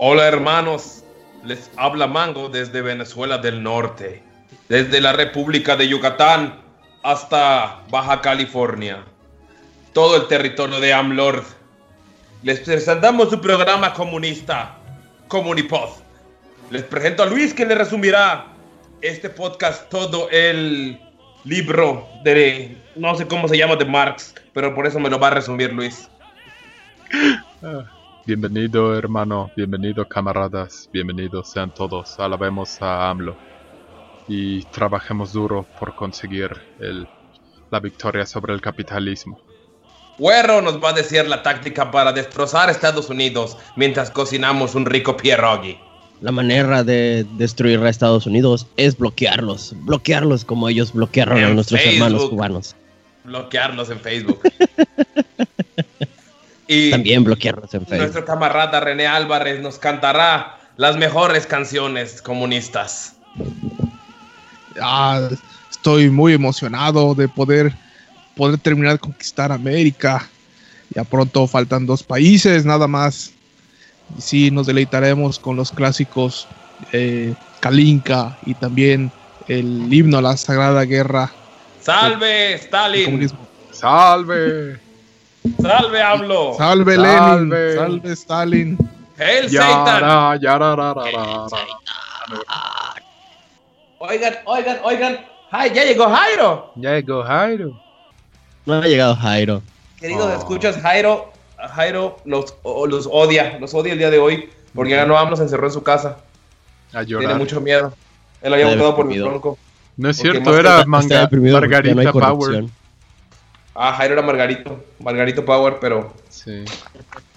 Hola hermanos, les habla Mango desde Venezuela del Norte, desde la República de Yucatán hasta Baja California, todo el territorio de Amlord. Les presentamos su programa comunista, Comunipod. Les presento a Luis que le resumirá este podcast todo el libro de, no sé cómo se llama, de Marx, pero por eso me lo va a resumir Luis. Bienvenido hermano, bienvenido camaradas, bienvenidos sean todos, alabemos a AMLO y trabajemos duro por conseguir el, la victoria sobre el capitalismo. Güero nos va a decir la táctica para destrozar Estados Unidos mientras cocinamos un rico pierogi. La manera de destruir a Estados Unidos es bloquearlos, bloquearlos como ellos bloquearon a nuestros Facebook. hermanos cubanos. Bloquearnos en Facebook. y También en Facebook. nuestro camarada René Álvarez nos cantará las mejores canciones comunistas. Ah, estoy muy emocionado de poder, poder terminar de conquistar América. Ya pronto faltan dos países, nada más. Y sí, nos deleitaremos con los clásicos eh, Kalinka y también el himno a la Sagrada Guerra ¡Salve, Stalin! ¡Salve! ¡Salve, AMLO! Salve, Salve. Lenin, salve Stalin. ¡Hail Satan! Oigan, oigan, oigan. ¡Ay, ya llegó Jairo! Ya llegó Jairo. No ha llegado Jairo. Queridos Oh. escuchas, Jairo, Jairo los, los odia, los odia el día de hoy porque ya no AMLO se encerró en su casa. A Tiene llorar. mucho miedo. Él había votado por mi tronco. No es Porque cierto, era manga, no Margarita Power. Ah, Jairo era Margarito, Margarito Power, pero Sí.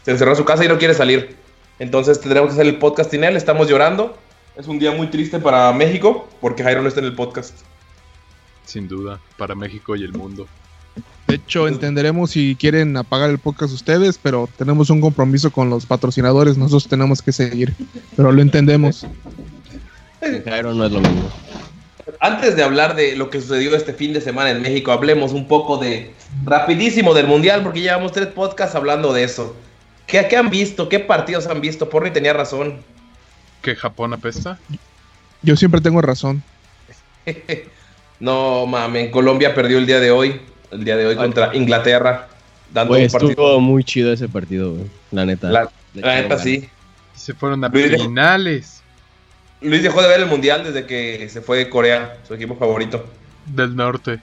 se encerró en su casa y no quiere salir. Entonces tendremos que hacer el podcast sin él, estamos llorando. Es un día muy triste para México porque Jairo no está en el podcast. Sin duda, para México y el mundo. De hecho, entenderemos si quieren apagar el podcast ustedes, pero tenemos un compromiso con los patrocinadores, nosotros tenemos que seguir, pero lo entendemos. Jairo no es lo mismo. Antes de hablar de lo que sucedió este fin de semana en México, hablemos un poco de rapidísimo del Mundial porque llevamos tres podcasts hablando de eso. ¿Qué, qué han visto? ¿Qué partidos han visto? Porni tenía razón. ¿Que Japón apesta? Yo siempre tengo razón. no mames, Colombia perdió el día de hoy, el día de hoy contra Inglaterra, dando un partido. estuvo muy chido ese partido, güey. La neta. La, neta ganas. sí. Se fueron a finales Luis dejó de ver el mundial desde que se fue de Corea, su equipo favorito. del norte.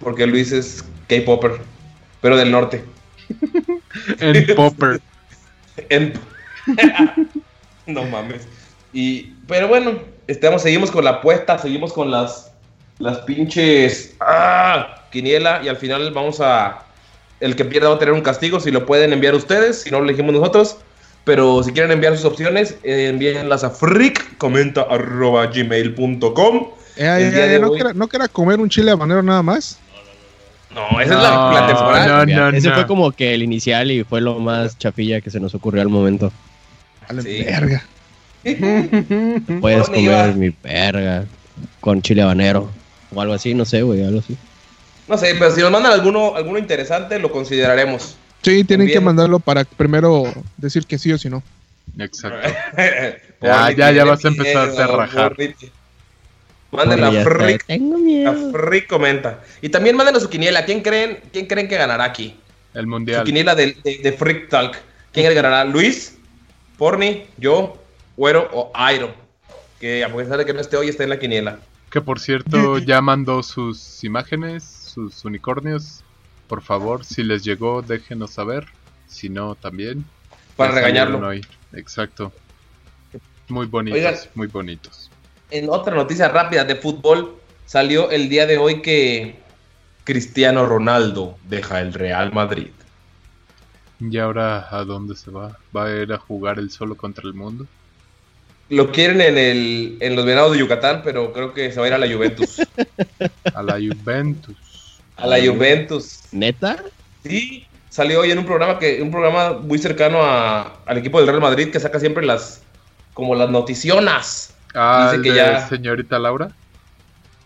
Porque Luis es K-Popper, pero del norte. En Popper. En- no mames. Y, pero bueno, estamos, seguimos con la apuesta, seguimos con las, las pinches ¡ah! quiniela y al final vamos a... El que pierda va a tener un castigo, si lo pueden enviar ustedes, si no lo elegimos nosotros. Pero si quieren enviar sus opciones, eh, envíenlas a freakcomenta.gmail.com. Eh, eh, El día eh, de no, hoy- no quera comer un chile habanero nada más. No, esa es la, No, la temporada. no, no, Ese no. fue como que el inicial y fue lo más chafilla que se nos ocurrió al momento. Vale, Sí. verga. Puedes comer mi verga con chile habanero o algo así, no sé, güey, algo así. No sé, pero si nos mandan alguno, alguno interesante, lo consideraremos. Sí, tienen que mandarlo para primero decir que sí o si no. Exacto. ya, ya, ya vas a empezar a rajar. Manden a Freak, Tengo a miedo. Freak comenta. Y también mándenos su quiniela. ¿Quién creen, quién creen que ganará aquí? El Su mundial. quiniela de, de, de Freak Talk. ¿Quién ganará? ¿Luis? ¿Porni? ¿Yo? ¿Güero o Airo? Que a pesar de que no esté hoy, está en la quiniela. Que por cierto ya mandó sus imágenes, sus unicornios. Por favor, si les llegó, déjenos saber. Si no, también. Para regañarlo. hoy. Exacto. Muy bonitos, Oigan. muy bonitos. En otra noticia rápida de fútbol, salió el día de hoy que Cristiano Ronaldo deja el Real Madrid. ¿Y ahora a dónde se va? ¿Va a ir a jugar el solo contra el mundo? Lo quieren en, el, en los Venados de Yucatán, pero creo que se va a ir a la Juventus. A la Juventus. A la Juventus. ¿Neta? Sí, salió hoy en un programa que un programa muy cercano a- al equipo del Real Madrid que saca siempre las como las noticionas. Ah, Dice que de ya- señorita Laura.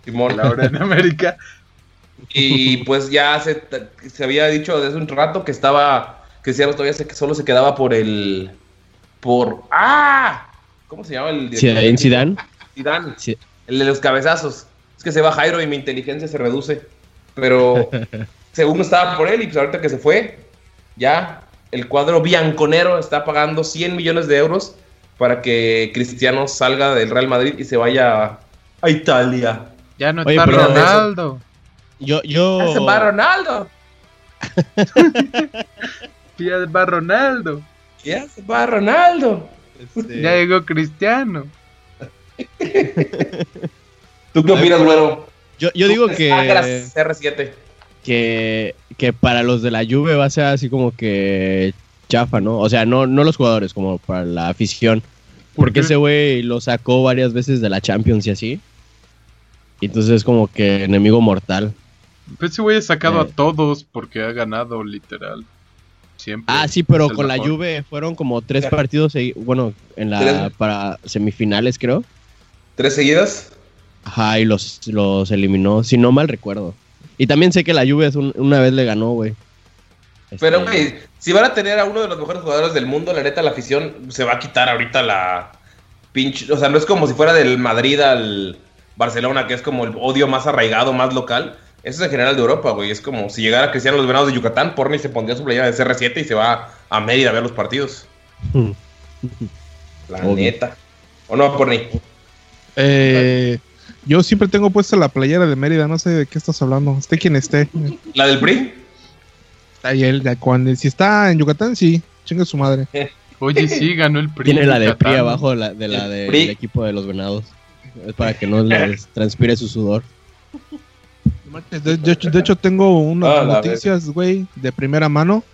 Simón. Laura en América. Y pues ya se, se había dicho desde un rato que estaba Cristiano todavía se- solo se quedaba por el por. ¡Ah! ¿Cómo se llama el director? Zidane. Zidane. Sí. El de los cabezazos. Es que se va Jairo y mi inteligencia se reduce. Pero según estaba por él y pues ahorita que se fue, ya el cuadro bianconero está pagando 100 millones de euros para que Cristiano salga del Real Madrid y se vaya a Italia. Ya no Oye, está Ronaldo. Yo, yo. ¡Se va Ronaldo! Ya va Ronaldo. ¡Ya se va Ronaldo! este, Ya llegó Cristiano. ¿Tú qué opinas, güero? Yo, yo digo que, eres Acras R7. que, que para los de la Juve va a ser así como que chafa, ¿no? O sea, no, no los jugadores, como para la afición. ¿Por Porque ese güey lo sacó varias veces de la Champions y así. Y entonces es como que enemigo mortal. Pues ese güey ha sacado Eh. a todos porque ha ganado literal. Siempre. Ah, sí, pero con la. Juve fueron como tres partidos, bueno, en la Tres. para semifinales creo. ¿Tres seguidas? Ajá, y los, los eliminó, si no mal recuerdo. Y también sé que la Juve es un- una vez le ganó, güey. Pero, Este, güey, si van a tener a uno de los mejores jugadores del mundo, la neta, la afición se va a quitar ahorita la pinche. O sea, no es como si fuera del Madrid al Barcelona, que es como el odio más arraigado, más local. Eso es en general de Europa, güey. Es como si llegara Cristiano los Venados de Yucatán, Porni se pondría su playera de CR7 y se va a Mérida a ver los partidos. La Obvio. neta. ¿O no, Porni? Eh, yo siempre tengo puesta la playera de Mérida, no sé de qué estás hablando. Esté quien esté. ¿La del PRI? Ahí él, cuando, si está en Yucatán, sí, chinga su madre. Oye, sí, ganó el PRI. Tiene la de. PRI abajo de la, de la El del equipo de los venados. Es para que no les transpire su sudor. De, de hecho, de hecho, tengo unas Ah, noticias, güey, de primera mano,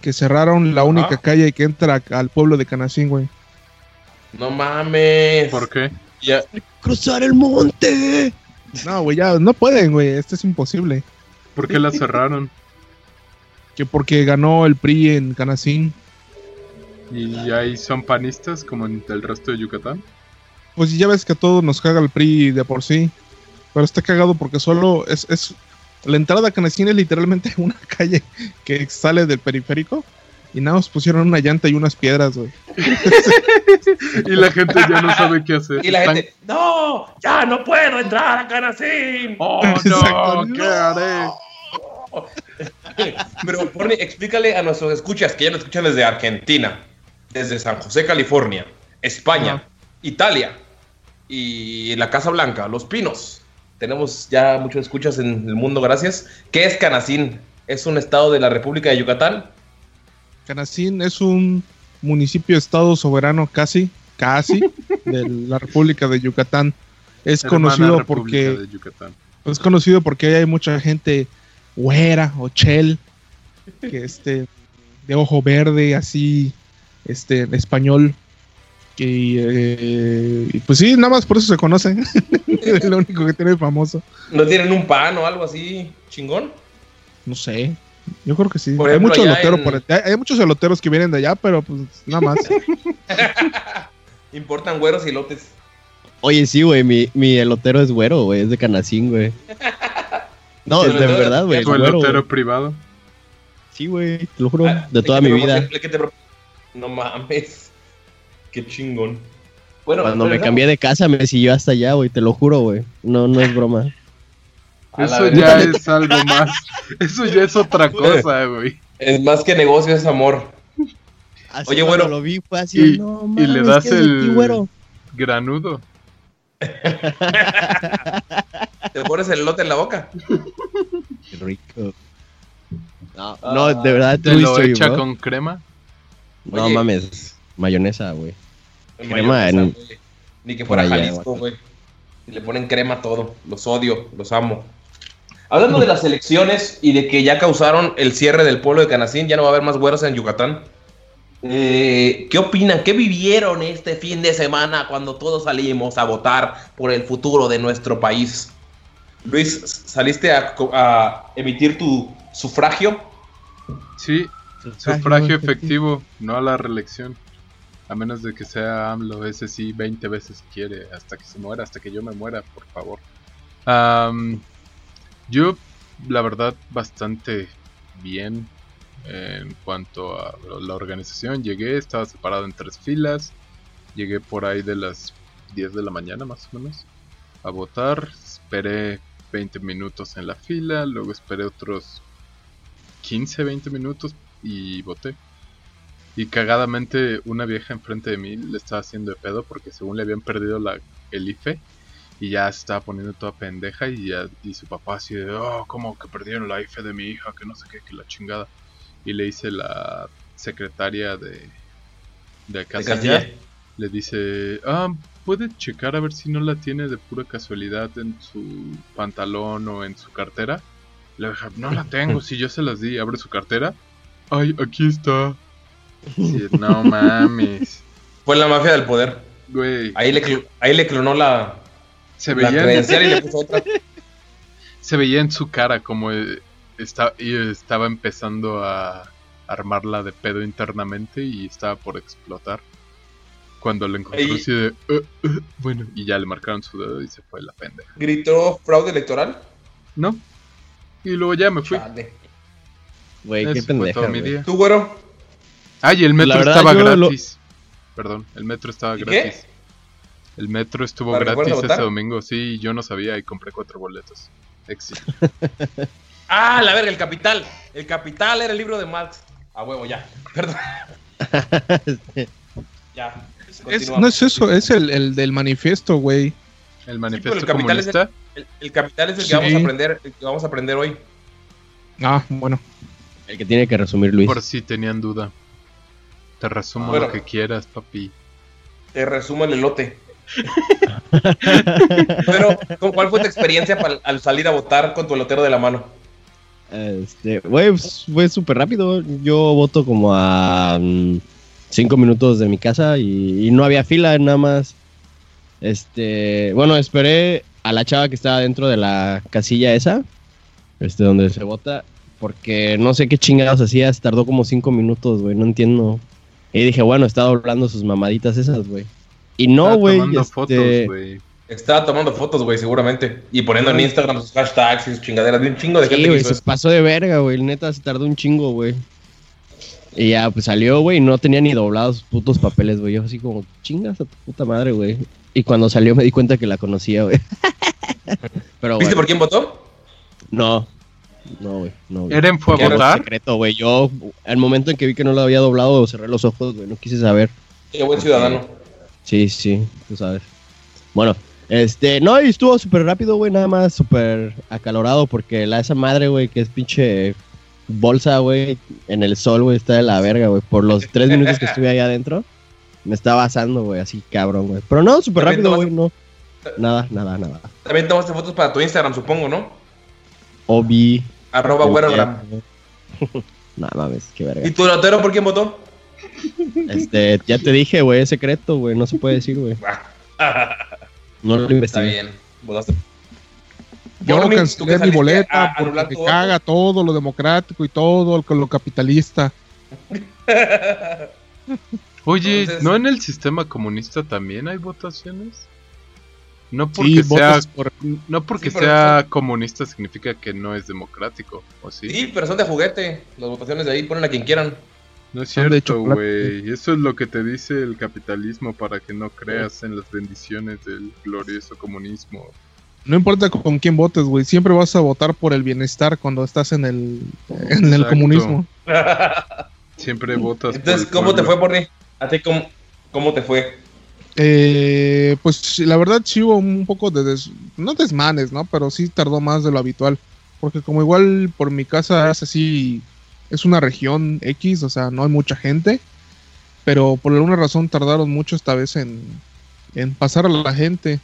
que cerraron la única calle que entra al pueblo de Canacín, güey. No mames. ¿Por qué? Ya. ¡Cruzar el monte! No, güey, ya no pueden, güey, esto es imposible. ¿Por qué la cerraron? Que porque ganó el PRI en Canacín. ¿Y ahí son panistas como en el resto de Yucatán? Pues ya ves que a todos nos caga el PRI de por sí. Pero está cagado porque solo es, es la entrada a Canacín es literalmente una calle que sale del periférico. Y nada, más pusieron una llanta y unas piedras, güey. Y la gente ya no sabe qué hacer. Y la Están- gente, ¡No! ¡Ya no puedo entrar a Canacín! ¡Oh, no! ¿Qué no. haré? Pero, Porni, explícale a nuestros escuchas que ya nos escuchan desde Argentina, desde San José, California, España, Ajá. Italia y la Casa Blanca, Los Pinos. Tenemos ya muchos escuchas en el mundo, gracias. ¿Qué es Canacín? ¿Es un estado de la República de Yucatán? Canacín es un municipio-estado soberano casi, casi, de la República de Yucatán. Es Hermana conocido República porque de Yucatán. es conocido porque hay mucha gente güera o chel que este de ojo verde así este en español y, eh, y pues sí nada más por eso se conoce es lo único que tiene famoso ¿No tienen un pan o algo así chingón? no sé yo creo que sí Por hay muchos eloteros en- por hay, hay muchos eloteros que vienen de allá pero pues nada más Importan güeros y lotes. Oye, sí, güey, mi, mi elotero es güero, güey, es de Canacín, güey. No, ¿El es de verdad, güey. ¿Tu güero, elotero güey. privado? Sí, güey, te lo juro, Ah, de el toda mi vida. el te No mames. Qué chingón. Bueno, Cuando me cambié de casa me siguió hasta allá, güey, te lo juro, güey. No, no es broma. Eso ya es algo más. Eso ya es otra cosa, güey. Es más que negocio, es amor. Así Oye, güero. lo vi fue así, Y- no y le mames, das ¿qué es de el- güero? Granudo. Te pones el lote en la boca. Qué rico. No, Ah, no, de verdad, Te lo echa bro. con crema. No Oye. mames, mayonesa, güey. Crema mayonesa, en- güey. Ni que fuera Jalisco, güey. Y le ponen crema a todo. Los odio, los amo. Hablando de las elecciones y de que ya causaron el cierre del pueblo de Canacín, ya no va a haber más güeros en Yucatán. Eh, ¿Qué opinan? ¿Qué vivieron este fin de semana cuando todos salimos a votar por el futuro de nuestro país? Luis, ¿saliste a, a emitir tu sufragio? Sí, sufragio efectivo, no a la reelección. A menos de que sea AMLO, ese sí 20 veces quiere, hasta que se muera, hasta que yo me muera, por favor. Yo, la verdad, bastante bien. En cuanto a la organización, llegué, estaba separado en tres filas. Llegué por ahí de las 10 de la mañana más o menos a votar. Esperé 20 minutos en la fila, luego esperé otros 15, 20 minutos y voté. Y cagadamente una vieja enfrente de mí le estaba haciendo de pedo porque según le habían perdido la, el IFE y ya se estaba poniendo toda pendeja y, ya, y su papá así de, oh, como que perdieron la IFE de mi hija, que no sé qué, que la chingada. Y le dice la secretaria de, de Casilla, le dice, ah, puede checar a ver si no la tiene de pura casualidad en su pantalón o en su cartera. Le dije, no la tengo, si yo se las di, abre su cartera. Ay, aquí está. no mames. Fue la mafia del poder. Güey. Ahí le, ahí le clonó la, se la veía, credencial y le puso otra. se veía en su cara como eh, está, y estaba empezando a armarla de pedo internamente y estaba por explotar. Cuando le encontró Ey. así de, "Uh, uh", bueno, y ya le marcaron su dedo y se fue la pendeja. Gritó fraude electoral. ¿No? Y luego ya me fui. Chale. Güey, qué pendeja, güey. ¿Tú, güero? Ay, el metro La verdad, estaba lo- gratis. Perdón, el metro estaba ¿Y qué? El metro estuvo ¿Para que fueras gratis ese domingo, sí, yo no sabía y compré cuatro boletos. Éxito. Ah, la verga, el capital. El capital era el libro de Marx. A huevo, ya. Perdón. ya. Es- no es eso, es el, el del manifiesto, güey. El manifiesto el capital es el- comunista. El, el capital es el que Sí. vamos a aprender, el que vamos a aprender hoy. Ah, bueno. El que tiene que resumir Luis. Por si tenían duda. Te resumo Bueno. lo que quieras, papi. Te resumo el elote. Pero, ¿cómo- ¿cuál fue tu experiencia al salir a votar con tu elotero de la mano? Este, güey, pues, fue súper rápido. Yo voto como a mm, cinco minutos de mi casa y, no había fila, nada más. Este, bueno, esperé a la chava que estaba dentro de la casilla esa, este, donde se vota, porque no sé qué chingados hacía, se tardó como cinco minutos, güey, no entiendo. Y dije, bueno, está doblando sus mamaditas esas, güey. Y no, Estaba güey, tomando este, fotos, güey. Estaba tomando fotos, güey, seguramente. Y poniendo en Instagram sus hashtags y sus chingaderas. De un chingo de Sí, gente que güey, hizo se pasó de verga, güey. Neta, se tardó un chingo, güey. Y ya, pues salió, güey, y no tenía ni doblados sus putos papeles, güey. Yo así como, chingas a tu puta madre, güey. Y cuando salió me di cuenta que la conocía, güey. Pero, ¿Viste por quién votó? no. No, güey, no, güey. ¿Eren fue a secreto, güey. Yo, al momento en que vi que no lo había doblado, cerré los ojos, güey. No quise saber. Qué buen ciudadano. Sí, sí, tú sabes. Bueno, este, no, y estuvo súper rápido, güey, nada más súper acalorado porque la esa madre, güey, que es pinche bolsa, güey, en el sol, güey, está de la verga, güey. Por los tres minutos que estuve ahí adentro, me estaba asando, güey, así cabrón, güey. Pero no, súper rápido, güey, no. Nada, nada, nada. También tomaste fotos para tu Instagram, supongo, ¿no? Obi. Arroba. Nada mames, qué ¿Y verga. tu elotero por quién votó? Este, ya te dije, güey, es secreto, güey, no se puede decir, güey. No lo Está investigué. bien. Votaste. Yo que cancelé mi boleta a porque caga todo lo democrático y todo lo, lo capitalista. Oye, Entonces- ¿no en el sistema comunista también hay votaciones? No porque Sí, sea, por... no porque Sí, sea comunista significa que no es democrático, ¿o sí? Sí, pero son de juguete. Las votaciones de ahí ponen a quien quieran. No es cierto, güey. Eso es lo que te dice el capitalismo para que no creas en las bendiciones del glorioso comunismo. No importa con quién votes, güey. Siempre vas a votar por el bienestar cuando estás en el, en el comunismo. Siempre votas Entonces, por el ¿cómo te fue. Borni? ¿A ti cómo, cómo te fue? Eh, pues la verdad sí hubo un poco de des- no desmanes, ¿no? Pero sí tardó más de lo habitual. Porque como igual por mi casa es así, es una región X, o sea, no hay mucha gente. Pero por alguna razón tardaron mucho esta vez en, en pasar a la gente.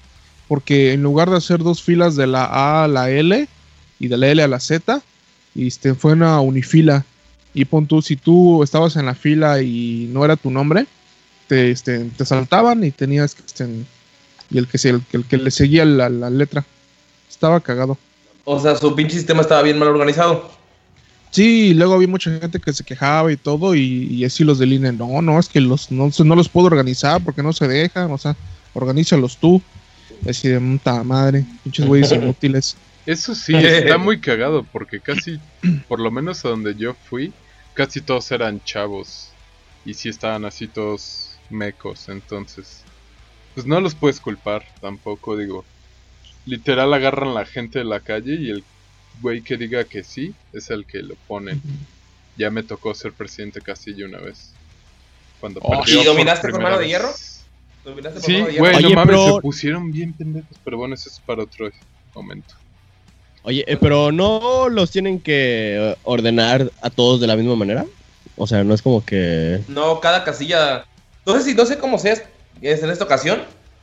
Porque en lugar de hacer dos filas de la A a la L y de la L a la Z, este, fue una unifila. Y pon tú, si tú estabas en la fila y no era tu nombre, te, este, te saltaban y tenías que este, y el que el, el que le seguía la, la letra estaba cagado O sea, su pinche sistema estaba bien mal organizado. Sí y luego había mucha gente que se quejaba y todo y, y así los del INE no no es que los no, se- no los puedo organizar porque no se dejan o sea organízalos tú así de puta madre pinches güeyes inútiles Eso sí, está muy cagado porque casi, por lo menos a donde yo fui, casi todos eran chavos. Y sí estaban así todos mecos, entonces. Pues no los puedes culpar tampoco, digo. Literal agarran la gente de la calle y el güey que diga que sí es el que lo pone. Ya me tocó ser presidente Castillo una vez. Cuando Oh, perdió ¿y dominaste con mano de hierro? ¿Dominaste por Sí, mano de hierro? güey, no Oye, mames, pero- se pusieron bien pendejos, pero bueno, eso es para otro momento. Oye, eh, pero no los tienen que ordenar a todos de la misma manera. O sea, no es como que. No, cada casilla. No sé si, no sé cómo sea es en esta ocasión,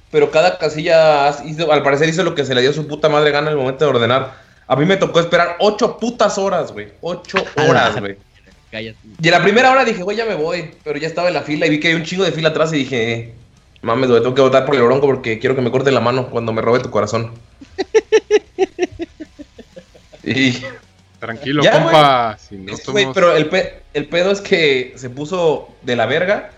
pero cada casilla hizo- al parecer hizo lo que se le dio su puta madre gana en el momento de ordenar. A mí me tocó esperar ocho putas horas, güey. Ocho horas, güey. Cállate. Y en la primera hora dije, güey, ya me voy. Pero ya estaba en la fila y vi que hay un chingo de fila atrás y dije, eh, mames, güey, tengo que votar por el bronco porque quiero que me corte la mano cuando me robe tu corazón. y Tranquilo, Ya, compa. Si no somos- pero el, pe- el pedo es que se puso de la verga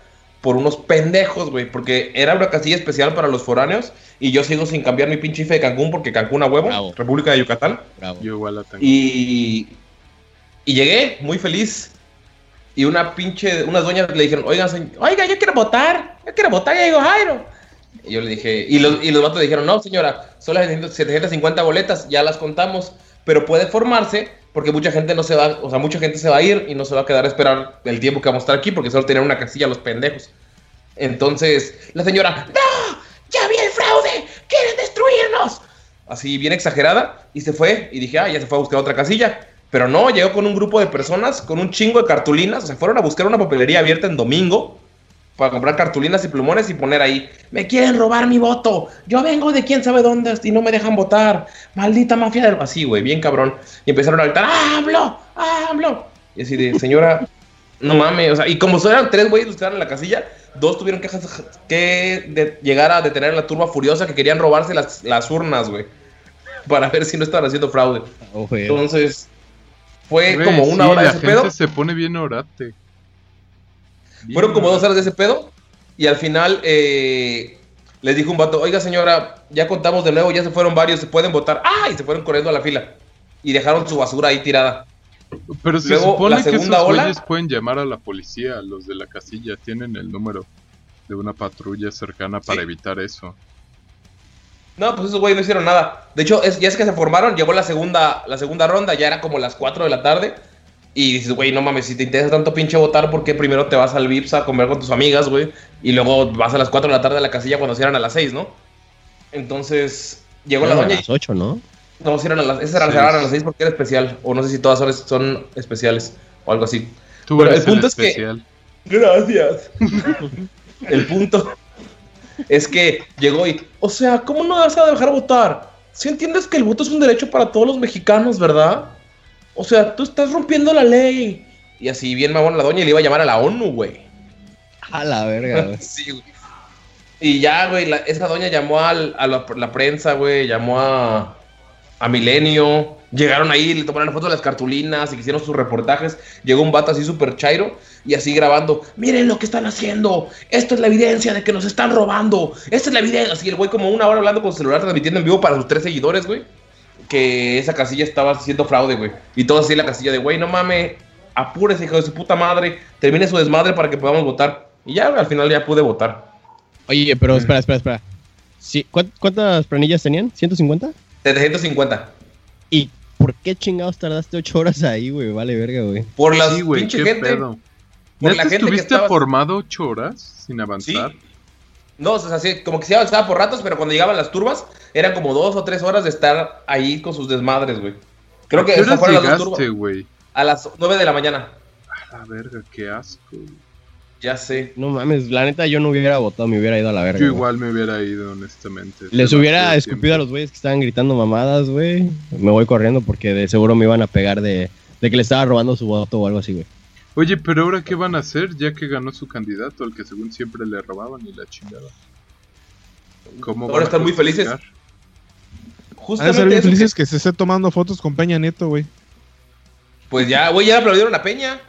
por unos pendejos, güey. Porque era una casilla especial para los foráneos. Y yo sigo sin cambiar mi pinche IFE de Cancún porque Cancún a huevo, Bravo. República de Yucatán. Bravo. Yo igual la tengo. Y, y llegué muy feliz. Y una pinche, unas dueñas le dijeron, oigan, señor, oiga, yo quiero votar. Yo quiero votar, ya digo Jairo. Y yo le dije, y los, y los vatos dijeron, no, señora, son las 750 boletas, ya las contamos, pero puede formarse porque mucha gente no se va, o sea, mucha gente se va a ir y no se va a quedar a esperar el tiempo que vamos a estar aquí porque solo tienen una casilla los pendejos. Entonces, la señora, ¡No! ¡Ya vi el fraude! ¡Quieren destruirnos! Así bien exagerada y se fue y dije, ah, ya se fue a buscar otra casilla. Pero no, llegó con un grupo de personas, con un chingo de cartulinas, o sea, fueron a buscar una papelería abierta en domingo para comprar cartulinas y plumones y poner ahí, me quieren robar mi voto, yo vengo de quién sabe dónde y no me dejan votar, maldita mafia del... Así, güey, bien cabrón. Y empezaron a gritar, ¡hablo! ¡hablo! Y así de, señora, no mames, o sea, y como solo eran tres güeyes los que estaban en la casilla, dos tuvieron que, que de- llegar a detener a la turba furiosa que querían robarse las, las urnas, güey, para ver si no estaban haciendo fraude. Oh, güey. Entonces, fue como una sí, hora de la ese gente pedo. se pone bien orate. Bien Fueron como dos horas de ese pedo. Y al final eh, les dijo un vato, oiga señora, ya contamos de nuevo, ya se fueron varios, se pueden votar. ¡Ah! Y se fueron corriendo a la fila. Y dejaron su basura ahí tirada. Pero se Luego, supone la que esos ola- güeyes pueden llamar a la policía, los de la casilla, tienen el número de una patrulla cercana para Sí. evitar eso. No, pues esos güeyes no hicieron nada. De hecho, es, ya es que se formaron, llegó la segunda, la segunda ronda, ya era como las 4 de la tarde. Y dices, güey, no mames, si te interesa tanto pinche votar, ¿por qué primero te vas al Vips a comer con tus amigas, güey? Y luego vas a las 4 de la tarde a la casilla cuando cierran a las 6, ¿no? Entonces, llegó la Eran a doña y las 8, ¿no? No, cierran a las, esas eran, a las 6 porque era especial. O no sé si todas son, son especiales o algo así. Tú Pero eres el punto el es que- especial. Gracias. El punto es que llegó y, o sea, ¿cómo no vas a dejar votar? Si entiendes que el voto es un derecho para todos los mexicanos, ¿verdad? O sea, tú estás rompiendo la ley. Y así bien mamón la doña y le iba a llamar a la ONU, güey. A la verga, güey. Sí, güey. Y ya, güey, la- esa doña llamó al- a la, la prensa, güey, llamó a, a Milenio. Llegaron ahí, le tomaron fotos de las cartulinas y hicieron sus reportajes. Llegó un vato así súper chairo y así grabando. Miren lo que están haciendo. Esto es la evidencia de que nos están robando. Esta es la evidencia. Así el güey como una hora hablando con su celular, transmitiendo en vivo para sus tres seguidores, güey. Que esa casilla estaba haciendo fraude, güey. Y todo así en la casilla de, güey, no mames. Apúrese, hijo de su puta madre. Termine su desmadre para que podamos votar. Y ya, al final ya pude votar. Oye, pero espera, espera, espera. Sí, ¿cuán- ¿Cuántas planillas tenían? ¿150? 750. ¿Y por qué chingados tardaste 8 horas ahí, güey? Vale, verga, güey. Por las Sí, güey, pinche qué gente. pedo. por ¿Neta la gente que estuviste estaba- formado ocho horas sin Sí. No, o sea, sí, como que se avanzaba por ratos, pero cuando llegaban las turbas, eran como dos o tres horas de estar ahí con sus desmadres, güey. Creo ¿A que qué esas fueron las dos turbas. A las nueve de la mañana. A la verga, qué asco. Ya sé. No mames, la neta yo no hubiera votado, me hubiera ido a la verga. Yo güey. igual me hubiera ido, honestamente. Les hubiera tiempo. escupido a los güeyes que estaban gritando mamadas, güey. Me voy corriendo porque de seguro me iban a pegar de, de que le estaba robando su voto o algo así, güey. Oye, pero ahora qué van a hacer ya que ganó su candidato, al que según siempre le robaban y la chingada. ¿Cómo Ahora van a están muy felices. de Justamente bien que- felices que se esté tomando fotos con Peña Nieto, güey. Pues ya, güey, ya aplaudieron a Peña.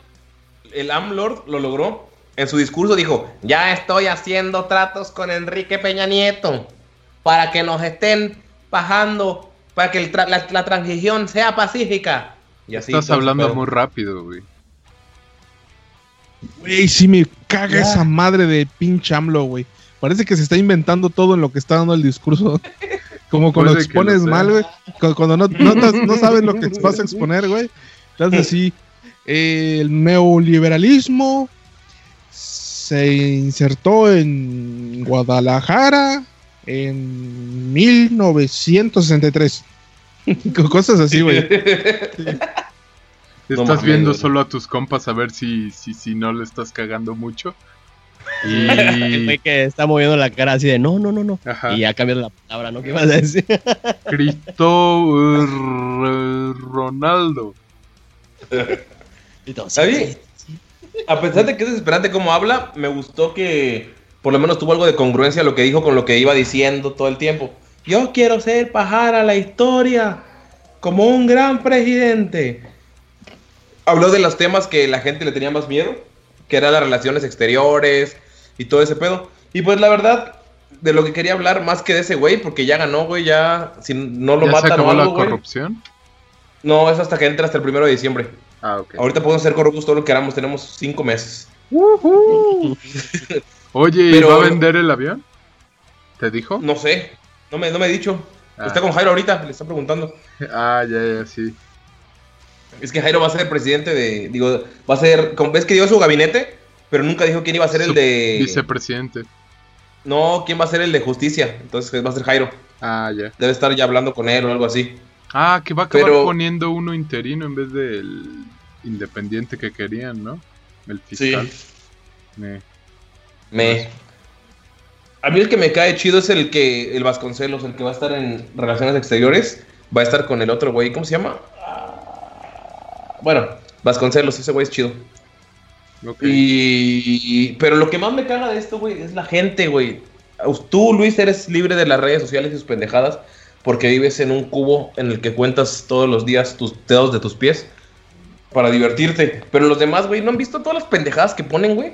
El AMLord lo logró. En su discurso dijo, ya estoy haciendo tratos con Enrique Peña Nieto para que nos estén bajando, para que el tra- la, la transición sea pacífica. Y así Estás hablando muy rápido, güey. Güey, sí me caga Ya. esa madre de pinche AMLO, güey. Parece que se está inventando todo en lo que está dando el discurso. Como cuando Puede expones mal, güey. cu- Cuando no, no, te- no sabes lo que vas a exponer, güey. Entonces, sí, eh, el neoliberalismo se insertó en Guadalajara en 1963. Con Cosas así, güey. No Estás mames, viendo solo a tus compas a ver si, si, si no le estás cagando mucho. El Y. que está moviendo la cara así de no, no, no, no. Ajá. Y ya cambias la palabra, ¿no? ¿Qué vas a decir? Cristo R- Ronaldo. ¿Sabes? A pesar de que es desesperante como habla, me gustó que por lo menos tuvo algo de congruencia lo que dijo con lo que iba diciendo todo el tiempo. Yo quiero ser pajar a la historia como un gran presidente. Habló de los temas que la gente le tenía más miedo, que eran las relaciones exteriores y todo ese pedo. Y pues la verdad, de lo que quería hablar más que de ese güey, porque ya ganó, güey, ya si no lo ¿Ya se matan o acabó la algo, güey. corrupción? No, es hasta que entra hasta el primero de diciembre. Ah, ok. Ahorita podemos ser corruptos todo lo que queramos, tenemos cinco meses. Oye, ¿y Pero- va a vender el avión? ¿Te dijo? No sé, no me, no me he dicho. Ah. Está con Jairo ahorita, le está preguntando. Ah, ya, ya, sí. Es que Jairo va a ser presidente de. Digo, va a ser. ¿Ves que dio su gabinete? Pero nunca dijo quién iba a ser el de. Vicepresidente. No, quién va a ser el de justicia. Entonces va a ser Jairo. Ah, ya. Debe estar ya hablando con él o algo así. Ah, que va a acabar Pero- poniendo uno interino en vez del independiente que querían, ¿no? El fiscal. Eh, Me. A mí el que me cae chido es el que. El Vasconcelos, el que va a estar en Relaciones Exteriores. Va a estar con el otro güey. ¿Cómo se llama? Ah, Bueno, Vasconcelos, ese güey es chido. Y, pero lo que más me caga de esto, güey, es la gente, güey. Tú, Luis, eres libre de las redes sociales y sus pendejadas porque vives en un cubo en el que cuentas todos los días tus dedos de tus pies para divertirte. Pero los demás, güey, ¿no han visto todas las pendejadas que ponen, güey?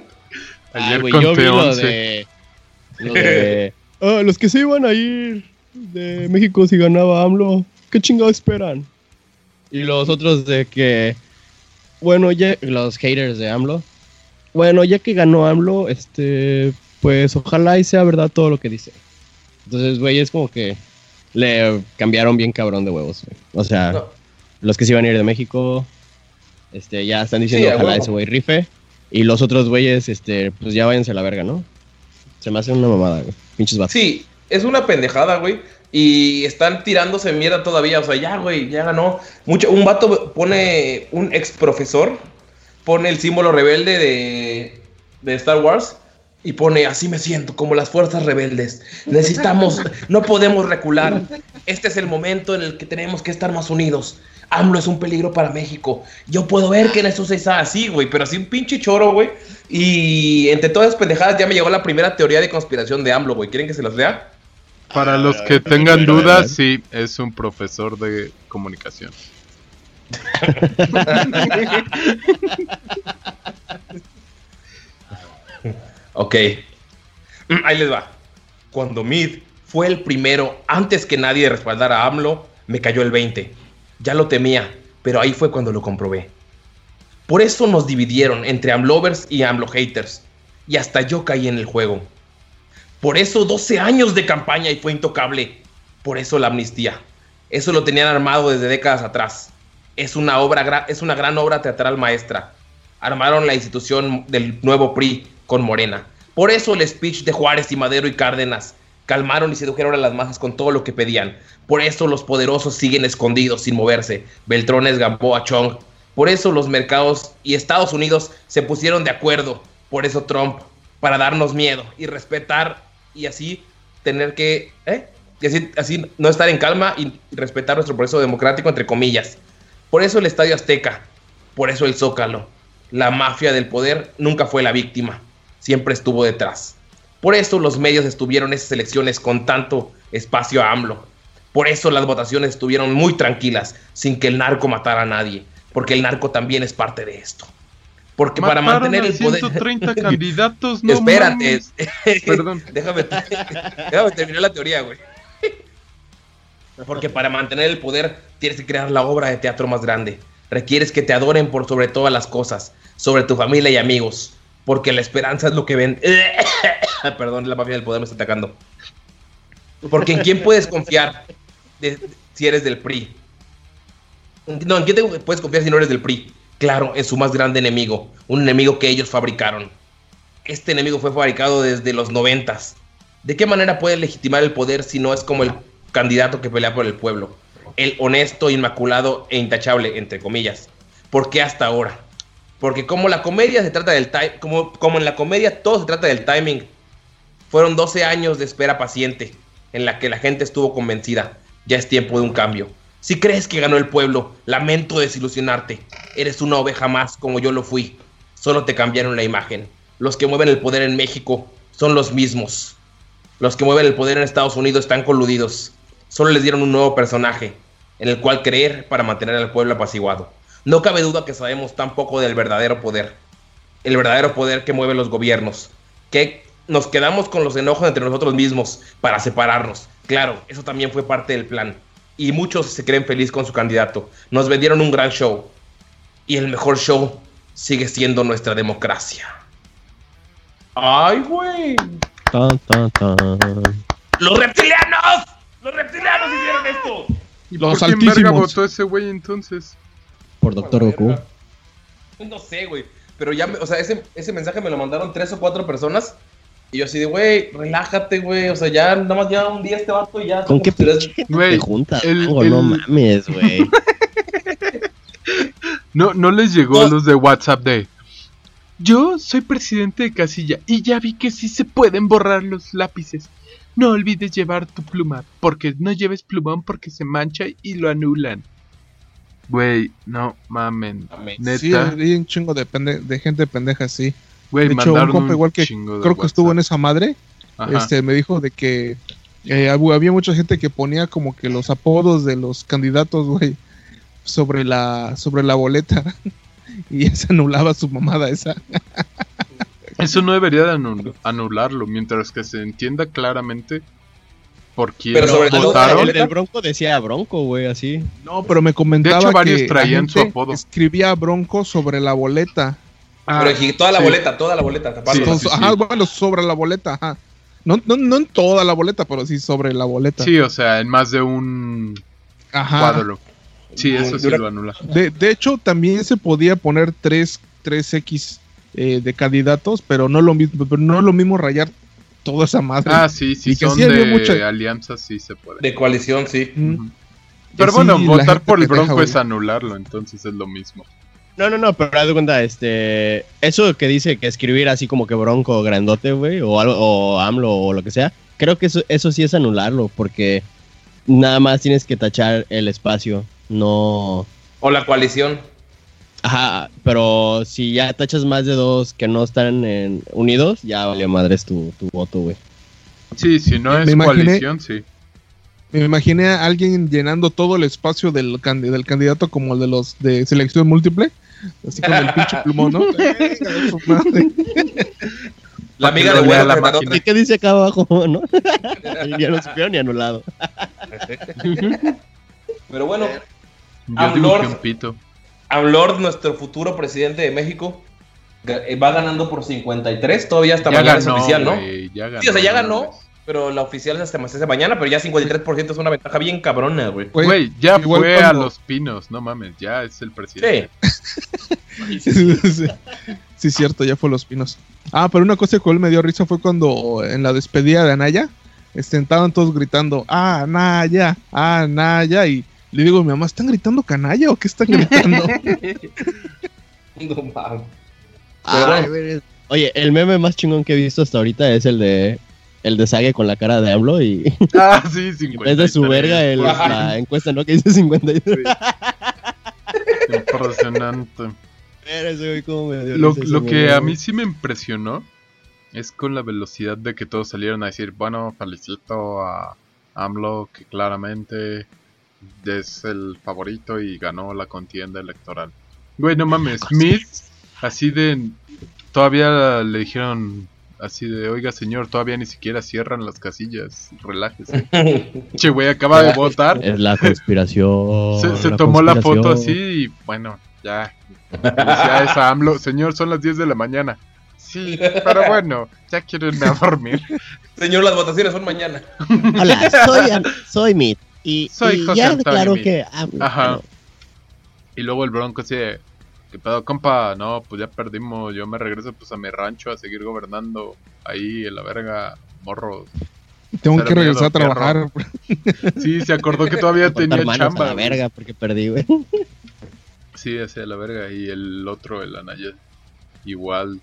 Ay, Ayer güey, yo vi lo 11. de. Lo de. Ah, los que se iban a ir de México si ganaba AMLO, ¿qué chingado esperan? Y los otros de que. Bueno, ya. Los haters de AMLO. Bueno, ya que ganó AMLO, este. Pues ojalá y sea verdad todo lo que dice. Entonces, güey, es como que. Le cambiaron bien cabrón de huevos, güey. O sea, No. los que se iban a ir de México. Este, ya están diciendo Sí, ojalá ese güey rife. Y los otros güeyes, este, pues ya váyanse a la verga, ¿no? Se me hace una mamada, güey. Pinches vatos. Sí, es una pendejada, güey. Y están tirándose mierda todavía. O sea, ya, güey, ya ganó. Mucho, un vato pone, un ex profesor, pone el símbolo rebelde de, de Star Wars. Y pone, así me siento, como las fuerzas rebeldes. Necesitamos, no podemos recular. Este es el momento en el que tenemos que estar más unidos. AMLO es un peligro para México. Yo puedo ver que en eso se está así, güey, pero así un pinche choro, güey. Y entre todas las pendejadas ya me llegó la primera teoría de conspiración de AMLO, güey. ¿Quieren que se las lea? Para los que tengan dudas, sí, es un profesor de comunicación. Ok. Ahí les va. Cuando Mid fue el primero, antes que nadie, de respaldar a AMLO, me cayó el 20. Ya lo temía, pero ahí fue cuando lo comprobé. Por eso nos dividieron entre AMLovers y AMLO haters. Y hasta yo caí en el juego. Por eso 12 años de campaña y fue intocable. Por eso la amnistía. Eso lo tenían armado desde décadas atrás. Es una obra, es una gran obra teatral maestra. Armaron la institución del nuevo PRI con Morena. Por eso el speech de Juárez y Madero y Cárdenas calmaron y sedujeron a las masas con todo lo que pedían. Por eso los poderosos siguen escondidos sin moverse. Beltrones, Gamboa, Chong. Por eso los mercados y Estados Unidos se pusieron de acuerdo. Por eso Trump, para darnos miedo y respetar y así tener que, ¿eh? Y así, así no estar en calma y respetar nuestro proceso democrático, entre comillas. Por eso el Estadio Azteca, por eso el Zócalo. La mafia del poder nunca fue la víctima, siempre estuvo detrás. Por eso los medios estuvieron esas elecciones con tanto espacio a AMLO. Por eso las votaciones estuvieron muy tranquilas, sin que el narco matara a nadie, porque el narco también es parte de esto. Porque para mantener el poder... 130 candidatos, no Espérate. Perdón. déjame, déjame terminar la teoría, güey. Porque para mantener el poder tienes que crear la obra de teatro más grande. Requieres que te adoren por sobre todas las cosas, sobre tu familia y amigos. porque la esperanza es lo que ven. Perdón, la mafia del poder me está atacando. Porque en quién puedes confiar de- si eres del PRI. No, ¿en quién te puedes confiar si no eres del PRI? Claro, en su más grande enemigo, un enemigo que ellos fabricaron. Este enemigo fue fabricado desde los noventas. ¿De qué manera puede legitimar el poder si no es como el candidato que pelea por el pueblo? El honesto, inmaculado e intachable, entre comillas. ¿Por qué hasta ahora? Porque como la comedia se trata del time, como en la comedia todo se trata del timing. Fueron 12 años de espera paciente en la que la gente estuvo convencida. Ya es tiempo de un cambio. Si crees que ganó el pueblo, lamento desilusionarte. Eres una oveja más como yo lo fui. Solo te cambiaron la imagen. Los que mueven el poder en México son los mismos. Los que mueven el poder en Estados Unidos están coludidos. Solo les dieron un nuevo personaje en el cual creer para mantener al pueblo apaciguado. No cabe duda que sabemos tan poco del verdadero poder. El verdadero poder que mueve los gobiernos. Que nos quedamos con los enojos entre nosotros mismos para separarnos. Claro, eso también fue parte del plan. Y muchos se creen feliz con su candidato. Nos vendieron un gran show. Y el mejor show sigue siendo nuestra democracia. ¡Ay, güey! Tan, tan, tan. ¡Los reptilianos! ¡Los reptilianos hicieron esto! ¿Y Los por quién verga altísimos. votó ese güey entonces? Por Doctor Goku. No sé, güey. Pero ya, me- o sea, ese, ese mensaje me lo mandaron tres o cuatro personas. Y yo así de, güey, relájate, güey. O sea, ya nada más ya un día este vato y ya. ¿Con qué Güey, te juntas? el- Mango? No mames, güey. No, no les llegó a No. los de WhatsApp de. Yo soy presidente de casilla y ya vi que sí se pueden borrar los lápices. No olvides llevar tu pluma, porque no lleves plumón porque se mancha y lo anulan. Güey, no mamen. Mames. Sí, Neta, hay un chingo de, pende- de gente pendeja, sí. Güey, de hecho, un compa igual que Creo que estuvo en esa madre. Ajá. Este, me dijo de que eh, hab- había mucha gente que ponía como que los apodos de los candidatos, güey, sobre la, sobre la boleta. y ya se anulaba su mamada esa. Eso no debería de anu- anularlo, mientras que se entienda claramente por quién Pero sobre votaron. el del Bronco decía Bronco, güey, así. No, pero me comentaba De hecho, varios que la traían su apodo. escribía bronco sobre la boleta. Pero sí, toda la sí. boleta, toda la boleta. Sí, Entonces, sí, sí. ajá, bueno, sobre la boleta, ajá. No, no, no en toda la boleta, pero sí sobre la boleta. Sí, o sea, en más de un Ajá. cuadro. Sí, eso sí lo anula. De, de hecho, también se podía poner 3, 3X eh, de candidatos, pero no lo mismo, pero no es lo mismo rayar toda esa madre. Ah, sí, sí, Y que son sí había de mucha- alianzas, sí se puede. De coalición, sí. Mm. Pero sí, bueno, votar por el Bronco es anularlo, entonces es lo mismo. No, no, no, pero haz de cuenta, este. Eso que dice que escribir así como que Bronco grandote, güey, o algo, o AMLO o lo que sea, creo que eso, eso sí es anularlo, porque nada más tienes que tachar el espacio, no. O la coalición. Ajá, pero si ya tachas más de dos que no están en- unidos, ya vale madres tu, tu voto, güey. Sí, si no Me es imaginé- coalición, sí. Me imaginé a alguien llenando todo el espacio del, del candidato como el de los de selección múltiple. Así con el pinche plumón, ¿no? La amiga de bueno la máquina. ¿Y qué dice acá abajo, no? ya no supieron ni anulado. Pero bueno, Yo dibujé Lord. un pito. Amlord, nuestro futuro presidente de México, eh, va ganando por 53. Todavía hasta Ya mañana es ganó, oficial, ¿no? güey, ya ganó. Sí, o sea, ya ganó. Pero la oficial es hasta más esta mañana, pero ya 53% es una ventaja bien cabrona, güey. Güey, Güey, ya igual fue a los pinos, no mames, ya es el presidente. Sí. sí, sí, cierto, ya fue Los Pinos. Ah, pero una cosa que él me dio risa fue cuando en la despedida de Anaya este, estaban todos gritando, ah, Anaya, ah, Anaya, y le digo a mi mamá, ¿están gritando canalla o qué están gritando? No mames. Ay, güey. Oye, el meme más chingón que he visto hasta ahorita es el de el de Sage con la cara de AMLO y Ah, sí, 50. es de su verga el- la encuesta, ¿no? Que dice 53. Impresionante. Pero ese güey cómo me dio Lo, lo que a mí sí me impresionó es con la velocidad de que todos salieron a decir, bueno, felicito a AMLO que claramente es el favorito y ganó la contienda electoral. Güey, no mames, Smith, así de... Todavía le dijeron así de, oiga señor, todavía ni siquiera cierran las casillas, relájese. Che, güey, acaba de votar. Es la conspiración. Se, se la tomó la foto así y bueno, ya. Felicidades a AMLO. Señor, son las 10 de la mañana. sí, pero bueno, ya quiero irme a dormir. Señor, las votaciones son mañana. Hola, soy, soy Mit. Y, Soy y José ya que. ah, Ajá. no. Y luego el bronco así de, ¿qué pedo, compa? No, pues ya perdimos, yo me regreso pues a mi rancho a seguir gobernando ahí en la verga, morros. Tengo Cero que regresar a trabajar. Sí, se acordó que todavía tenía chamba. a la verga porque perdí, güey. Sí, hacia la verga. Y el otro, el Anaya, igual.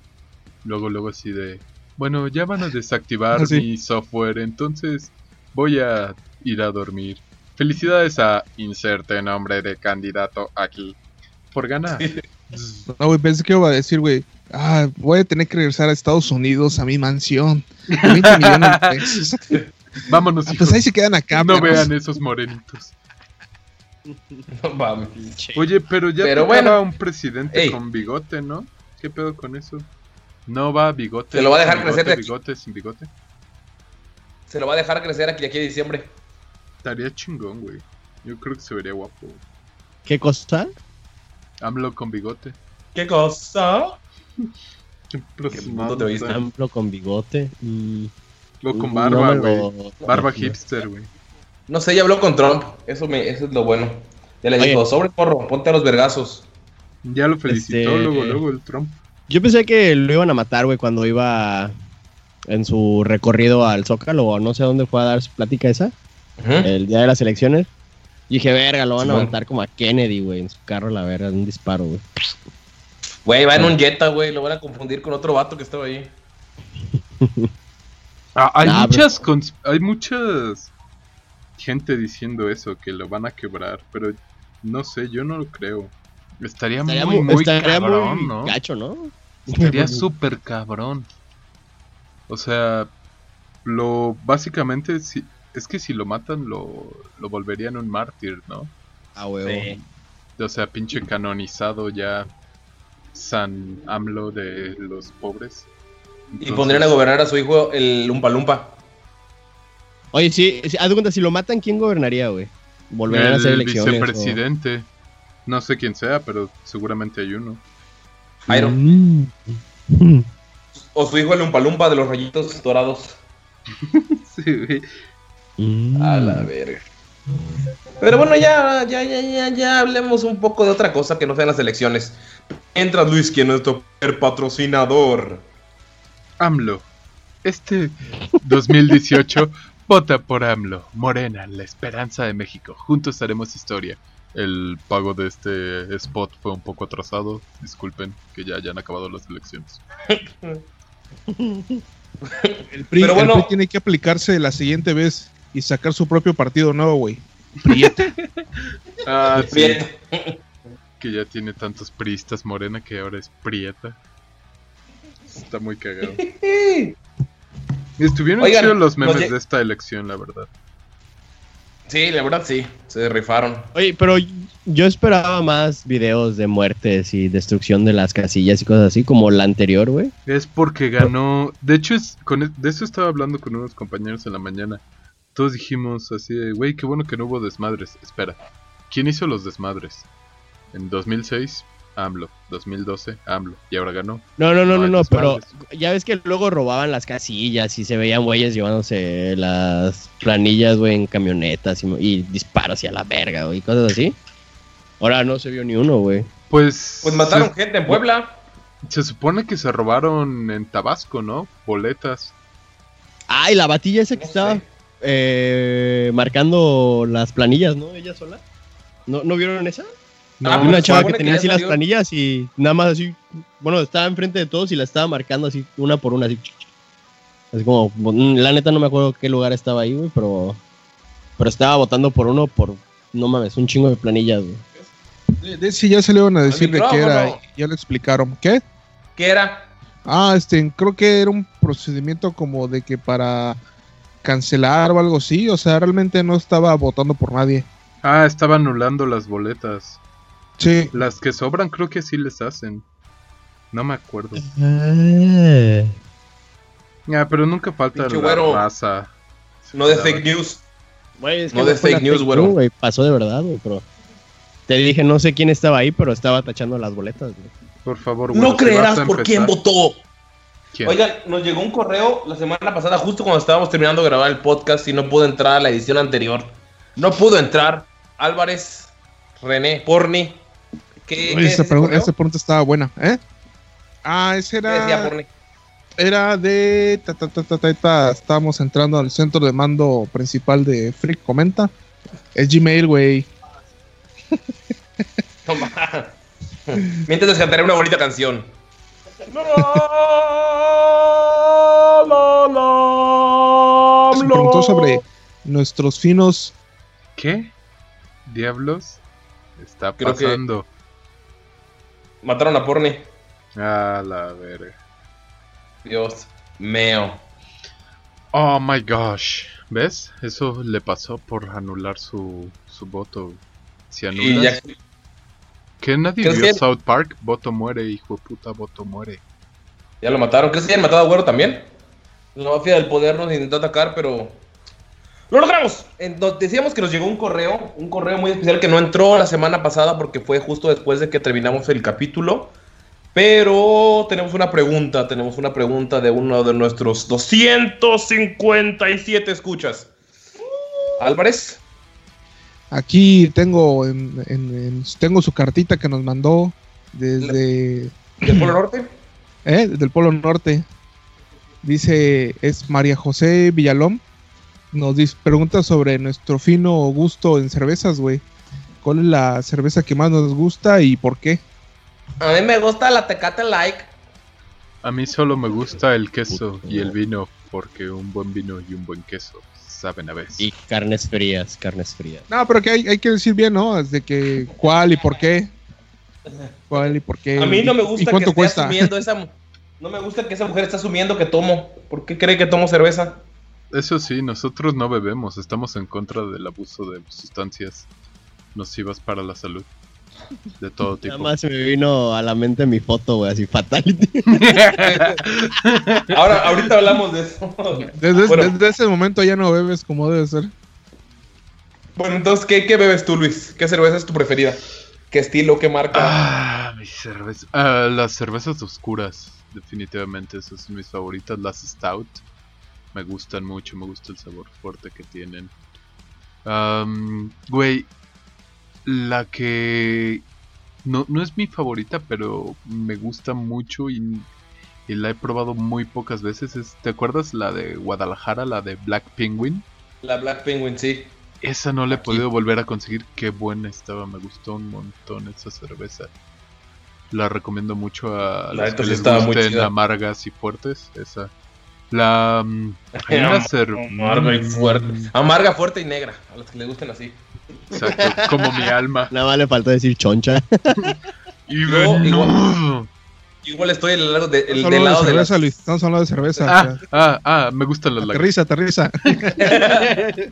Luego, luego así de, bueno, ya van a desactivar Ah, sí. mi software, entonces voy a ir a dormir. Felicidades a inserte nombre de candidato aquí. Por ganar. No, güey, pensé que iba a decir, güey. Ah, voy a tener que regresar a Estados Unidos a mi mansión. de 20 millones de pesos. Vámonos, Ah, pues ahí se quedan acá. no vean esos morenitos. No mames. Oye, pero ya Pero tocaba bueno. un presidente Ey. con bigote, ¿no? ¿Qué pedo con eso? No va bigote. Se lo va a dejar crecer de bigote sin bigote. Se lo va a dejar crecer aquí, aquí a diciembre. Estaría chingón, güey. Yo creo que se vería guapo. ¿Qué cosa? AMLO con bigote. ¿Qué cosa? Qué mundo te oíste? Amplo con bigote. mm, con barba, güey. lo- Barba hipster, güey. No sé, ya habló con Trump. Eso, me, eso es lo bueno. Ya le Oye. dijo, sobre porro, ponte a los vergazos. Ya lo felicitó Este- luego, luego el Trump. Yo pensé que lo iban a matar, güey, cuando iba en su recorrido al Zócalo o no sé dónde fue a dar su plática esa, el día de las elecciones. Y dije, verga, lo van a matar como a Kennedy, güey, en su carro, la verga, un disparo, güey. Güey, va en un Jetta, güey. Lo van a confundir con otro vato que estaba ahí. Ah, hay Nah, muchas hay muchas gente diciendo eso que lo van a quebrar, pero no sé, yo no lo creo. Estaría, Estaría muy, muy, muy estaría cabrón, muy ¿no? gacho, ¿no? Estaría súper cabrón. O sea, lo básicamente si, es que si lo matan lo, lo volverían un mártir, ¿no? Ah. Sí. O sea, pinche canonizado ya San AMLO de los pobres. Y pondrían a gobernar a su hijo el Lumpa Lumpa. Oye, sí, sí, haz de cuenta, si lo matan, ¿quién gobernaría, güey? Volverían a hacer el elecciones. o- vicepresidente. No sé quién sea, pero seguramente hay uno. Jairo. Mm. O su hijo el Lumpa Lumpa de los rayitos dorados. Sí, güey. Mm. A la verga. Pero bueno, ya, ya, ya, ya, ya hablemos un poco de otra cosa que no sean las elecciones. Entra Luis, quien es nuestro primer patrocinador. AMLO. Este 2018 vota por AMLO. Morena, la esperanza de México. Juntos haremos historia. El pago de este spot fue un poco atrasado. Disculpen que ya hayan acabado las elecciones. El PRI, Pero bueno. el PRI tiene que aplicarse la siguiente vez y sacar su propio partido nuevo, güey. Prieta. Ah, sí, Prieto. que ya tiene tantos priistas Morena que ahora es Prieta. Está muy cagado. Estuvieron Oigan, chidos los memes de esta elección, la verdad. Sí, la verdad sí, se rifaron. Oye, pero yo esperaba más videos de muertes y destrucción de las casillas y cosas así, como la anterior, güey. Es porque ganó. De hecho, es con e- de eso estaba hablando con unos compañeros en la mañana. Todos dijimos así de, güey, qué bueno que no hubo desmadres. Espera, ¿quién hizo los desmadres? En 2006, AMLO. 2012, AMLO. Y ahora ganó. No, no, no, No no, pero ya ves que luego robaban las casillas y se veían güeyes llevándose las planillas, güey, en camionetas y, y disparos y a la verga, güey, y cosas así. Ahora no se vio ni uno, güey. Pues. Pues mataron se, gente en Puebla. se supone que se robaron en Tabasco, ¿no? Boletas. Ah, y la batilla esa que No estaba sé. Eh, marcando las planillas, ¿no? Ella sola. ¿No, ¿no vieron esa? No, Ah, Había una pues, chava que tenía así las planillas y nada más así, bueno, estaba enfrente de todos y la estaba marcando así, una por una, así. Así como, la neta no me acuerdo qué lugar estaba ahí, güey, pero, pero estaba votando por uno por, no mames, un chingo de planillas, güey. De, de ya salieron a decir de qué era. Ya lo explicaron. ¿Qué? ¿Qué era? Ah, este, creo que era un procedimiento como de que para cancelar o algo así. O sea, realmente no estaba votando por nadie. Ah, estaba anulando las boletas. Sí. Las que sobran creo que sí les hacen. No me acuerdo. Ah, pero nunca falta Pinche la güero. raza. No de fake news. Güey, es No de fue fake news, güero. güey, Pasó de verdad, güey, pero te dije, no sé quién estaba ahí, pero estaba tachando las boletas, güey. Por favor, güero, No creerás por quién votó. ¿Quién? Oigan, nos llegó un correo la semana pasada, justo cuando estábamos terminando de grabar el podcast y no pudo entrar a la edición anterior. No pudo entrar. Álvarez, René, Porni. ¿Qué, Oye, qué esa, es ese pregun- correo? esa pregunta estaba buena, ¿eh? Ah, ese ¿Qué decía era, Porni? era de... ta, ta, ta, ta, ta, ta, estábamos entrando al centro de mando principal de Freak Comenta. Es Gmail, güey. Toma. Mientras les cantaré una bonita canción. Se preguntó sobre nuestros finos... ¿Qué? ¿Diablos? Está Creo que- pasando. Mataron a Porni. A la verga. Dios mío. Oh my gosh. ¿Ves? Eso le pasó por anular su, su voto. Si Y anulas. ya, ¿Que nadie ¿Crees vio que- South Park? Voto muere, hijo de puta, voto muere. ya lo mataron. ¿Crees que hayan matado a Güero también? La mafia del poder nos intentó atacar, pero. ¡Lo logramos! Decíamos que nos llegó un correo, un correo muy especial que no entró la semana pasada porque fue justo después de que terminamos el capítulo. Pero tenemos una pregunta, tenemos una pregunta de uno de nuestros 257 escuchas. Álvarez, Aquí tengo, en- en- en- tengo su cartita que nos mandó desde... del Polo Norte. ¿eh? del Polo Norte. Dice, es María José Villalón. Nos dice, pregunta sobre nuestro fino gusto en cervezas, güey. ¿Cuál es la cerveza que más nos gusta y por qué? A mí me gusta la Tecate Like. A mí solo me gusta el queso y el vino, porque un buen vino y un buen queso saben a veces. Y carnes frías, carnes frías. No, pero que hay, hay que decir bien, ¿no? De que cuál y por qué. ¿Cuál y por qué? A mí no me ¿Y gusta que esté cuesta? asumiendo esa No me gusta que esa mujer esté asumiendo que tomo. ¿Por qué cree que tomo cerveza? Eso sí, nosotros no bebemos, estamos en contra del abuso de sustancias nocivas para la salud. De todo tipo. Nada más me vino a la mente mi foto, güey, así fatality. Ahora, ahorita hablamos de eso. Desde, Bueno. desde ese momento ya no bebes como debe ser. Bueno, entonces, ¿qué, qué bebes tú, Luis? ¿Qué cerveza es tu preferida? ¿Qué estilo? ¿Qué marca? Ah, mis cervezas. Ah, las cervezas oscuras, definitivamente, esas son mis favoritas. Las Stout me gustan mucho, me gusta el sabor fuerte que tienen. Güey, la que no, no es mi favorita, pero me gusta mucho y, y la he probado muy pocas veces. Es, ¿Te acuerdas la de Guadalajara, la de Black Penguin? La Black Penguin, sí. Esa no la he Aquí. podido volver a conseguir. Qué buena estaba, me gustó un montón esa cerveza. La recomiendo mucho a La los que les gusten amargas y fuertes. Esa. La. mm, hay una cer- Amarga y fuerte. Amarga, fuerte y negra. A los que les gusten así. Exacto, como mi alma. Nada más le faltó decir choncha. Y. Igual estoy del lado, de, el- Estamos del hablando lado de de cerveza, las- Luis. Estamos hablando de cerveza. Ah, ah, ah, me gustan las aterriza, aterriza.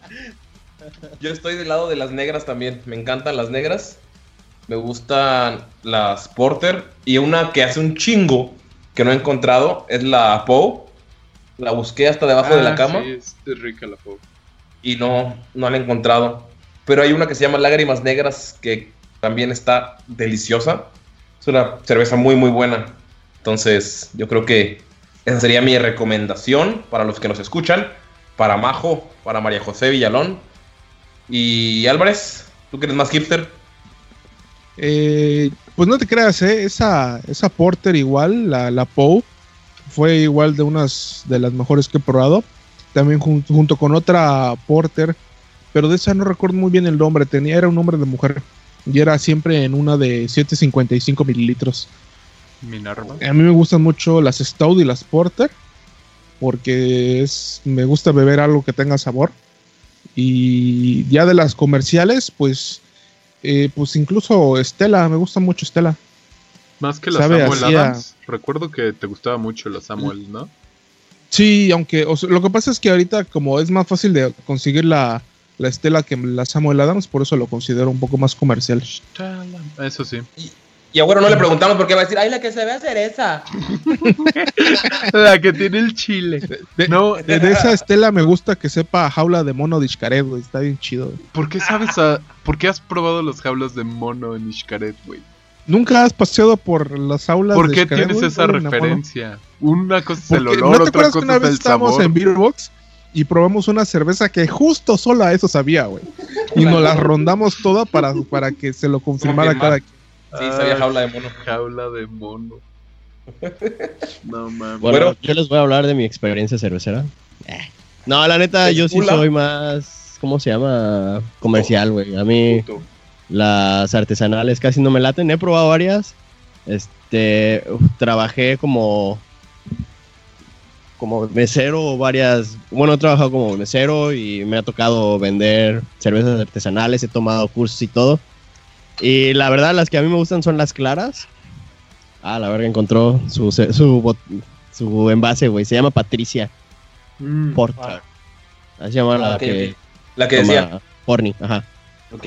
Yo estoy del lado de las negras también. Me encantan las negras. Me gustan las Porter. Y una que hace un chingo que no he encontrado es la Poe. La busqué hasta debajo de la Ah, cama Sí, es es rica la pop. y no, no la he encontrado. Pero hay una que se llama Lágrimas Negras que también está deliciosa. Es una cerveza muy, muy buena. Entonces, yo creo que esa sería mi recomendación para los que nos escuchan. Para Majo, para María José Villalón. Y Álvarez, tú que eres más hipster. Eh, pues no te creas, ¿eh? Esa, esa Porter igual, la, la Poe, fue igual de unas de las mejores que he probado. También jun- junto con otra Porter, pero de esa no recuerdo muy bien el nombre, tenía, era un nombre de mujer. Y era siempre en una de 755 mililitros. Minerva. A mí me gustan mucho las Stout y las Porter, porque es, me gusta beber algo que tenga sabor. Y ya de las comerciales, pues, eh, pues incluso Estela, me gusta mucho Estela. Más que la Sabe Samuel Adams. Recuerdo que te gustaba mucho la Samuel, ¿no? Sí, aunque o sea, lo que pasa es que ahorita como es más fácil de conseguir la, la Estela que la Samuel Adams, por eso lo considero un poco más comercial. Eso sí. Y a Güero no le preguntamos por qué va a decir, ay, la que se ve a cereza. La que tiene el chile. De, No, de- de esa Estela me gusta que sepa jaula de mono de Xcaret, güey, está bien chido. ¿Por qué sabes a... ¿Por qué has probado los jaulas de mono en Ishkaret, güey? ¿Nunca has paseado por las aulas ¿Por de qué Chicago, tienes esa referencia? Una cosa es el olor, ¿No te otra acuerdas que una cosa es vez el estábamos sabor. en Beer Box y probamos una cerveza que justo solo a eso sabía, güey? Y nos la rondamos toda para, para que se lo confirmara Confirmar. cada quien. Sí, sabía jaula de mono. Jaula de mono. No mames. Bueno, Bueno. yo les voy a hablar de mi experiencia cervecera. Eh. No, la neta, yo sí soy más, ¿cómo se llama? Comercial, güey. A mí las artesanales casi no me laten. He probado varias. Este, uf, trabajé como como mesero varias, bueno, he trabajado como mesero y me ha tocado vender cervezas artesanales, he tomado cursos y todo. Y la verdad, las que a mí me gustan son las claras. Ah, la verga encontró su su, bot- su envase, güey. Se llama Patricia Mm. Porter. Así se llama Ah, la ok, que ok. La que decía. Porni, ajá. Ok.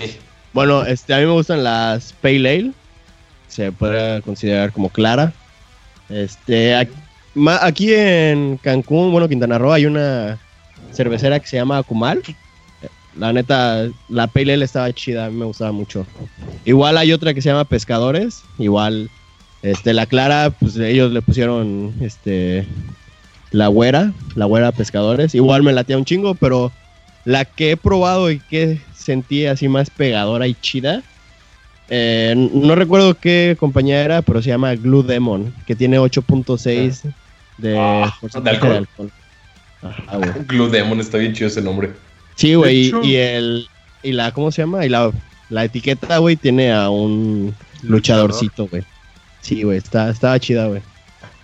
Bueno, este, a mí me gustan las Pale Ale. Se puede considerar como clara. Este, aquí en Cancún, bueno, Quintana Roo, hay una cervecera que se llama Akumal. La neta, la Pale Ale estaba chida, a mí me gustaba mucho. Igual hay otra que se llama Pescadores. Igual, este, la clara, pues ellos le pusieron, este, la güera, la güera Pescadores. Igual me latía un chingo, pero la que he probado y que sentí así más pegadora y chida. eh, no recuerdo qué compañía era, pero se llama Glue Demon, que tiene 8.6 de Ah, ¿de de alcohol. Ajá. Glue Demon, está bien chido ese nombre. Sí, güey, y- el y la ¿cómo se llama? Y la, la etiqueta, güey, tiene a un luchadorcito, güey. Sí, güey, está estaba chida, güey.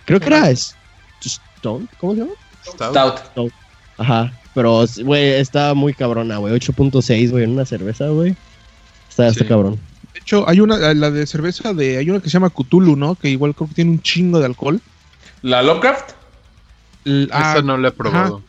Creo que era es- Stone, ¿cómo se llama? Stout. Stout. Ajá, pero güey, está muy cabrona, güey, 8.6, güey, en una cerveza, güey. Está, está Sí. cabrón. De hecho, hay una, la de cerveza de, hay una que se llama Cthulhu, ¿no? Que igual creo que tiene un chingo de alcohol. ¿La Lovecraft? L- ah, Esa no la he probado.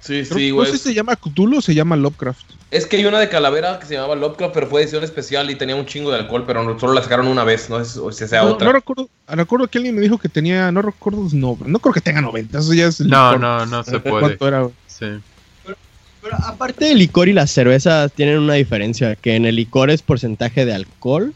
Sí, creo- sí, no güey. sé si se llama Cthulhu o se llama Lovecraft. Es que hay una de Calavera que se llamaba Lovecraft, pero fue edición especial y tenía un chingo de alcohol, pero no- solo la sacaron una vez, no sé si sea No, otra. no recuerdo, recuerdo que alguien me dijo que tenía, no recuerdo, no, no creo que tenga 90, eso ya es No, licor. no, no se puede. ¿Cuánto era? Sí. Pero aparte del licor y las cervezas tienen una diferencia, que en el licor es porcentaje de alcohol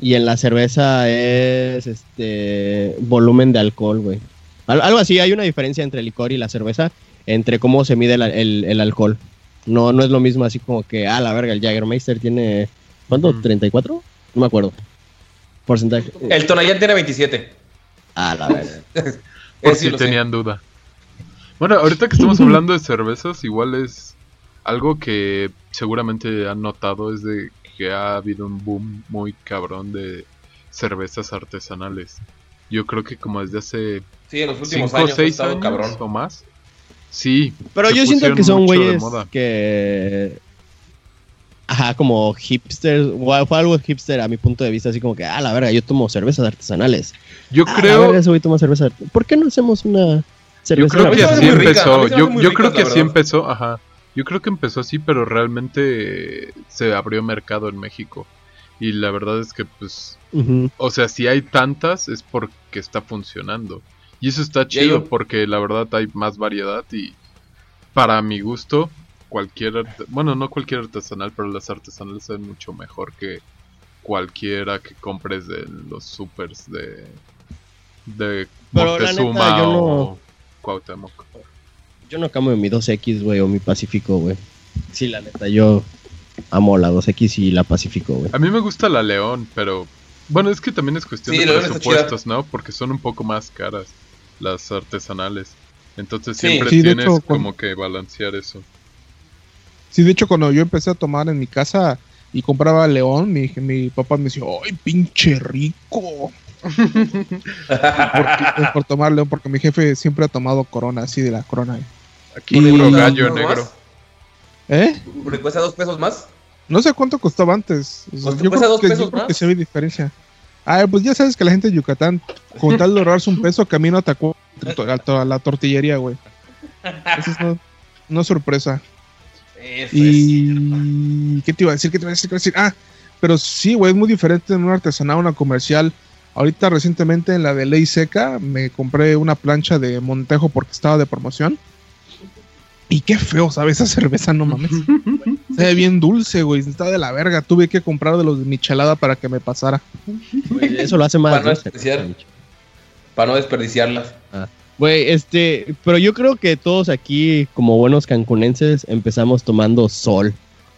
y en la cerveza es este volumen de alcohol, güey. Al- algo así, hay una diferencia entre el licor y la cerveza, entre cómo se mide el, el- el alcohol. No, no es lo mismo así como que, ah, la verga, el Jagermeister tiene, ¿cuánto? Ujú. ¿34? No me acuerdo. Porcentaje. El Tonayán tiene 27. Ah, la verga. Por sí si sé. tenían duda. Bueno, ahorita que estamos hablando de cervezas, igual es algo que seguramente han notado es de que ha habido un boom muy cabrón de cervezas artesanales. Yo creo que como desde hace Sí, en los últimos 5 o años ha 6 estado años cabrón. o más. Sí. Pero yo siento que son güeyes que. Ajá, como hipsters. o Fue algo hipster a mi punto de vista, así como que, ah, la verga, yo tomo cervezas artesanales. Yo Ah, la creo, verga, toma cerveza. art- ¿Por qué no hacemos una yo cerveza creo que así empezó. Yo, yo rica, creo que la así empezó, ajá. Yo creo que empezó así, pero realmente se abrió mercado en México. Y la verdad es que pues. O sea, si hay tantas es porque está funcionando. Y eso está chido porque la verdad hay más variedad y para mi gusto cualquier, arte- bueno, no cualquier artesanal, pero las artesanales son mucho mejor que cualquiera que compres de los supers de de Pero la neta, Moctezuma yo no- o Cuauhtémoc. Yo no cambio mi 2X, güey, o mi Pacífico, güey. Sí, la neta, yo amo la 2X y la Pacífico, güey. A mí me gusta la León, pero bueno, es que también es cuestión Sí, de presupuestos, ¿no? Porque son un poco más caras las artesanales. Entonces Sí. siempre Sí, tienes hecho, como que balancear eso. Sí, de hecho, cuando yo empecé a tomar en mi casa y compraba León, mi, mi papá me decía, ¡ay, pinche rico! Porque- por tomar León, porque mi jefe siempre ha tomado Corona, así de la Corona. Aquí Y- puro ¿Cuesta gallo negro. más? ¿Eh? ¿Le cuesta dos pesos más? No sé cuánto costaba antes. O sea, Pues, yo cuesta creo dos que, yo pesos creo que se ve diferencia. Ah, pues ya sabes que la gente de Yucatán, con tal de ahorrarse un peso, camino atacó a la tortillería, güey. Eso es no, no es sorpresa. Eso es. Y. ¿Qué te iba a decir? ¿Qué te iba a decir? ¿Qué te iba a decir? Ah, pero sí, güey, es muy diferente en una artesanal, una comercial. Ahorita recientemente en la de Ley Seca me compré una plancha de Montejo porque estaba de promoción. Y qué feo, ¿sabes? Esa cerveza, no mames. Está bien dulce, güey. Está de la verga. Tuve que comprar de los de michelada para que me pasara. Güey, Eso lo hace más Para no dulce, desperdiciar. Para no desperdiciarlas. Güey, este, pero yo creo que todos aquí, como buenos cancunenses, empezamos tomando sol.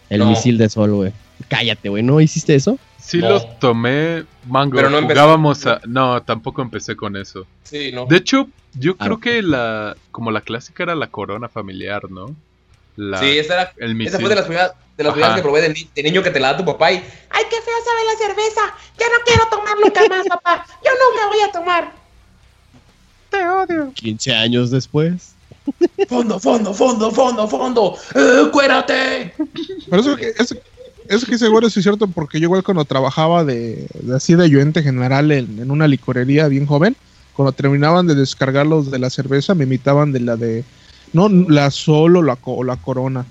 El No. misil de sol, güey. Cállate, güey, ¿no hiciste eso? Sí No. los tomé, mango. Pero no empecé. jugábamos a... No, tampoco empecé con eso. Sí, no. De hecho, yo Ah. creo que la... Como la clásica era la corona familiar, ¿no? La, sí, esa, era, el esa fue de las primeras, de las Ajá. primeras que probé de, ni- de niño que te la da tu papá y Ay, qué feo sabe la cerveza. Ya no quiero tomar nunca más, papá. Yo nunca voy a tomar. 15 años después. fondo, fondo, fondo, fondo, fondo, eh, cuérate. Pero eso, eso, eso que seguro sí es cierto, porque yo igual cuando trabajaba de, de así de ayudante general en, en una licorería bien joven, cuando terminaban de descargarlos de la cerveza, me imitaban de la de, no, la Sol o la, co- o la Corona.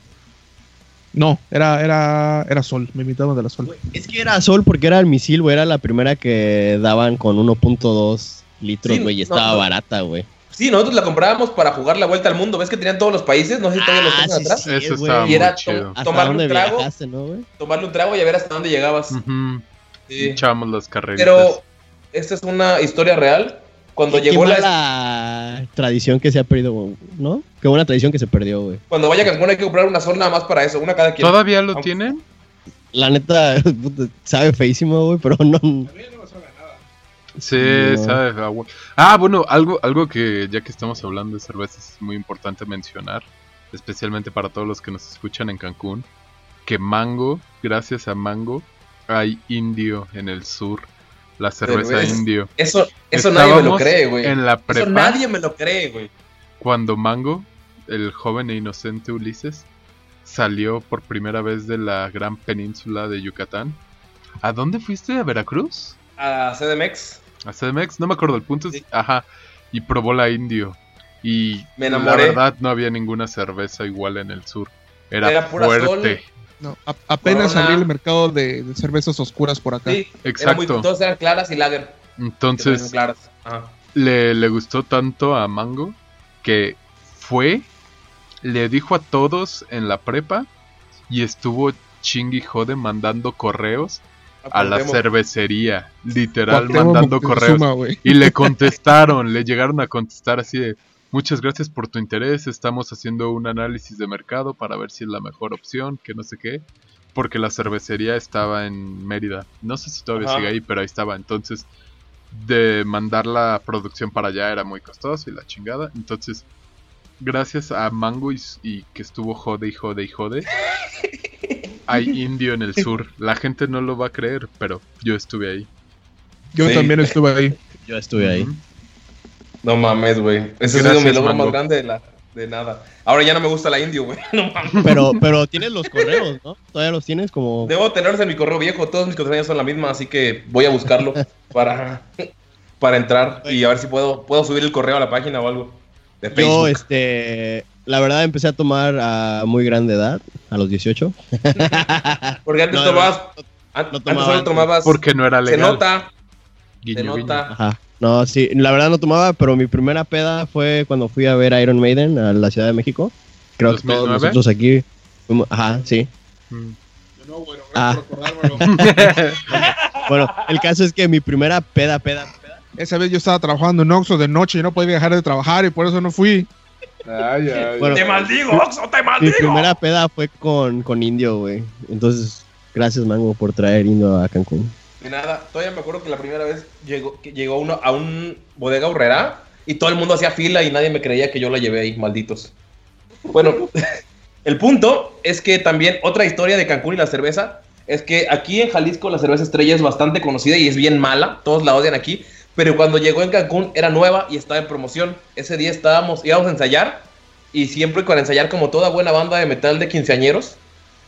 No, era, era, era Sol, me imitaban de la Sol. Es que era sol porque era el misil, güey. Era la primera que daban con 1.2 litros, Sí, güey. y no, estaba no. barata, güey. Sí, nosotros la comprábamos para jugar la vuelta al mundo. ¿Ves que tenían todos los países? No sé si todavía los Ah, tienen sí, atrás. sí, Eso Y era muy chido. ¿Hasta tomarle un trago, viajaste, no, tomarle un trago y a ver hasta dónde llegabas. Ujú. Sí. Echábamos las carreritas. Pero esta es una historia real. Cuando Qué llegó la, mala tradición que se ha perdido, güey, ¿no? Qué buena tradición que se perdió, güey. cuando vaya a Cancún hay que comprar una sola nada más para eso, una cada quien. ¿Todavía lo Aunque- tienen? La neta, sabe feísimo, güey, pero no... Sí, No. sabe. a hue- Ah, bueno, algo, algo que ya que estamos hablando de cervezas es muy importante mencionar, especialmente para todos los que nos escuchan en Cancún, que Mango, gracias a Mango, hay indio en el sur, la cerveza indio. Eso, eso nadie me lo cree, güey. En la Eso nadie me lo cree, güey. cuando Mango, el joven e inocente Ulises, salió por primera vez de la gran península de Yucatán. ¿A dónde fuiste? ¿A Veracruz? A CDMX. A CDMX, no me acuerdo el punto. es- Sí. Ajá. Y probó la indio. Y Me la verdad no había ninguna cerveza igual en el sur. Era, Era pura fuerte. No, a- apenas Corona. abrí el mercado de, de cervezas oscuras por acá. Sí, era muy, Exacto. todas eran claras y lager. Entonces claras. Le, le gustó tanto a Mango que fue, le dijo a todos en la prepa y estuvo chingui jode mandando correos a la cervecería. Literal, mandando correos. Y le contestaron, le llegaron a contestar así de, muchas gracias por tu interés, estamos haciendo un análisis de mercado para ver si es la mejor opción, que no sé qué, porque la cervecería estaba en Mérida. No sé si todavía Ajá. sigue ahí, pero ahí estaba. Entonces, de mandar la producción para allá era muy costoso y la chingada. Entonces, gracias a Mango y, y que estuvo jode y jode y jode, hay indio en el sur. La gente no lo va a creer, pero yo estuve ahí. Yo Sí. también estuve ahí. Yo estuve ahí. No mames, güey. Ese ha sido Gracias, mi logro Mango. más grande de, la, de nada. Ahora ya no me gusta la indio, güey. No mames. Pero, pero tienes los correos, ¿no? Todavía los tienes como... Debo tenerlos en mi correo viejo. Todos mis contraseñas son la misma, así que voy a buscarlo para, para entrar y a ver si puedo, puedo subir el correo a la página o algo. De Yo, este... La verdad empecé a tomar a muy grande edad, a los 18. Porque antes no, tomabas. an- no antes solo tomabas. Porque no era se legal. nota. Guiño, se guiño. nota. Ajá. No, sí, la verdad no tomaba, pero mi primera peda fue cuando fui a ver Iron Maiden a la Ciudad de México. Creo que todos 2009? nosotros aquí fuimos- Ajá, sí. Mm. Ah. Bueno, el caso es que mi primera peda, peda. Esa vez yo estaba trabajando en Oxxo de noche y no podía dejar de trabajar y por eso no fui. Bueno, ¡Te maldigo, Oxo! ¡Te mi maldigo! primera peda fue con, con Indio, güey. Entonces, gracias, Mango, por traer Indio a Cancún. De nada, todavía me acuerdo que la primera vez llegó, que llegó uno a un bodega horrera y todo el mundo hacía fila y nadie me creía que yo la llevé ahí, malditos. Bueno, el punto es que también otra historia de Cancún y la cerveza es que aquí en Jalisco la cerveza estrella es bastante conocida y es bien mala, todos la odian aquí, pero cuando llegó en Cancún era nueva y estaba en promoción. Ese día estábamos, íbamos a ensayar y siempre con ensayar como toda buena banda de metal de quinceañeros,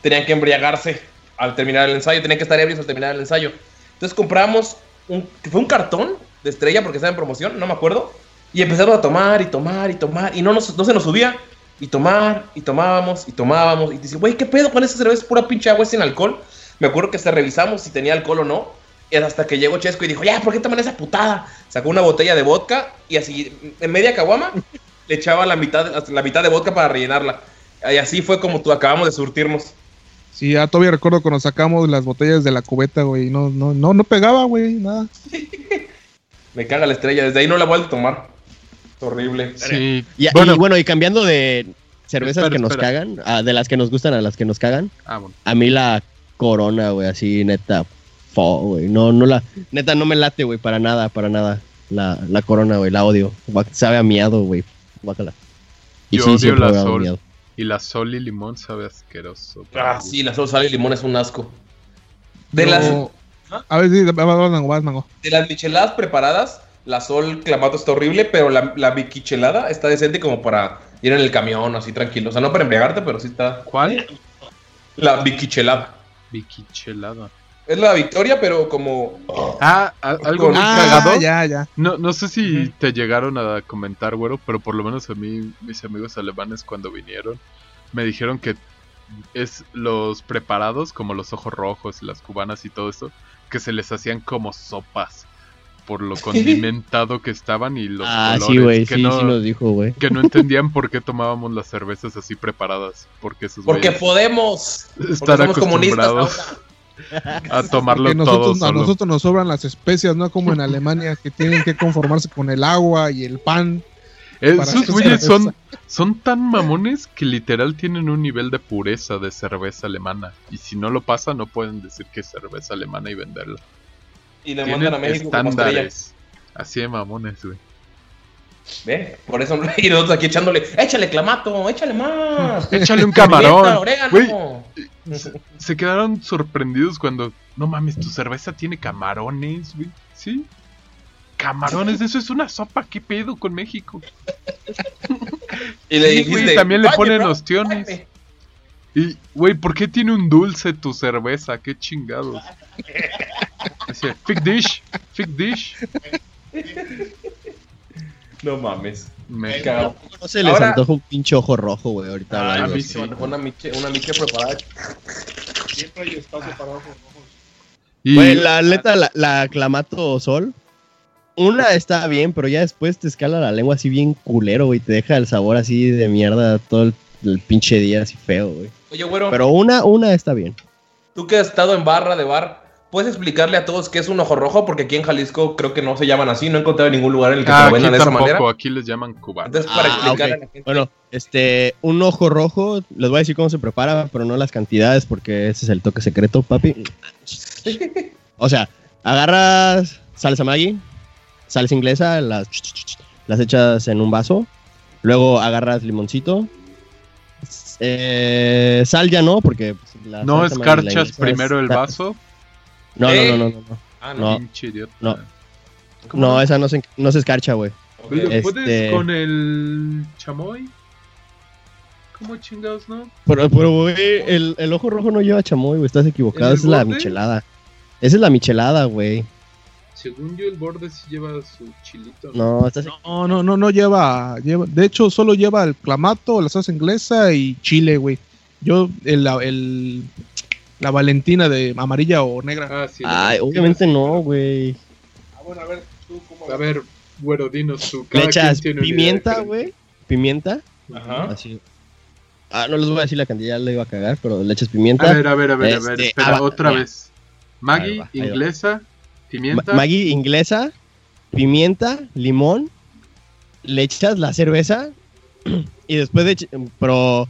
tenían que embriagarse al terminar el ensayo, tenían que estar ebrios al terminar el ensayo. Entonces compramos un, fue un cartón de estrella porque estaba en promoción, no me acuerdo. Y empezamos a tomar y tomar y tomar y no, nos, no se nos subía. Y tomar y tomábamos y tomábamos. Y dice, güey, ¿qué pedo con esa cerveza? Pura pinche agua sin alcohol. Me acuerdo que hasta revisamos si tenía alcohol o no. Y hasta que llegó Chesco y dijo, ya, ¿por qué toman esa putada? Sacó una botella de vodka y así, en media caguama, le echaba la mitad, la mitad de vodka para rellenarla. Y así fue como tú acabamos de surtirnos. Sí, ya todavía recuerdo cuando sacamos las botellas de la cubeta, güey. No, no, no, no pegaba, güey, nada. Me caga la estrella. Desde ahí no la vuelvo a tomar. Es horrible. Sí. Y, y bueno, bueno, y cambiando de cervezas Espera, que nos espera. cagan, a- de las que nos gustan a las que nos cagan, ah, bueno. a mí la corona, güey, así neta, fo, güey. No, no la, neta, no me late, güey, para nada, para nada. La, la corona, güey, la odio. Sabe a miado, güey. Guácala. Y Yo sí, odio la Sol. miado. Y la sol y limón sabe asqueroso. Ah, sí, la sol sal y limón es un asco. De, las, A ver, sí, vas, Mango, vas, Mango. de las micheladas preparadas, la sol clamato está horrible, pero la, la biquichelada está decente como para ir en el camión así tranquilo. O sea, no para embriagarte, pero sí está. ¿Cuál? La biquichelada. Biquichelada. Es la victoria, pero como. Ah, algo muy Ah, cagado. ya, ya. No, no sé si te llegaron a comentar, güero, pero por lo menos a mí, mis amigos alemanes cuando vinieron, me dijeron que es los preparados, como los ojos rojos, las cubanas y todo eso, que se les hacían como sopas por lo condimentado que estaban y los Ah, colores, sí, güey, que sí, no, sí nos dijo, güey. que no entendían por qué tomábamos las cervezas así preparadas, porque esos Porque podemos. Porque están somos comunistas. acostumbrados ahora. A tomarlo Que todo nosotros, a solo. nosotros nos sobran las especias, no como en Alemania, que tienen que conformarse con el agua y el pan. Esos güeyes son, son tan mamones que literal tienen un nivel de pureza de cerveza alemana. Y si no lo pasa, no pueden decir que es cerveza alemana y venderla. Y le Tienen mandan a México como estándares. Así de mamones, güey. ¿Ve? Por eso. Y nosotros aquí echándole. Échale clamato, échale más. Échale un camarón. orégano. Güey, se, se quedaron sorprendidos cuando. No mames, tu cerveza tiene camarones, güey. ¿Sí? Camarones, eso es una sopa. ¿Qué pedo con México? Y le Sí, dijiste. güey, también le "Oye, ponen bro, ostiones". cállate". Y, güey, ¿por qué tiene un dulce tu cerveza? Qué chingados. Así, Fig dish, fig dish. No mames. Me Cago. No se les Ahora- antoja un pinche ojo rojo, güey, ahorita Ah, a mí. Una miche, una miche preparada. Siempre hay espacio para ojos Y Güey, la neta, la, la clamato sol. Una está bien, pero ya después te escala la lengua así bien culero, güey. Te deja el sabor así de mierda todo el, el pinche día así feo, güey. Oye, güero, Pero una, una está bien. tú que has estado en barra de bar, ¿puedes explicarle a todos qué es un ojo rojo? Porque aquí en Jalisco creo que no se llaman así. No he encontrado ningún lugar en el que Ah, te lo vendan de esa manera. aquí les llaman cubanos. Entonces, para Ah, explicarle ok. a la gente. Bueno, este, un ojo rojo, les voy a decir cómo se prepara, pero no las cantidades, porque ese es el toque secreto, papi. O sea, agarras salsa Maggi, salsa inglesa, las, las echas en un vaso. Luego agarras limoncito. Eh, sal ya no, porque pues, la ¿No escarchas primero el está- vaso? No, no, ¿Eh? no, no, no, no. Ah, No. Pinche idiota. No. ¿Cómo No, esa no se, no se escarcha, güey. Ok. Oye, Este- ¿puedes con el chamoy? ¿Cómo chingados, no? Pero, pero güey, el, el ojo rojo no lleva chamoy, güey. Estás equivocado. ¿En el Esa es la michelada. Esa es la michelada, güey. Según yo, el borde sí lleva su chilito. No, estás No, no, no, no lleva, lleva. De hecho, solo lleva el clamato, la salsa inglesa y chile, güey. Yo, el- la Valentina de amarilla o negra. Ah, sí. Ay, obviamente no, güey. Ah, bueno, a ver, tú cómo. A ver, güero, dinos tú. Le echas pimienta, güey. Pimienta. Ajá. Así. Ah, no les voy a decir la cantidad, le iba a cagar, pero le echas pimienta. A ver, a ver, a ver, a ver. Este, Espera, ah, otra vez. Maggi, Ahí va, ahí va. inglesa, pimienta. Ma- Maggi inglesa, pimienta, limón. Le echas la cerveza. Y después de. ech- Pero.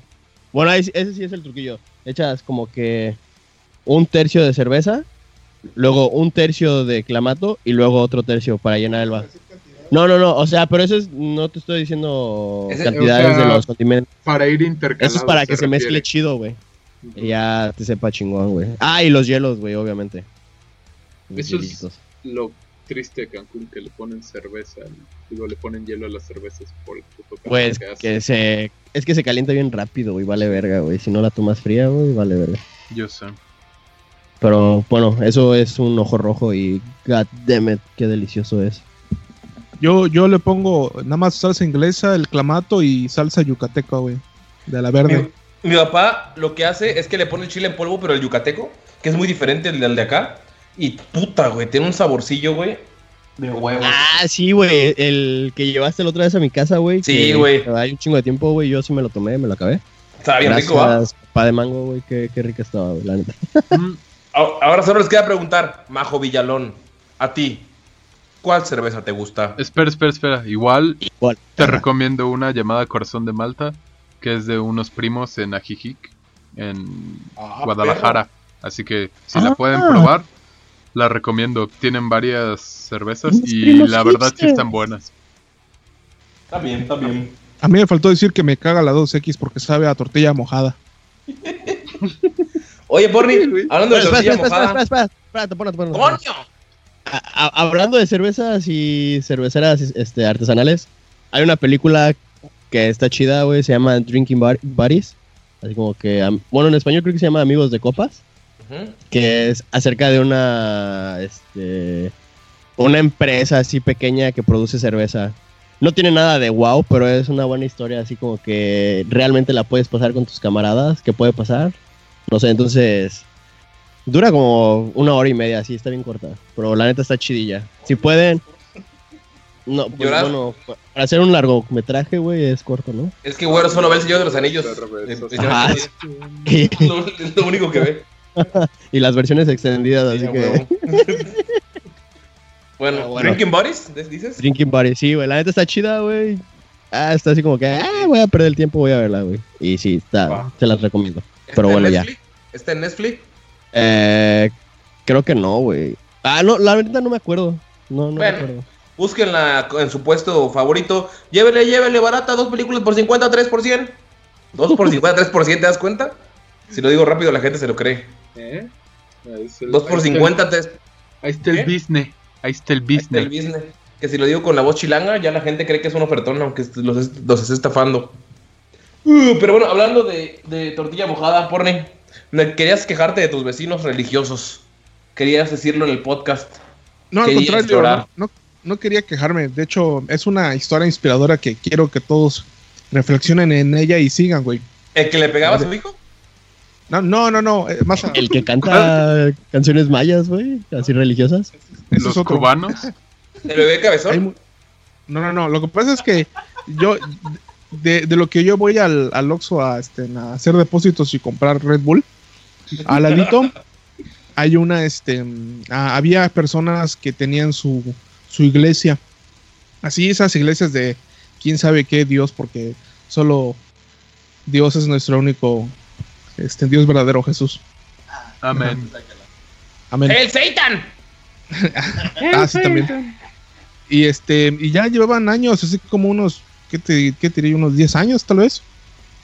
Bueno, ese sí es el truquillo. Echas como que un tercio de cerveza, luego un tercio de clamato y luego otro tercio para llenar el vaso. No, no, no, o sea, pero eso es, no te estoy diciendo Ese- cantidades o sea, de los condimentos. Para ir intercalando. Eso es para que se, mezcle chido, güey. Y ya te sepa chingón, güey. Ah, y los hielos, güey, obviamente. Los Eso es-. Lo triste de Cancún, que le ponen cerveza. Digo, le ponen hielo a las cervezas por el puto calor Pues que que se. Es que se calienta bien rápido, güey. Vale verga, güey. Si no la tomas fría, güey, vale verga. Yo sé. Pero bueno, eso es un ojo rojo y god damn it, qué delicioso es. Yo, yo le pongo nada más salsa inglesa, el clamato y salsa yucateca, güey. De la verde. Mi, mi papá lo que hace es que le pone el chile en polvo, pero el yucateco, que es muy diferente del, del de acá. Y puta, güey, tiene un saborcillo, güey. De huevo. Ah, sí, güey. El que llevaste la otra vez a mi casa, güey. Sí, güey. Hay un chingo de tiempo, güey. Yo sí me lo tomé, me lo acabé. Estaba bien rico, ¿va? Gracias, spa de mango, güey, qué, qué rica estaba, güey, la neta. Mm, Ahora solo les queda preguntar, Majo Villalón, a ti, ¿cuál cerveza te gusta? espera, espera, espera. Igual Igual. te recomiendo una llamada Corazón de Malta, que es de unos primos en Ajijic, en Ah, Guadalajara. Así que si Ah. la pueden probar, la recomiendo. Tienen varias cervezas y la verdad sí están buenas. Está bien, está bien. A mí me faltó decir que me caga la 2X porque sabe a tortilla mojada. Oye, Porni, hablando de tortilla espera, espera, hablando de cervezas y cerveceras este, artesanales, hay una película que está chida, güey, se llama Drinking Bar- Buddies. Así como que, bueno, en español creo que se llama Amigos de Copas, que es acerca de una, este, una empresa así pequeña que produce cerveza. No tiene nada de wow, pero es una buena historia, así como que realmente la puedes pasar con tus camaradas, que puede pasar. No sé, entonces dura como una hora y media, así está bien corta, pero la neta está chidilla. Si pueden, no, pues ¿Llorar? bueno, para hacer un largometraje, güey, es corto, ¿no? Es que güero solo ve el Señor de los Anillos. Ajá. Es lo, es lo único que ve. y las versiones extendidas, así Sí, que bueno, Ah, bueno. ¿Drinking Buddies? ¿Dices? Drinking Buddies, sí, güey, la neta está chida, güey. Ah, está así como que, ah, voy a perder el tiempo, voy a verla, güey. Y sí, está, Va. se las recomiendo. ¿Está Pero en bueno, ya. Netflix? ¿Está en Netflix? Eh, creo que no, güey. Ah, no, la verdad no me acuerdo. No, no Bueno. me acuerdo. Búsquenla en su puesto favorito. Llévele, llévele, barata. Dos películas por 50, 3 por 100. Dos por 50, 3 por 100, ¿te das cuenta? Si lo digo rápido, la gente se lo cree. ¿Eh? Dos por 50, 3 Ahí está el business. Ahí está el business. business. Que si lo digo con la voz chilanga, ya la gente cree que es un ofertón, aunque los, los esté estafando. Uh, pero bueno, hablando de, de tortilla mojada, porni, me querías quejarte de tus vecinos religiosos. Querías decirlo en el podcast. No, al contrario, no, no, no quería quejarme. De hecho, es una historia inspiradora que quiero que todos reflexionen en ella y sigan, güey. ¿El que le pegaba a su hijo? No, no, no, no. eh, más a- El que canta canciones mayas, güey, así religiosas. Los es otro. cubanos. ¿El bebé cabezón? No, no, no. Lo que pasa es que yo, de, de lo que yo voy al, al Oxxo a, este, a hacer depósitos y comprar Red Bull, al ladito hay una, este, había personas que tenían su, su iglesia. Así esas iglesias de quién sabe qué Dios, porque solo Dios es nuestro único, este, Dios verdadero, Jesús. Amén. Amén. ¡El Satan! Ah, sí, también. Y este, y ya llevaban años, así como unos, ¿qué te, qué te diría? Unos 10 años tal vez.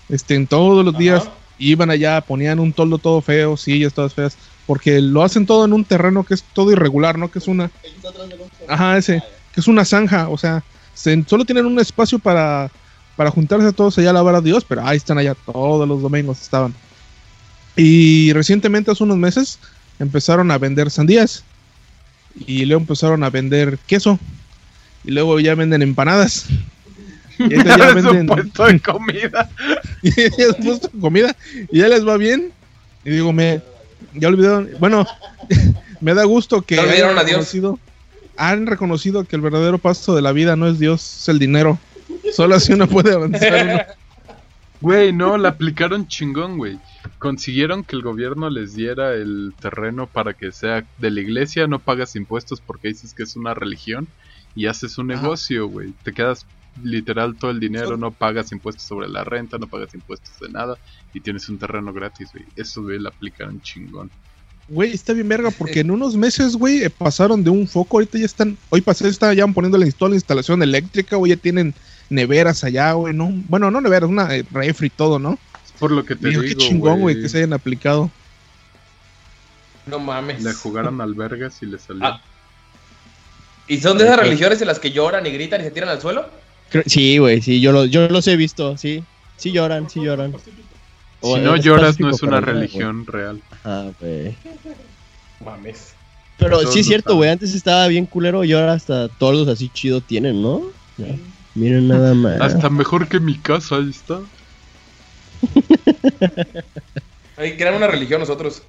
Este, en todos los días Ajá. iban allá, ponían un toldo todo feo, sillas todas feas, porque lo hacen todo en un terreno que es todo irregular, ¿no? Que es una... Ajá, ese, que es una zanja, o sea, se- solo tienen un espacio para, para juntarse todos allá a alabar a Dios, pero ahí están allá todos los domingos estaban. Y recientemente, hace unos meses, empezaron a vender sandías. Y luego empezaron a vender queso. Y luego ya venden empanadas. Y ya Es un venden puesto de comida. y ya puesto comida. Y ya les va bien. Y digo, me. Ya olvidaron. Bueno, me da gusto que hayan a Dios. reconocido, han reconocido que el verdadero paso de la vida no es Dios, es el dinero. Solo así uno puede avanzar. Güey, no, la aplicaron chingón, güey. Consiguieron que el gobierno les diera el terreno para que sea de la iglesia, no pagas impuestos porque dices que es una religión y haces un negocio, güey. Te quedas literal todo el dinero, no pagas impuestos sobre la renta, no pagas impuestos de nada y tienes un terreno gratis, güey. Eso, güey, la aplicaron chingón. Güey, está bien verga porque en unos meses, güey, eh, pasaron de un foco, ahorita ya están, hoy pasé, estaban ya poniendo la, toda la instalación eléctrica, güey, ya tienen neveras allá, güey, no, bueno, no neveras, una eh, refri y todo, ¿no? Es por lo que te Digo, digo, qué chingón, güey, que se hayan aplicado. No mames. Le jugaron albergas y le salió. Ah. ¿Y son de esas religiones en las que lloran y gritan y se tiran al suelo? Sí, güey, sí, yo, lo, yo los he visto, sí. Sí lloran, sí lloran. O si no lloras, no es una religión real. Ah, güey. Mames. Pero sí es cierto, güey, antes estaba bien culero y ahora hasta todos los así chido tienen, ¿no? Ya. Miren nada más. Hasta mejor que mi casa, ahí está. Hay que crear una religión nosotros.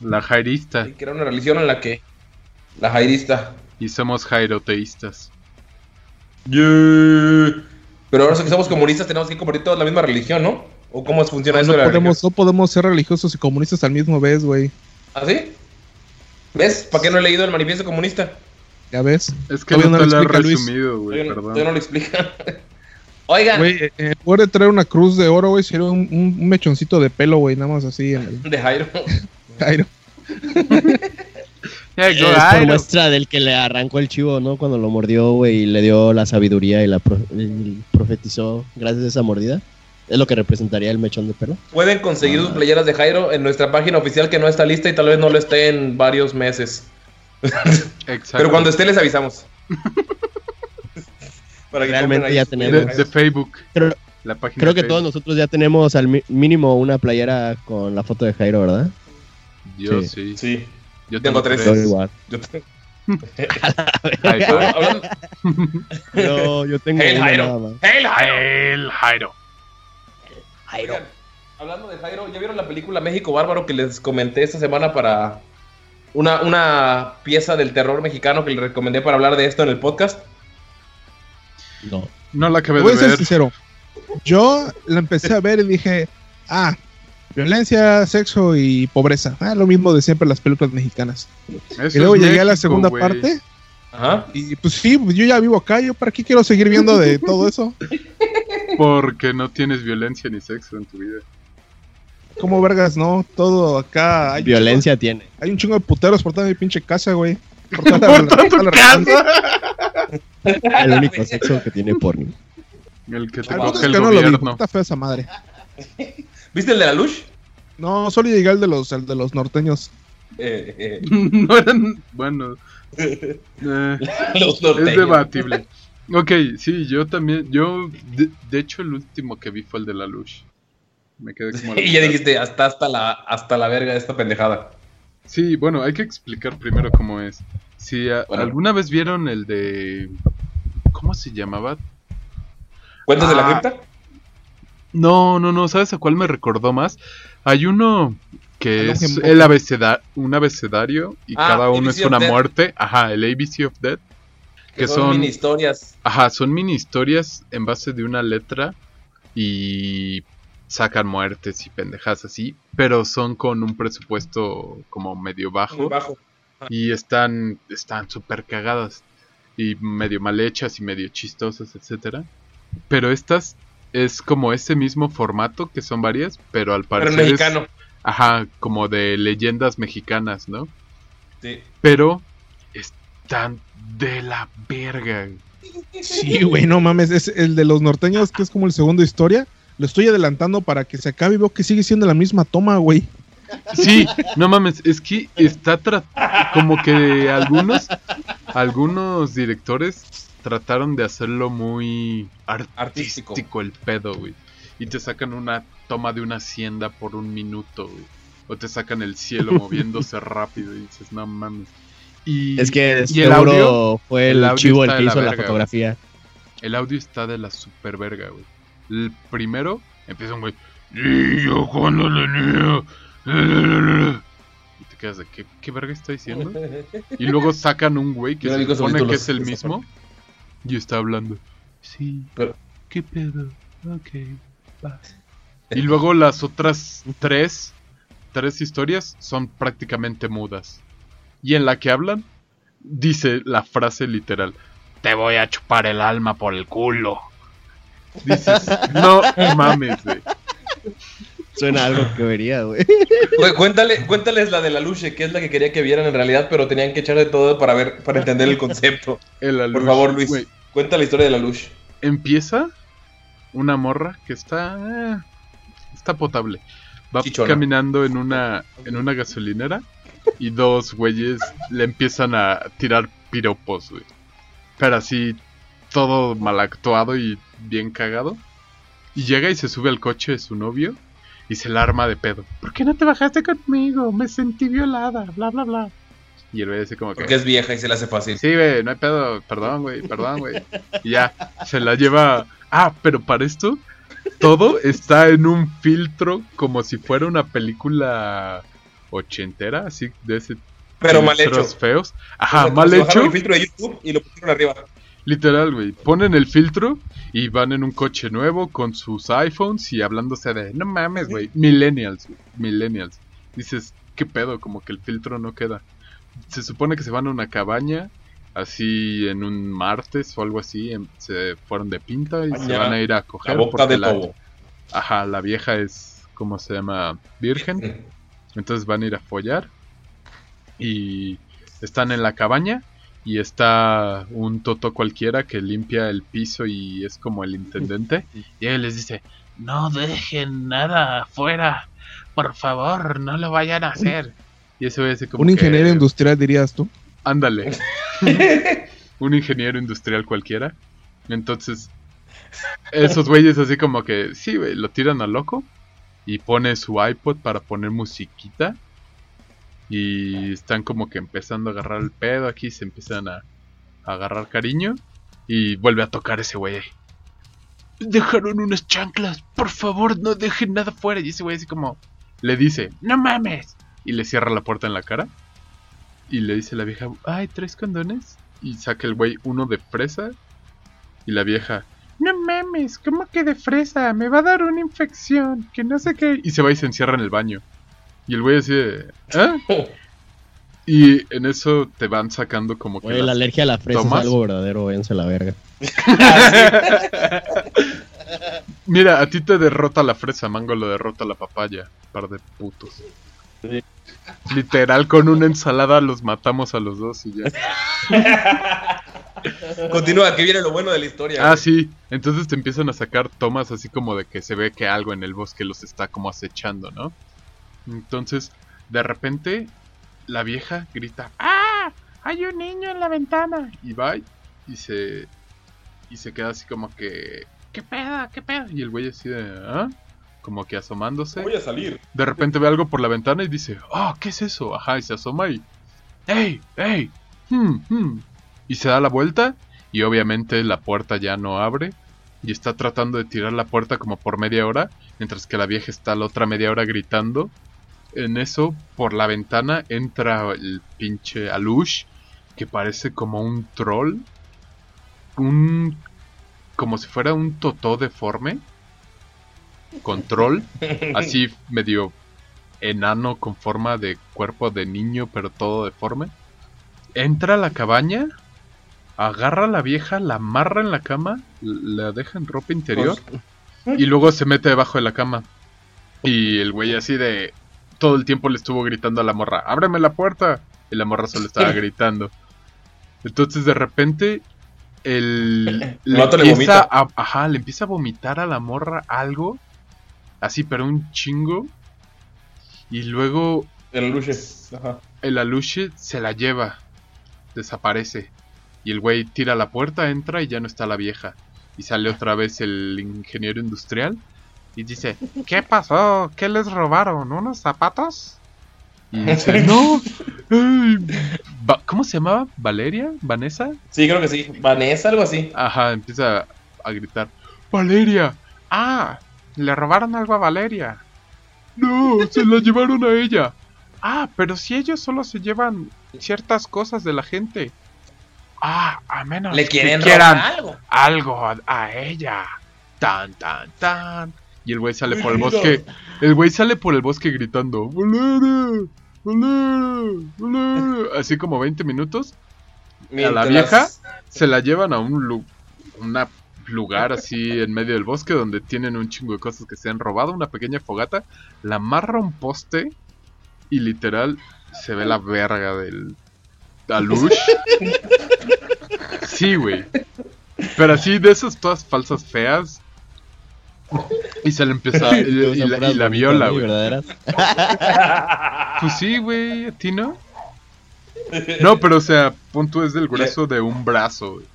La jairista. Hay que crear una religión en la que. La jairista. Y somos jairoteístas. Yeah. Pero ahora que somos comunistas tenemos que compartir toda la misma religión, ¿no? ¿O cómo funciona eso No de la podemos, religión? no podemos ser religiosos y comunistas al mismo vez, güey. ¿Ah, sí? ¿Ves? ¿Para qué no he leído el manifiesto comunista? ¿Ya ves? Es que Todavía no no te lo lo he explica Luis. resumido, güey, perdón. no lo explica. Oigan, Güey, eh, en lugar de traer una cruz de oro, güey, sería un, un- un mechoncito de pelo, güey, nada más así en el de Jairo. Jairo. Es por muestra del que le arrancó el chivo, ¿no? Cuando lo mordió, güey, y le dio la sabiduría y la pro- y profetizó gracias a esa mordida. Es lo que representaría el mechón de pelo. Pueden conseguir sus playeras de Jairo en nuestra página oficial que no está lista y tal vez no lo esté en varios meses. Exacto. Pero cuando esté les avisamos. Para que Realmente ya tenemos. de, Facebook. Creo, La página creo de que todos nosotros ya tenemos al mínimo una playera con la foto de Jairo, ¿verdad? Yo Sí. sí. Sí, Yo Tengo tengo tres. Yo igual. yo, te- High five. hablando- Yo, tengo Hail Jairo. Hail Jairo. El Jairo. Oigan, hablando de Jairo, ¿ya vieron la película México Bárbaro que les comenté esta semana para una, una pieza del terror mexicano que les recomendé para hablar de esto en el podcast? No. No la acabé Voy de a ser sincero. Yo la empecé a ver y dije, ah, violencia, sexo y pobreza. Ah, lo mismo de siempre las películas mexicanas. Eso y luego llegué a la segunda parte Ajá. y pues sí, pues, yo ya vivo acá, yo para qué quiero seguir viendo de todo eso. Porque no tienes violencia ni sexo en tu vida. Como vergas, no, todo acá. Hay Violencia tiene. hay un chingo de puteros por toda mi pinche casa, güey. Por toda la- Por toda tu toda la- casa. El único sexo que tiene porno. El que te coge es el que no lo vi, gobierno. está fea esa madre. ¿Viste el de la luz? No, solo llegué al de los, al de los norteños. Eh, eh, no eran. Bueno. eh, los es debatible. Ok, sí, yo también. Yo, de, de hecho, el último que vi fue el de la luz. Me quedé como. Y ya dijiste, hasta, hasta, la, hasta la verga de esta pendejada. Sí, bueno, hay que explicar primero cómo es. Si a- Bueno. alguna vez vieron el de. ¿Cómo se llamaba? ¿Cuentas de la Ah. cripta? No, no, no, ¿sabes a cuál me recordó más? Hay uno que es el abeceda un abecedario y Ah, cada uno ABC es una Death. muerte. Ajá, el ABC of Death. Que Que son, son, mini historias. ajá, son mini historias en base de una letra y sacan muertes y pendejas así, pero son con un presupuesto como medio bajo. Bajo. y están están súper cagadas y medio mal hechas y medio chistosas, etcétera. Pero estas es como ese mismo formato que son varias, pero al Pero parecer en es- mexicano. ajá, como de leyendas mexicanas, ¿no? Sí. Pero están de la verga. Sí, güey, no mames. Es el de los norteños, que es como el segundo historia. Lo estoy adelantando para que se acabe y veo que sigue siendo la misma toma, güey. Sí, no mames, es que está tra- como que algunos algunos directores trataron de hacerlo muy artístico, Artístico. el pedo, güey. Y te sacan una toma de una hacienda por un minuto, güey. O te sacan el cielo moviéndose rápido y dices, no mames. Y, Es que y el audio, fue el, el audio chivo el que de la hizo la fotografía. el audio está de la super verga, güey. El primero empieza un güey. Y yo cuando le niño. Y te quedas de ¿qué, qué verga está diciendo? Y luego sacan un güey que Yo se supone que es el mismo. Y está hablando. Sí. Pero- ¿Qué pedo? Ok. va". Y luego las otras tres, tres historias son prácticamente mudas. Y en la que hablan, dice la frase literal. Te voy a chupar el alma por el culo. Dices, no mames, güey. Suena algo que vería, güey. Güey, cuéntale, cuéntales la de la Luche, que es la que quería que vieran en realidad, pero tenían que echar de todo para ver, para entender el concepto. El Por favor, Luis, güey. cuenta la historia de la Luche. empieza una morra que está eh, está potable. Va Chichona. caminando en una en una gasolinera y dos güeyes le empiezan a tirar piropos, güey. Pero así todo mal actuado y bien cagado. Y llega y se sube al coche de su novio y se la arma de pedo. ¿Por qué no te bajaste conmigo? Me sentí violada, bla bla bla. Y el güey dice como que Porque es vieja y se le hace fácil. Sí, güey, no hay pedo, perdón, güey, perdón, güey. Y ya, se la lleva. Ah, pero para esto, todo está en un filtro como si fuera una película ochentera, así de ese Pero mal hecho. feos. O Ajá, sea, mal hecho. el filtro de YouTube y lo pusieron arriba. Literal, güey. Ponen el filtro y van en un coche nuevo con sus iPhones y hablándose de, no mames, güey. Millennials, Millennials. Dices, ¿qué pedo? Como que el filtro no queda. Se supone que se van a una cabaña, así en un martes o algo así. em- Se fueron de pinta y se Mañana, van a ir a La coger. boca porque de la- todo. Ajá, la vieja es, ¿cómo se llama? Virgen. Entonces van a ir a follar. Y están en la cabaña. Y está un toto cualquiera que limpia el piso y es como el intendente. Y él les dice, no dejen nada afuera. Por favor, no lo vayan a hacer. Y eso es como Un que- ingeniero industrial dirías tú. Ándale. un ingeniero industrial cualquiera. Entonces, esos güeyes así como que, sí, güey, lo tiran a loco. Y pone su iPod para poner musiquita. Y están como que empezando a agarrar el pedo aquí. Se empiezan a, a agarrar cariño. Y vuelve a tocar ese güey. Dejaron unas chanclas. Por favor, no dejen nada fuera. Y ese güey así como le dice, no mames. Y le cierra la puerta en la cara. Y le dice la vieja, ay, ¿tres condones? Y saca el güey uno de fresa. Y la vieja, no mames, ¿cómo que de fresa? Me va a dar una infección, que no sé qué. Y se va y se encierra en el baño. Y el güey así de, ¿ah? Y en eso te van sacando como que... Güey, la alergia a la fresa ¿Tomas? es algo verdadero, a la verga. Mira, a ti te derrota la fresa, Mango lo derrota la papaya. Par de putos. Sí. Literal, con una ensalada los matamos a los dos y ya. Continúa, que viene lo bueno de la historia. Ah, güey. sí. Entonces te empiezan a sacar tomas así como de que se ve que algo en el bosque los está como acechando, ¿no? Entonces, de repente, la vieja grita, ¡Ah! Hay un niño en la ventana. Y va y se... Y se queda así como que... ¿Qué pedo? ¿Qué pedo? Y el güey así de... ¿Ah? Como que asomándose. Voy a salir. De repente ve algo por la ventana y dice, ah, ¿qué es eso? Ajá, y se asoma y, ¡Ey! ¡Ey! Hmm, hmm". Y se da la vuelta y obviamente la puerta ya no abre y está tratando de tirar la puerta como por media hora, mientras que la vieja está la otra media hora gritando. En eso, por la ventana entra el pinche Alush, que parece como un troll, un... como si fuera un totó deforme, con troll así medio enano con forma de cuerpo de niño, pero todo deforme. Entra a la cabaña, agarra a la vieja, la amarra en la cama, la deja en ropa interior y luego se mete debajo de la cama. Y el güey así de todo el tiempo le estuvo gritando a la morra, ábreme la puerta. Y la morra solo estaba gritando. Entonces de repente el le empieza vomita. a, ajá, le empieza a vomitar a la morra algo así pero un chingo y luego El luche. Ajá. el aluche se la lleva, desaparece. Y el güey tira la puerta, entra y ya no está la vieja. Y sale otra vez el ingeniero industrial y dice, ¿qué pasó? ¿Qué les robaron? ¿Unos zapatos? Y dice, no. ¿Cómo se llamaba? ¿Valeria? ¿Vanessa? Sí, creo que sí. Vanessa, algo así. Ajá, empieza a gritar, ¡Valeria! ¡Ah! ¿Le robaron algo a Valeria? No, se la llevaron a ella. Ah, pero si ellos solo se llevan ciertas cosas de la gente. Ah, a menos Le que quieren quieran robar algo. algo a, a ella. Tan, tan, tan. Y el güey sale por el bosque. El güey sale por el bosque gritando. Así como 20 minutos. Mientras- la vieja? se la llevan a un lu- una lugar así en medio del bosque donde tienen un chingo de cosas que se han robado, una pequeña fogata, la amarra a un poste y literal se ve la verga del Alush. Sí, güey. Pero así de esas todas falsas feas. Y se le empieza y, y la, y la viola, güey. verdaderas. Pues sí, güey, a ti no. No, pero o sea, punto es del grueso de un brazo. güey.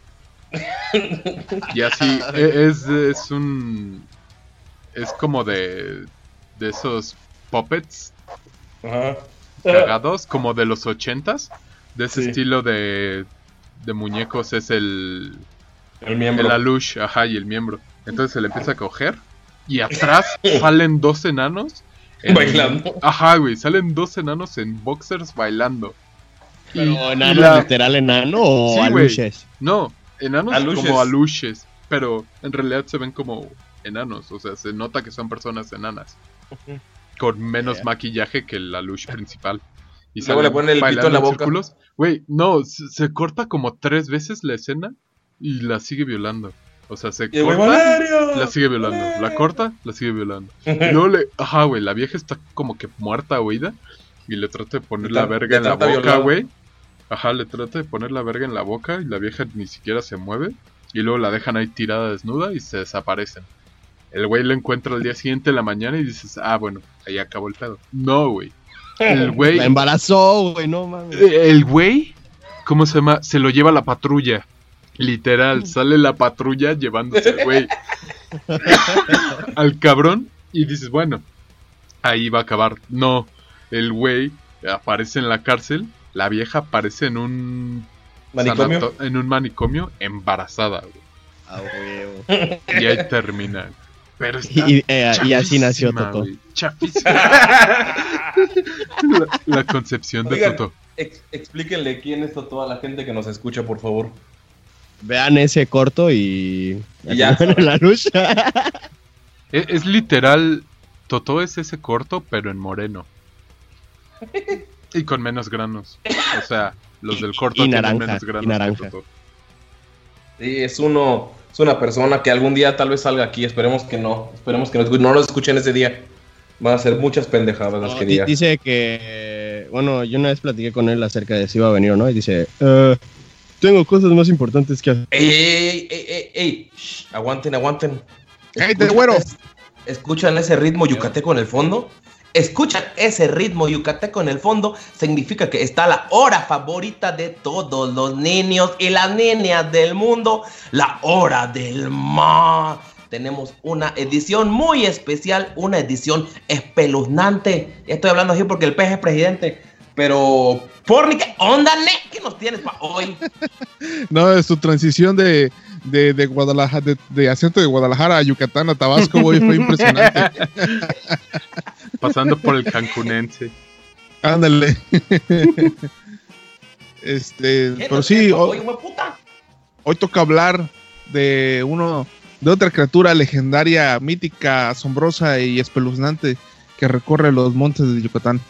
Y así, e- es, es un... Es como de... De esos puppets Ajá. cagados, como de los ochentas. De ese Sí. estilo de... De muñecos es el... El miembro. El alush, ajá, y el miembro. Entonces se le empieza a coger. Y atrás salen dos enanos. en- Bailando. Ajá, güey, salen dos enanos en boxers bailando. Pero y enano la- literal enano o Sí. No, enanos Aluches. como aluches, pero en realidad se ven como enanos, o sea, se nota que son personas enanas. Con menos maquillaje que el alush principal. Y Luego le ponen el pito en la boca. círculos. Güey, no, se, se corta como tres veces la escena y la sigue violando. O sea, se corta, ¡Valerio! la sigue violando. La corta, la sigue violando. Y luego le. Ajá, güey, la vieja está como que muerta, oída. Y le trata de poner la verga en la boca, güey. Ajá, le trata de poner la verga en la boca y la vieja ni siquiera se mueve. Y luego la dejan ahí tirada desnuda y se desaparecen. El güey lo encuentra al día siguiente en la mañana y dices, ah, bueno, ahí acabó el pedo. No, güey. El güey. La embarazó, güey, no mames. El güey, ¿cómo se llama? Se lo lleva la patrulla. Literal, sale la patrulla llevándose al güey. al cabrón. Y dices, bueno, ahí va a acabar. No, el güey aparece en la cárcel. La vieja aparece en un Manicomio. en un manicomio embarazada, güey. Ah, huevo. Y ahí termina. Pero está Y, eh, y así nació Toto. güey, la, la concepción de Toto. ex- explíquenle quién es Toto a la gente que nos escucha, por favor. Vean ese corto y. Y ya. en la luz. Es, es literal, Totó es ese corto, pero en moreno. Y con menos granos. O sea, los del corto Y tienen naranja, menos granos y naranja. Sí, es uno, es una persona que algún día tal vez salga aquí. Esperemos que no. Esperemos que no, no lo escuchen ese día. Van a ser muchas pendejadas las que Di- diga. dice que. Bueno, yo una vez platiqué con él acerca de si iba a venir o no. Y dice: "Eh, Tengo cosas más importantes que hacer. ¡Ey, ey, ey, ey, ey! Shh, aguanten, aguanten. ¡Cállate, Escuchan güero! es- ¿Escuchan ese ritmo yucateco en el fondo? ¿Escuchan ese ritmo yucateco en el fondo? Significa que está la hora favorita de todos los niños y las niñas del mundo, la hora del mar. Tenemos una edición muy especial, una edición espeluznante. Ya estoy hablando así porque el pez es presidente. Pero, Porni, ¿qué onda? ¿Qué nos tienes para hoy? No, es tu transición de, de, de Guadalajara, de, de acento de Guadalajara a Yucatán a Tabasco, güey, fue impresionante. Pasando por el cancunense. Ándale. este, ¿Qué pero sí, hoy, hoy toca hablar de uno, de otra criatura legendaria, mítica, asombrosa y espeluznante que recorre los montes de Yucatán.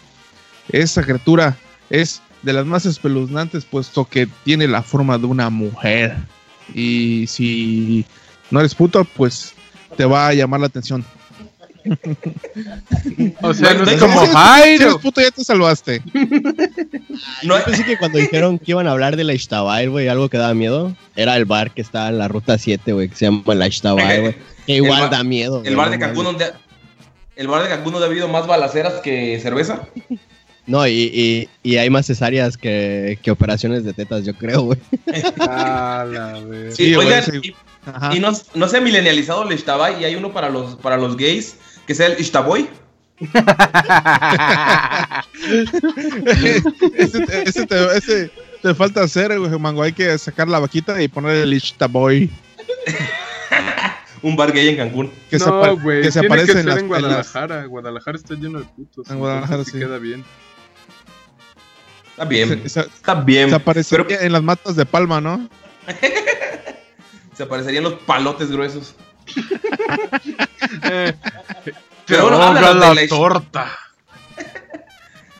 Esa criatura es de las más espeluznantes, puesto que tiene la forma de una mujer. Y si no eres puto, pues te va a llamar la atención. O sea, no Güey, es no, como Si eres- Si eres puto, ya te salvaste. No, Yo pensé que cuando dijeron que iban a hablar de la Ixtabay, güey, algo que daba miedo, era el bar que está en la ruta 7, güey, que se llama la Ixtabay, güey. Que igual bar- da miedo. El bar no de Cancún donde el bar de Cancún donde ha habido más balaceras que cerveza. No, y, y, y hay más cesáreas que, que operaciones de tetas, yo creo, güey. Ah, la. Sí, Sí, güey, oigan, sí. Ajá. y, y no, no se ha milenializado el Ishtabai y hay uno para los para los gays que sea el Ishtaboy. ese, ese te, ese te falta hacer, güey, mango. Hay que sacar la vaquita y poner el Ishta Boy. Un bar gay en Cancún. Que se, no, apa- güey. que se tiene aparece que en ser las en. Guadalajara. Guadalajara está lleno de putos. En Guadalajara, sí. queda bien. Está bien, Se, se- está bien. se aparecería Pero en las matas de palma, ¿no? se aparecerían los palotes gruesos. Eh, Pero bueno, ahoga háblanos la de la- torta.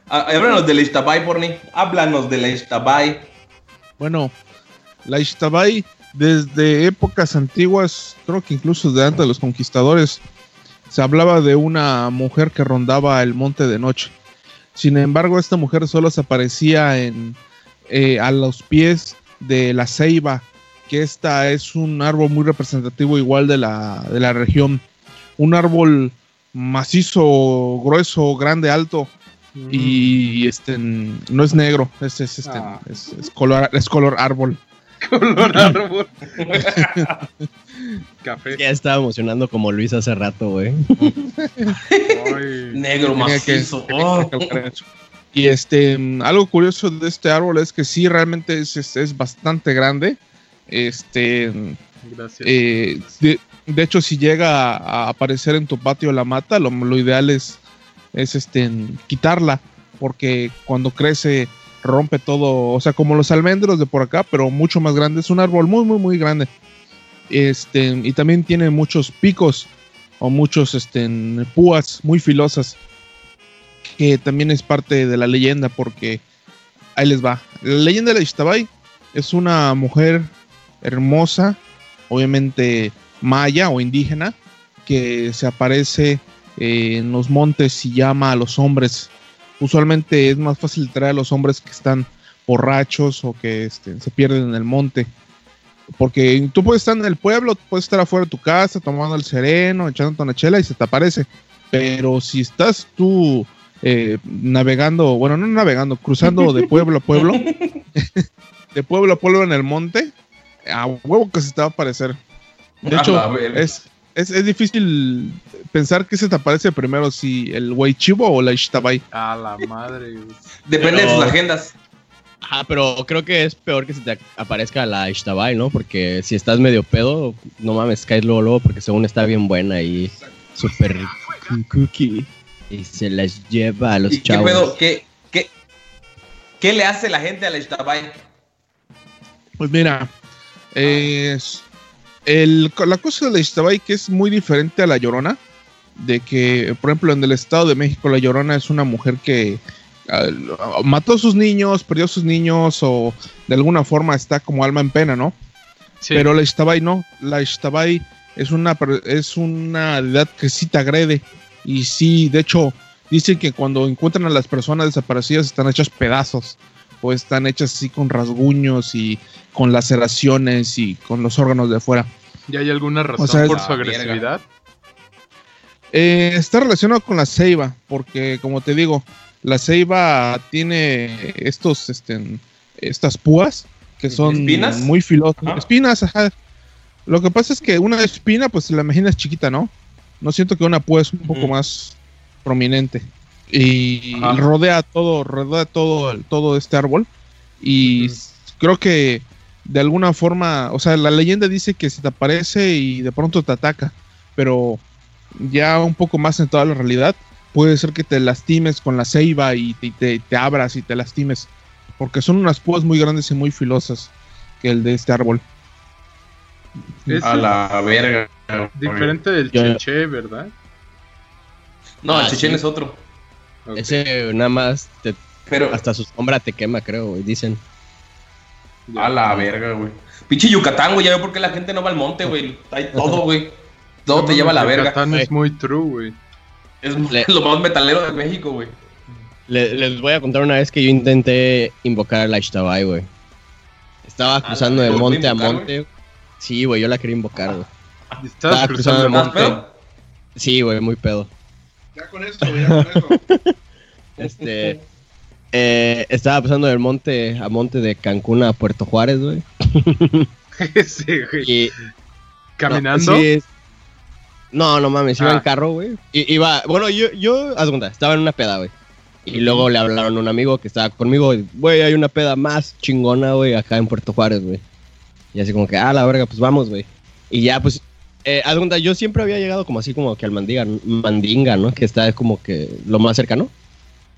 Ah, Háblanos del Ishtabai, Porni. Háblanos del Ishtabai. Bueno, la Ixtabay, desde épocas antiguas, creo que incluso de antes de los conquistadores, se hablaba de una mujer que rondaba el monte de noche. Sin embargo, esta mujer solo se aparecía en, eh, a los pies de la ceiba, que esta es un árbol muy representativo igual de la, de la región. Un árbol macizo, grueso, grande, alto, y este no es negro, es, es, este, Ah. es, es color, es color árbol. color árbol. Café. Ya estaba emocionando como Luis hace rato, güey. Negro macizo. Oh. Y este, algo curioso de este árbol es que sí, realmente es, es, es bastante grande. Este, Gracias. eh, de, de hecho, si llega a, a aparecer en tu patio la mata, lo, lo ideal es, es este, quitarla, porque cuando crece rompe todo, o sea, como los almendros de por acá, pero mucho más grande. Es un árbol muy, muy, muy grande. Este, y también tiene muchos picos o muchos este, púas muy filosas, que también es parte de la leyenda, porque ahí les va. La leyenda de Ixtabay es una mujer hermosa, obviamente maya o indígena, que se aparece eh, en los montes y llama a los hombres. Usualmente es más fácil traer a los hombres que están borrachos o que este, se pierden en el monte. Porque tú puedes estar en el pueblo, puedes estar afuera de tu casa tomando el sereno, echando una chela y se te aparece. Pero si estás tú eh, navegando, bueno, no navegando, cruzando de pueblo a pueblo, de pueblo a pueblo en el monte, a huevo que se te va a aparecer. De A hecho, es, es, es difícil pensar que se te aparece primero, si el güey chivo o la Ishtabai. A la madre. Depende de sus agendas. Ah, pero creo que es peor que se te aparezca la Ishtabai, ¿no? Porque si estás medio pedo, no mames, caes luego, luego, porque según está bien buena y súper cookie. Y se las lleva a los ¿Y qué chavos. pedo? ¿Qué, qué, qué le hace la gente a la Ixtabay? Pues mira, es el, la cosa de la Ixtabay que es muy diferente a la Llorona, de que, por ejemplo, en el Estado de México, la Llorona es una mujer que mató a sus niños, perdió a sus niños o de alguna forma está como alma en pena, ¿no? Sí. Pero la Ixtabay no, la Ixtabay es una, es una deidad que sí te agrede y sí, de hecho, dicen que cuando encuentran a las personas desaparecidas están hechas pedazos o están hechas así con rasguños y con laceraciones y con los órganos de afuera. ¿Y hay alguna razón sea, por su Ah, agresividad? Eh, está relacionado con la ceiba, porque como te digo, la ceiba tiene estos, este, estas púas que son ¿Espinas? muy filosas. Ajá. Espinas, ajá. Lo que pasa es que una espina, pues la imaginas chiquita, ¿no? No siento que una púa es un poco más prominente. Y Ajá. rodea todo, rodea todo, el- todo este árbol. Y creo que de alguna forma, o sea, la leyenda dice que se te aparece y de pronto te ataca. Pero ya un poco más en toda la realidad, puede ser que te lastimes con la ceiba y te, te- te abras y te lastimes. Porque son unas púas muy grandes y muy filosas que el de este árbol. Es A la verga. diferente del Yo- cheche, ¿verdad? No, el Ah, chechen sí. es otro. Ese nada más te- Pero hasta su sombra te quema, creo, güey, dicen. a la verga, güey. Pinche Yucatán, güey. Ya veo por qué la gente no va al monte, güey. Hay todo, güey. Todo te lleva a la verga. Yucatán es muy true, güey. Es Le- lo más metalero de México, güey. Le- les voy a contar una vez que yo intenté invocar a la Ishtabai, güey. Estaba cruzando de ¿la monte a monte. Sí, güey, yo la quería invocar, güey. Y Estabas Estaba cruzando ¿Más monte. pedo? Sí, güey, muy pedo. Ya con eso, ya con eso. Este. eh, estaba pasando del monte a monte de Cancún a Puerto Juárez, güey. sí, güey. Y. Caminando. No, sí, no, no mames, iba Ah. en carro, güey. I- Iba, bueno, yo, yo, haz cuenta, estaba en una peda, güey. Y luego le hablaron a un amigo que estaba conmigo, güey, hay una peda más chingona, güey, acá en Puerto Juárez, güey. Y así como que, ah, la verga, pues vamos, güey. Y ya, pues, eh, cuenta, yo siempre había llegado como así como que al Mandinga, Mandinga, ¿no? Que está como que lo más cercano,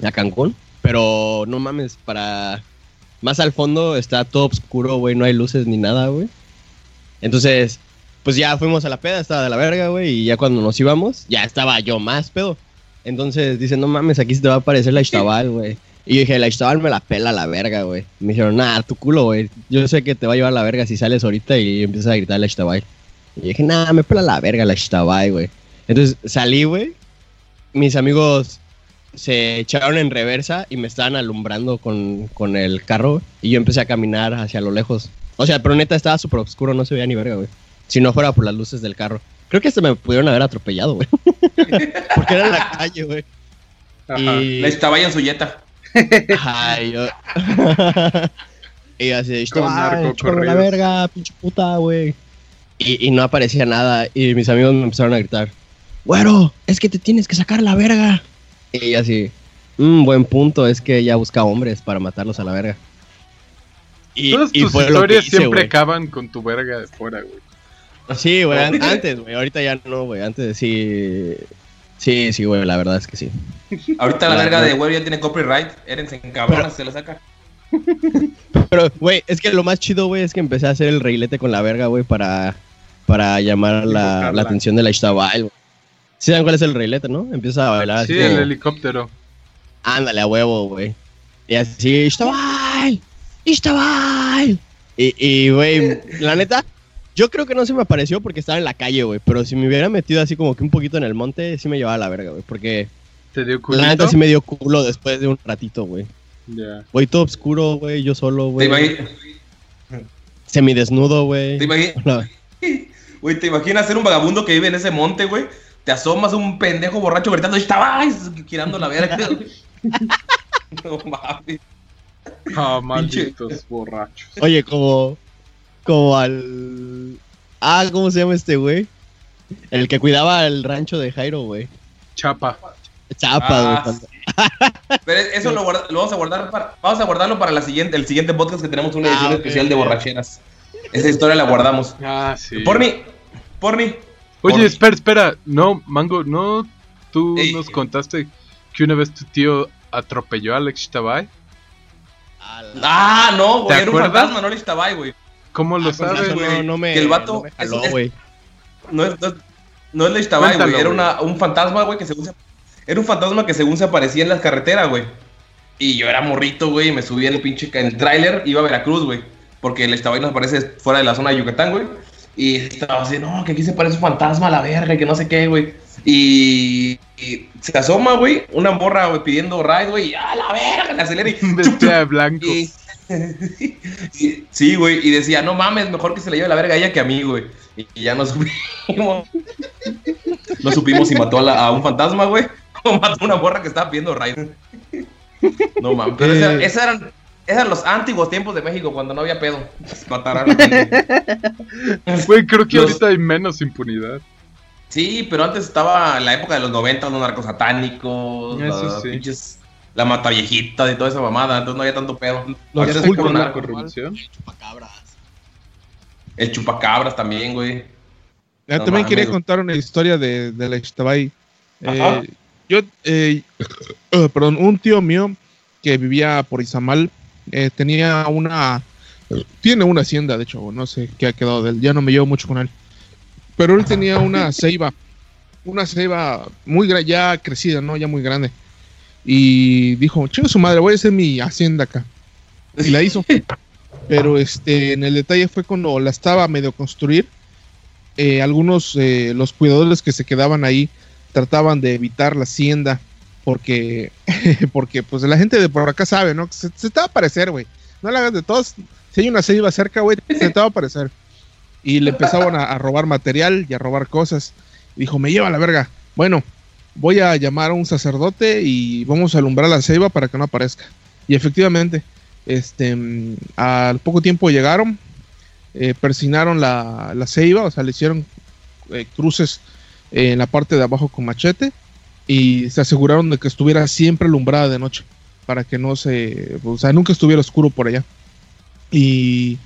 a Cancún. Pero no mames, para... Más al fondo está todo oscuro, güey, no hay luces ni nada, güey. Entonces, pues ya fuimos a la peda, estaba de la verga, güey, y ya cuando nos íbamos, ya estaba yo más pedo. Entonces dicen, no mames, aquí se te va a aparecer la Ishtabal, güey. Y yo dije, la Ishtabal me la pela la verga, güey. Me dijeron, nah, tu culo, güey. Yo sé que te va a llevar la verga si sales ahorita y empiezas a gritar la Ishtabal. Y yo dije, nah, me pela la verga la Ishtabal, güey. Entonces salí, güey. Mis amigos se echaron en reversa y me estaban alumbrando con, con el carro. Y yo empecé a caminar hacia lo lejos. O sea, pero neta estaba súper oscuro, no se veía ni verga, güey. Si no fuera por las luces del carro. Creo que hasta me pudieron haber atropellado, güey. Porque era en la calle, güey. Ajá. Y... La Ixtabay en su yeta. Ay, yo... y así, chúpame la verga, pinche puta, güey. Y, y no aparecía nada. Y mis amigos me empezaron a gritar, güero, es que te tienes que sacar la verga. Y así, "Mm, buen punto, es que ella busca hombres para matarlos a la verga. Y, Todas y tus fue lo que historias hice, siempre güey. acaban con tu verga de fuera, güey. Sí, güey, an- antes, güey, ahorita ya no, güey, antes sí. Sí, sí, güey, la verdad es que sí. Ahorita la La- verga de güey ya tiene copyright. Eren se encabrona, se la saca. Pero, güey, es que lo más chido, güey, es que empecé a hacer el reilete con la verga, güey, para, para llamar la, la atención de la Ishtabail, güey. ¿Sí saben cuál es el reilete, no? Empieza a bailar así. Sí, el como, helicóptero. Ándale, a huevo, güey. Y así, Ishtabail, Ishtabail. Y, y, güey, la neta, yo creo que no se me apareció porque estaba en la calle, güey. Pero si me hubiera metido así como que un poquito en el monte, sí me llevaba a la verga, güey. Porque ¿Te dio la culito? neta sí me dio culo después de un ratito, güey. Ya. Güey, todo oscuro, güey, yo solo, ¿Te, güey. imagi- Semidesnudo, güey. te imagi-. güey, ¿te imaginas ser un vagabundo que vive en ese monte, güey? Te asomas un pendejo borracho gritando, estaba girando la verga. no mames. Ah, malditos borrachos. Oye, como. Como al. Ah, ¿cómo se llama este güey? El que cuidaba el rancho de Jairo, güey. Chapa. Chapa, Ah, güey. Pero eso lo, guarda- lo vamos a guardar para, vamos a guardarlo para la siguiente, el siguiente podcast que tenemos una Ah, edición especial de borracheras. Esa historia la guardamos. Ah, sí. Porni, Porni. Oye, espera, espera. No, Mango, ¿no? Tú Ey. nos contaste que una vez tu tío atropelló a Alex Tabay. Ah, no, güey, ¿Te era un fantasma, no le estaba ahí, güey. ¿Cómo lo Ah, con sabes? güey? no, no me, Que el vato no me jaló, es-. No es, no no es Lich Tabay, güey. Era una, un fantasma, güey, que según se, era un fantasma que según se aparecía en las carreteras, güey. Y yo era morrito, güey, y me subí en el pinche en el tráiler, iba a Veracruz, güey. Porque el Tabay nos aparece fuera de la zona de Yucatán, güey. Y estaba así, no, que aquí se parece un fantasma a la verga, que no sé qué, güey. Y, y se asoma, güey, una morra, güey, pidiendo ride, güey, y a la verga, le acelera y Vestida de blanco. y- y- sí, güey, y decía, no mames, mejor que se le lleve la verga a ella que a mí, güey. Y, ya no supimos. No supimos si mató a, la- a un fantasma, güey, o mató a una morra que estaba pidiendo raid. No mames, pero esa- Eh. eran, eran los antiguos tiempos de México, cuando no había pedo. Matar a la gente. Güey, creo que Los- ahorita hay menos impunidad. Sí, pero antes estaba la época de los 90, los narcos satánicos, Eso los sí. pinches- la mata viejita y toda esa mamada, entonces no había tanto pedo. Los Ahorita ¿Ya es se cultos puro acabó la corrupción? Chupacabras. El chupacabras también, güey. Ya No también quería contar una historia de, de la Ixtabay. Ajá. Eh, yo, eh, perdón, un tío mío que vivía por Izamal eh, tenía una, tiene una hacienda, de hecho, no sé qué ha quedado de él, ya no me llevo mucho con él. Pero él tenía una ceiba, una ceiba muy ya crecida, ¿no? Ya muy grande. Y dijo, chinga su madre, voy a hacer mi hacienda acá. Y la hizo. Pero este, en el detalle fue cuando la estaba medio construir. eh, algunos, eh, los cuidadores que se quedaban ahí, trataban de evitar la hacienda. Porque, porque pues la gente de por acá sabe, ¿no? Se, se te va a aparecer, güey. No le hagas de todos. Si hay una ceiba cerca, güey, se te va a aparecer. Y le empezaban a, robar material y a robar cosas. Dijo, me lleva la verga. Bueno, voy a llamar a un sacerdote y vamos a alumbrar la ceiba para que no aparezca. Y efectivamente, este, al poco tiempo llegaron, eh, persinaron la, la ceiba, o sea, le hicieron eh, cruces en la parte de abajo con machete y se aseguraron de que estuviera siempre alumbrada de noche para que no se, o sea, nunca estuviera oscuro por allá. Y,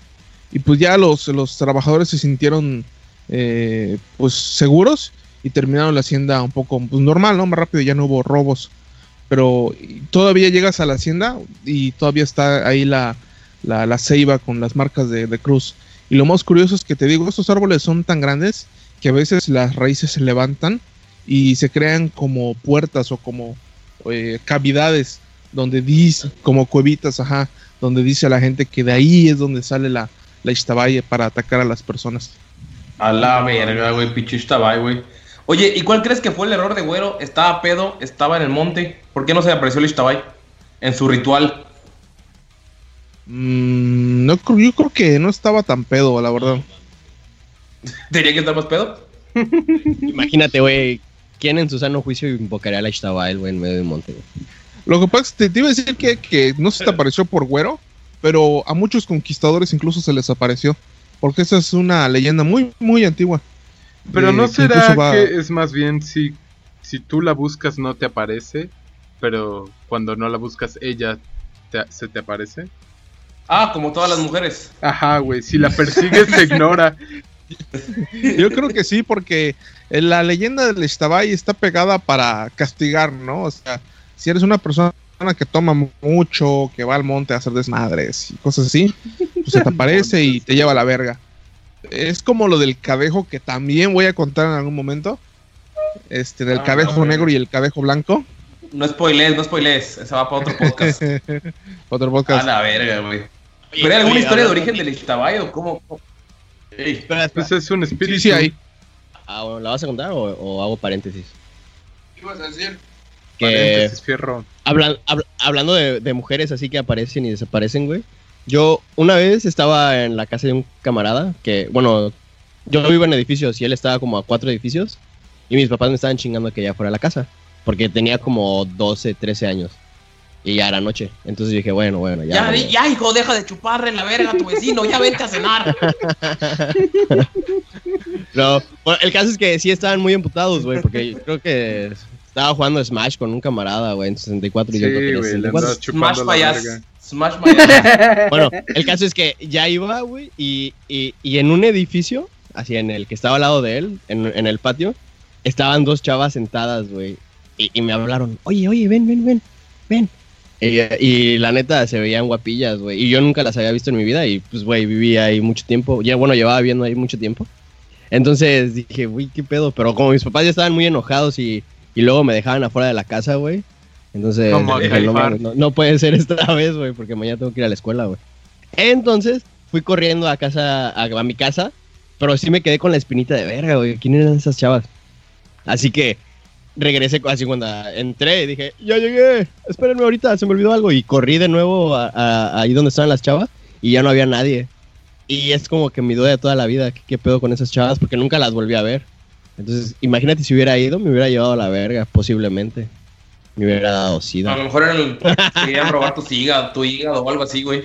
y pues ya los, los trabajadores se sintieron eh, pues seguros y terminaron la hacienda un poco pues, normal, ¿no? Más rápido, ya no hubo robos. Pero todavía llegas a la hacienda y todavía está ahí la, la, ceiba con las marcas de, de cruz. Y lo más curioso es que te digo, estos árboles son tan grandes que a veces las raíces se levantan y se crean como puertas o como eh, cavidades donde dice, como cuevitas, ajá, donde dice a la gente que de ahí es donde sale la, la Ixtabaye para atacar a las personas. A la verga, güey, pinche Ixtabay, güey. Oye, ¿y cuál crees que fue el error de Güero? Estaba pedo, estaba en el monte. ¿Por qué no se le apareció el Ixtabay? En su ritual. Mm, no, yo creo que no estaba tan pedo, la verdad. ¿Tenía que estar más pedo? Imagínate, güey. ¿Quién en su sano juicio invocaría a la Ishtabael, güey, en medio del monte? güey? Lo que pasa es que te, te iba a decir que, que no se te apareció por güero, pero a muchos conquistadores incluso se les apareció. Porque esa es una leyenda muy, muy antigua. Pero Eh, no que será va- que es más bien si, si tú la buscas no te aparece, pero cuando no la buscas ella te- se te aparece. Ah, como todas las mujeres. Ajá, güey, si la persigues te ignora. Yo creo que sí, porque la leyenda del Ishtabay está pegada para castigar, ¿no? O sea, si eres una persona que toma mucho, que va al monte a hacer desmadres y cosas así, pues se te aparece y te lleva a la verga. Es como lo del cadejo que también voy a contar en algún momento. Este, del Ah, cadejo no, negro y el cadejo blanco. No spoilees, no spoilees. Esa va para otro podcast. Otro A podcast. la verga, güey. ¿Pero hay alguna historia de origen del Ixtabay o cómo? cómo? Ey, Espera, espera. Pues es un espíritu. Sí, sí, ahí. Ah, bueno, ¿La vas a contar o, o hago paréntesis? ¿Qué ibas a decir? Que Paréntesis, fierro. hablan- habl- hablando de, de mujeres así que aparecen y desaparecen, güey. Yo una vez estaba en la casa de un camarada que, bueno, yo vivo en edificios y él estaba como a cuatro edificios y mis papás me estaban chingando que ya fuera a la casa porque tenía como 12, 13 años y ya era noche. Entonces dije, bueno, bueno, ya. Ya, bueno. ya, hijo, deja de chuparle la verga a tu vecino, ya vente a cenar. No, bueno, el caso es que sí estaban muy emputados, güey, porque yo creo que estaba jugando Smash con un camarada, güey, en 64 y yo creo que Sí, en le 64. andaba Smash payas. verga. Smash payas. Bueno, el caso es que ya iba, güey, y, y, y en un edificio, así en el que estaba al lado de él, en, en el patio, estaban dos chavas sentadas, güey, y, y me hablaron, oye, oye, ven, ven, ven, ven. Y, y la neta se veían guapillas, güey, y yo nunca las había visto en mi vida, y pues, güey, viví ahí mucho tiempo, ya, bueno, llevaba viviendo ahí mucho tiempo. Entonces dije, güey, qué pedo, pero como mis papás ya estaban muy enojados y, y luego me dejaban afuera de la casa, güey. Entonces, dije, no puede ser esta vez, güey, porque mañana tengo que ir a la escuela, güey. Entonces, fui corriendo a casa, a, a mi casa, pero sí me quedé con la espinita de verga, güey. ¿Quién eran esas chavas? Así que regresé así cuando entré y dije, ya llegué, espérenme ahorita, se me olvidó algo. Y corrí de nuevo a- a- ahí donde estaban las chavas y ya no había nadie. Y es como que mi duda de toda la vida, ¿qué, qué pedo con esas chavas? Porque nunca las volví a ver. Entonces, imagínate si hubiera ido, me hubiera llevado a la verga, posiblemente. Me hubiera dado A sida. lo mejor eran el, querían robar tu hígado, tu hígado o algo así, güey.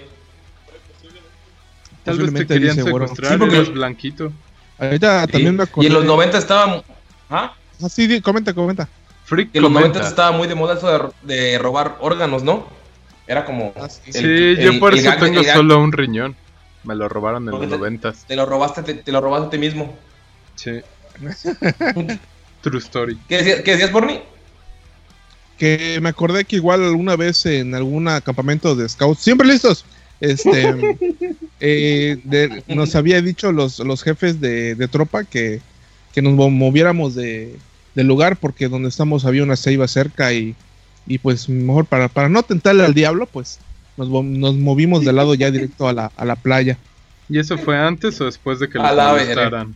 Tal vez te querían dice, secuestrar Sí, porque- eres blanquito. Ahorita también Sí. me acordé. Y en los 90 estaba. ¿Ah? Ah, sí, di- comenta, comenta. Freak Que en los 90 comenta. estaba muy de moda eso de, ro- de robar órganos, ¿no? Era como. Ah, sí. Sí, el- yo por el eso tengo solo un riñón. Me lo robaron en los Porque te- noventas. Te lo robaste, te, te lo robaste a ti mismo. Sí. True story. ¿Qué, decías, ¿Qué decías, Borny? Que me acordé que igual alguna vez en algún campamento de scouts, siempre listos, este, eh, de- nos había dicho los, los jefes de, de tropa que, que nos mo- moviéramos de, del lugar porque donde estamos había una ceiba cerca y, y pues mejor para, para no tentarle al diablo, pues nos, nos movimos del lado ya directo a la, a la playa. ¿Y eso fue antes o después de que los molestaran?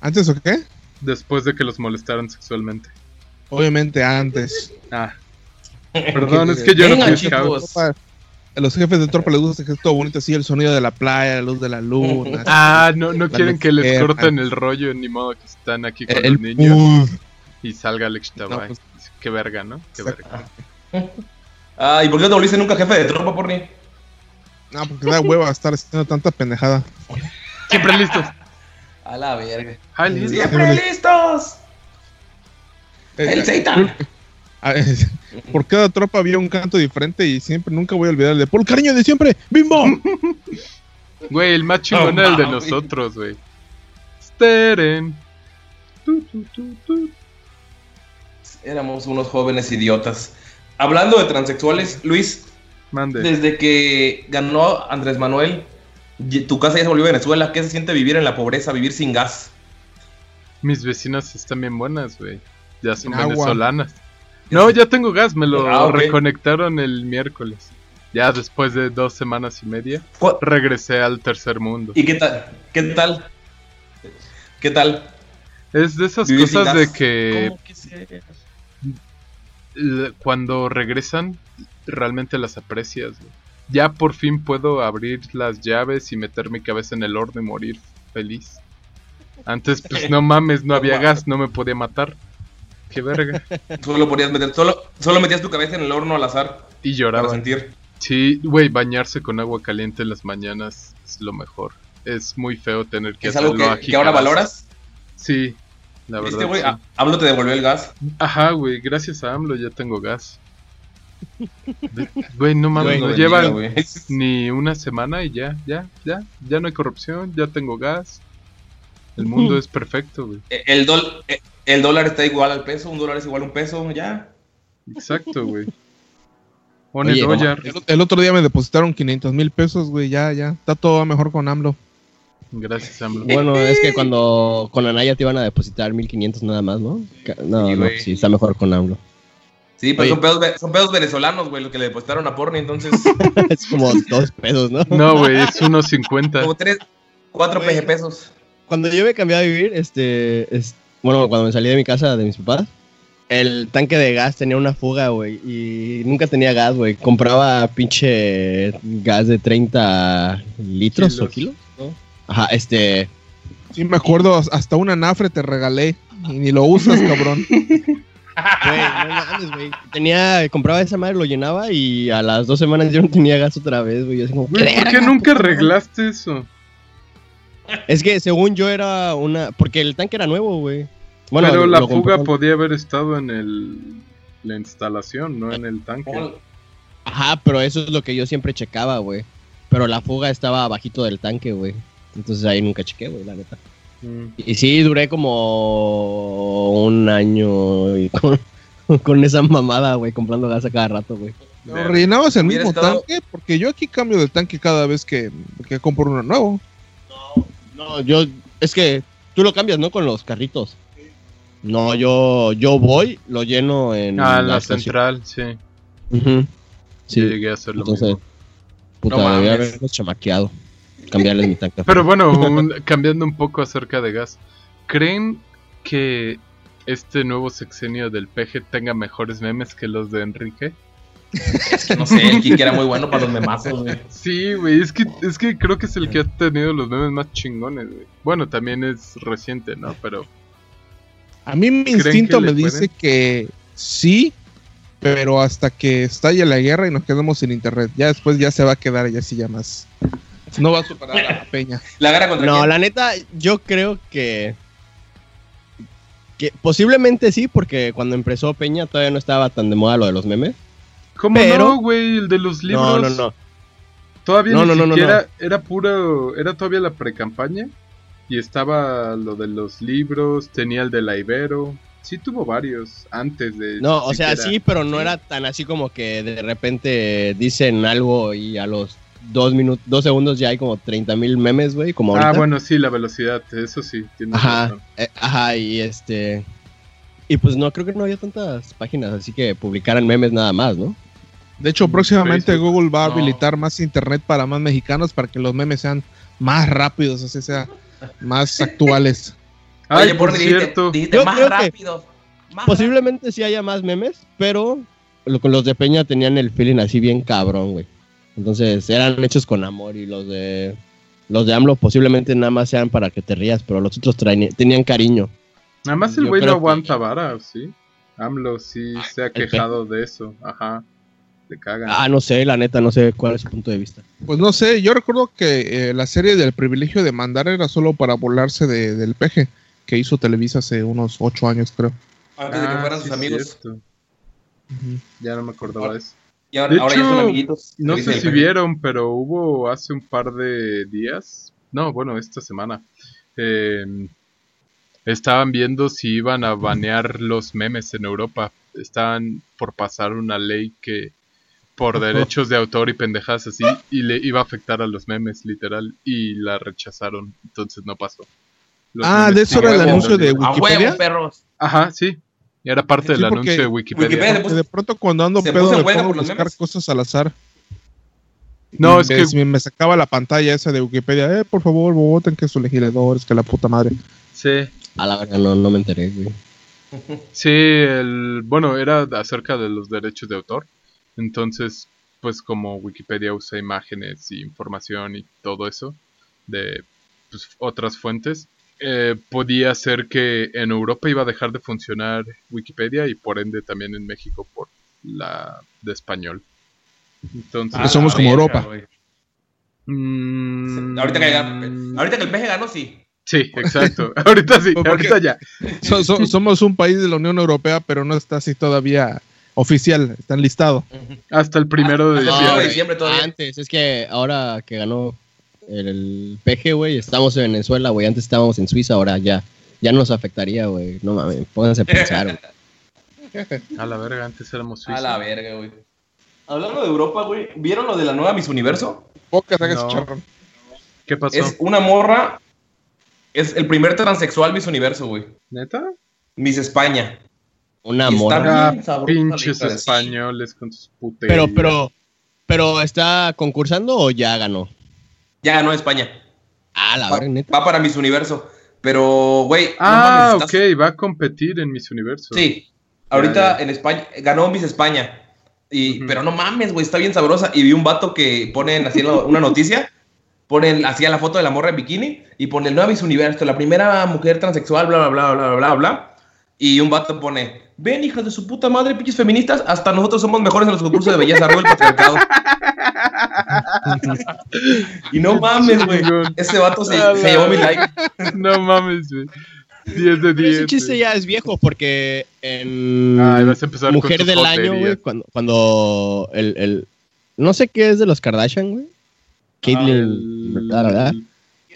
¿Antes o qué? Después de que los molestaran sexualmente. Obviamente antes. Ah. Perdón, es que yo no fui scout. A los jefes de tropa les gusta que es todo bonito así, el sonido de la playa, la luz de la luna. Ah, no, no quieren que les corten el rollo, ni modo que están aquí con el los niños puf. y salga Alex Tabay. No, pues- Qué verga, ¿no? Qué verga. Ah, ¿y por qué no te volviste nunca jefe de tropa, Borny? No, porque da hueva estar haciendo tanta pendejada. Siempre listos. A la verga. Listos. ¡Siempre listos! Eh, ¡El Seitan! Ah, por cada tropa había un canto diferente y siempre, nunca voy a olvidar el de por el cariño de siempre, ¡Bimbo! Güey, el más chingón era el de nosotros, güey. Steren. Tu, tu, tu, tu. Éramos unos jóvenes idiotas. Hablando de transexuales, Luis, Mande. desde que ganó Andrés Manuel, tu casa ya se volvió Venezuela. ¿Qué se siente vivir en la pobreza, vivir sin gas? Mis vecinas están bien buenas, güey. Ya son agua. No, ya tengo gas, me lo Ah, reconectaron el miércoles. Ya después de dos semanas y media, ¿Cu- regresé al tercer mundo. ¿Y qué tal? ¿Qué tal? ¿Qué tal? Es de esas cosas de que ¿Cómo que se- l- cuando regresan realmente las aprecias. güey. Ya por fin puedo abrir las llaves y meter mi cabeza en el horno y morir feliz. Antes, pues no mames, no había gas, no me podía matar. Qué verga. Solo podías meter, solo, solo metías tu cabeza en el horno al azar Y para lloraba. sentir. Sí, güey, bañarse con agua caliente en las mañanas es lo mejor. Es muy feo tener que ¿Es algo que, que ahora valoras? Sí, la verdad. ¿Viste, güey? sí. AMLO te devolvió el gas. Ajá, güey, gracias a AMLO ya tengo gas. Güey, no mames, no güey. ni una semana y ya, ya, ya, ya no hay corrupción, ya tengo gas. El mundo es perfecto, güey. El, dol- eh, el dólar está igual al peso, un dólar es igual a un peso, ya. Exacto, güey. Oye. El, el otro día me depositaron 500 mil pesos, güey. Ya, ya. Está todo mejor con AMLO. Gracias, AMLO. Bueno, es que cuando con Anaya te iban a depositar 1500 nada más, ¿no? No, Sí, no, sí, está mejor con AMLO. Sí, pero son pedos, son pedos venezolanos, güey, los que le depositaron a Porni, entonces es como dos pesos, ¿no? No, güey, es 1.50. como tres, cuatro pesos. Cuando yo me cambié a vivir, este, es- bueno, cuando me salí de mi casa de mis papás, el tanque de gas tenía una fuga, güey, y nunca tenía gas, güey. Compraba pinche gas de 30 litros o Kilos. Ajá, este, Sí, me acuerdo. Hasta una nafre te regalé. Y ni lo usas, cabrón. güey, no mames, güey. Tenía, compraba esa madre, lo llenaba y a las dos semanas yo no tenía gas otra vez, como, Güey, ¿por qué nunca arreglaste eso? Es que según yo era una, porque el tanque era nuevo, güey. Bueno, Pero la fuga compré- podía haber estado en el la instalación, no en el tanque. Ajá, pero eso es lo que yo siempre checaba, güey. Pero la fuga estaba abajito del tanque, güey. Entonces ahí nunca chequé, güey, la neta. Mm. Y sí, duré como un año y con, con esa mamada, güey, comprando gas a cada rato, güey. ¿Lo rellenabas el mismo estado- tanque? Porque yo aquí cambio de tanque cada vez que, que compro uno nuevo. No, yo, es que tú lo cambias, ¿no? Con los carritos. No, yo, yo voy, lo lleno en Ah, la central, sí. Ujú. Sí, llegué a hacer lo entonces, mismo. puta, No debía mames. haberlos chamaqueado. Cambiarles mi tanque. Pero bueno, un- cambiando un poco acerca de gas. ¿Creen que este nuevo sexenio del PG tenga mejores memes que los de Enrique? Es que no sé, el Kike era muy bueno para los memazos, güey. Sí, güey, es que, es que creo que es el que ha tenido los memes más chingones, güey. Bueno, también es reciente, ¿no? Pero A mí mi ¿Creen instinto me dice pueden? que sí, pero hasta que estalle la guerra y nos quedemos sin internet. Ya después ya se va a quedar ya sí ya más. No va a superar a la peña. La gara contra No, quién? la neta, yo creo que. que posiblemente sí, porque cuando empezó Peña todavía no estaba tan de moda lo de los memes. ¿Cómo Pero- no, güey? El de los libros. No, no, no. Todavía No, ni no, no, no, siquiera era puro, era todavía la precampaña y estaba lo de los libros, tenía el de la Ibero, sí tuvo varios antes de No, o sea, sí, pero no era tan así como que de repente dicen algo y a los dos minutos, dos segundos ya hay como 30 mil memes, güey, como ahorita. Ah, bueno, sí, la velocidad, eso sí, tienes Ajá, eh, ajá, y este. Y pues no, creo que no había tantas páginas, así que publicaran memes nada más, ¿no? De hecho, próximamente Facebook. Google va a No. habilitar más internet para más mexicanos para que los memes sean más rápidos, así sea, más actuales. Ay, Oye, por Porni, dijiste, cierto, dijiste Yo más creo que rápido. más Posiblemente sí haya más memes, pero los de Peña tenían el feeling así bien cabrón, güey. Entonces eran hechos con amor y los de los de AMLO posiblemente nada más sean para que te rías, pero los otros traen- tenían cariño. nada más el güey no que- aguanta vara, ¿sí? AMLO sí se ha Pe- quejado de eso, ajá, le cagan. Ah, no sé, la neta, no sé cuál es su punto de vista. Pues no sé, yo recuerdo que eh, la serie del privilegio de mandar era solo para burlarse de- del peje que hizo Televisa hace unos ocho años, creo. Antes de que Ah, fueran sí, sus amigos. Ya no me acordaba de eso. Y ahora, De ahora ya son amiguitos. No sé si Peje. vieron, pero hubo hace un par de días, no, bueno, esta semana, eh, estaban viendo si iban a banear los memes en Europa. Estaban por pasar una ley que por derechos de autor y pendejadas así, y le iba a afectar a los memes, literal, y la rechazaron, entonces no pasó. Los Ah, de eso era el anuncio de A Wikipedia. huevo, perros. Ajá, sí. Y era parte Sí, del anuncio de Wikipedia. Wikipedia puso- de pronto cuando ando pedo me pongo a buscar memes. cosas al azar. No, Y es me, que me sacaba la pantalla esa de Wikipedia, eh, por favor, voten que sus legisladores, que la puta madre. sí. A la verdad, no, no me enteré, güey. Sí, el, bueno, era acerca de los derechos de autor. Entonces, pues como Wikipedia usa imágenes y información y todo eso de pues, otras fuentes, eh, podía ser que en Europa iba a dejar de funcionar Wikipedia y por ende también en México por la de español. Entonces, Que somos como Europa. mm, Ahorita que, ahorita que el peje ganó, sí. Sí, exacto. ahorita sí, Porque- ahorita ya. So- so- somos un país de la Unión Europea, pero no está así todavía oficial, está enlistado. Hasta el primero de de diciembre. diciembre todavía. Antes, es que ahora que ganó el PG, güey, estamos en Venezuela, güey. Antes estábamos en Suiza, ahora ya, ya nos afectaría, güey. No mames, pónganse a pensar, güey. A la verga, antes éramos A suizos. la verga, güey. Hablando de Europa, güey, ¿vieron lo de la nueva Miss Universo? Ese No. charrón. ¿Qué pasó? Es una morra. Es el primer transexual Miss Universo, güey. ¿Neta? Miss España. Una sabrosa pinches españoles con sus puterías. Pero, pero, pero, ¿está concursando o ya ganó? Ya ganó España. Ah, la Va, verga, neta. va para Miss Universo. Pero, güey. no Ah, mames, estás- ok, va a competir en Miss Universo. Sí. Ahorita en España. Ganó Miss España. Y. Pero no mames, güey. Está bien sabrosa. Y vi un vato que ponen así en la- una noticia. Ponen así la foto de la morra en bikini. Y pone nueva Miss Universo. La primera mujer transexual, bla, bla, bla, bla, bla, bla. Y un vato pone. Ven, hijas de su puta madre, pinches feministas. Hasta nosotros somos mejores en los concursos de belleza. Arriba el patriarcado. y no mames, güey. Ese vato se, se llevó mi like. No mames, güey. 10 de Pero 10. ese chiste ya es viejo porque en Ah, vas a empezar con Mujer del Año, güey, cuando, cuando el, el... No sé qué es de los Kardashian, güey. Caitlyn, El- ¿verdad, verdad?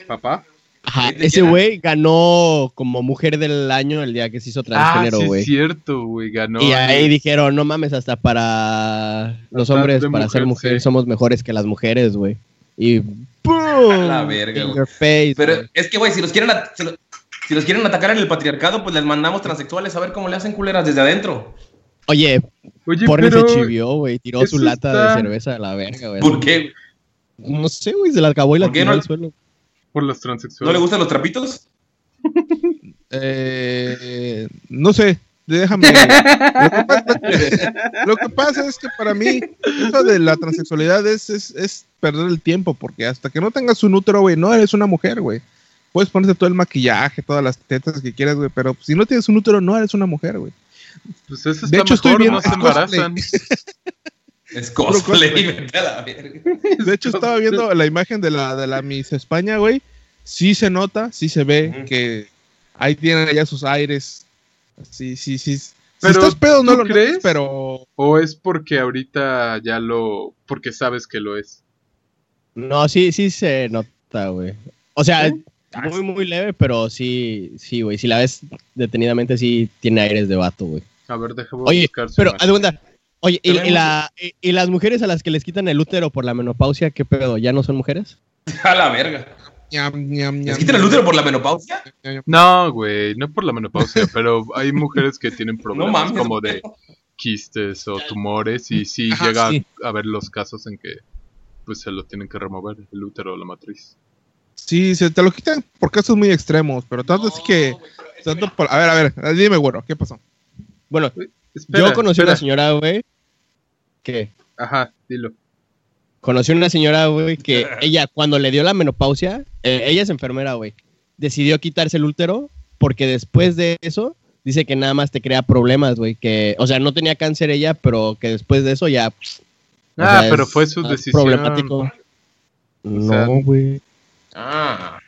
¿Papá? Ajá, ese güey ganó como Mujer del Año el día que se hizo Ah, transgénero, sí, güey. es cierto, güey. Ganó. y ahí dijeron, no mames, hasta para los hombres, para ser mujer, mujer, sí. somos mejores que las mujeres, güey. Y ¡pum! A la verga, güey. Pero es que, güey, si los quieren si, lo- si los quieren atacar en el patriarcado, pues les mandamos transexuales a ver cómo le hacen culeras desde adentro. Oye, Oye, se chivió, güey. Tiró su lata está- de cerveza a la verga, güey. ¿Por qué? No sé, güey, se la acabó y la ¿Por qué tiró no- al suelo. Por los ¿No transexuales. le gustan los trapitos? Eh, no sé, déjame. Lo que, pasa, lo que pasa es que para mí, eso de la transexualidad es, es, es perder el tiempo, porque hasta que no tengas un útero, güey, no eres una mujer, güey. Puedes ponerte todo el maquillaje, todas las tetas que quieras, güey, pero si no tienes un útero, no eres una mujer, güey. Pues eso está De hecho, estoy viendo no se es cosplay. embarazan. Es cosplay, cosplay. vete a la verga. De hecho, estaba viendo la imagen de la, de la Miss España, güey. Sí se nota, sí se ve que ahí tienen ya sus aires. Sí, sí, sí. Si Pero, estás pedo, no ¿tú lo crees? pero ¿O es porque ahorita ya lo. porque sabes que lo es? No, sí, sí se nota, güey. O sea, ¿Sí? muy, muy leve, pero sí, sí, güey. Si la ves detenidamente, sí tiene aires de vato, güey. A ver, déjame Oye, buscar su pero, imagen. haz de cuenta. Oye, y, la, y, y las mujeres a las que les quitan el útero por la menopausia, ¿qué pedo? ¿Ya no son mujeres? A la verga. ñam, ñam, ¿Les quitan el útero por la menopausia? No, güey, no por la menopausia, pero hay mujeres que tienen problemas mames, como de quistes o tumores y sí Ajá, llega sí. a haber los casos en que pues se lo tienen que remover el útero o la matriz. Sí, se te lo quitan por casos muy extremos, pero tanto es que. Tanto por- a ver, a ver, dime, güero, ¿qué pasó? Bueno, Espera, yo conocí espera. una señora, güey, que Ajá, dilo. conocí una señora, güey, que ella, cuando le dio la menopausia, eh, ella es enfermera, güey, decidió quitarse el útero porque después de eso dice que nada más te crea problemas, güey, que, o sea, no tenía cáncer ella, pero que después de eso ya... Ah, sea, pero es fue su decisión. Problemático. sea, No, güey. Ah.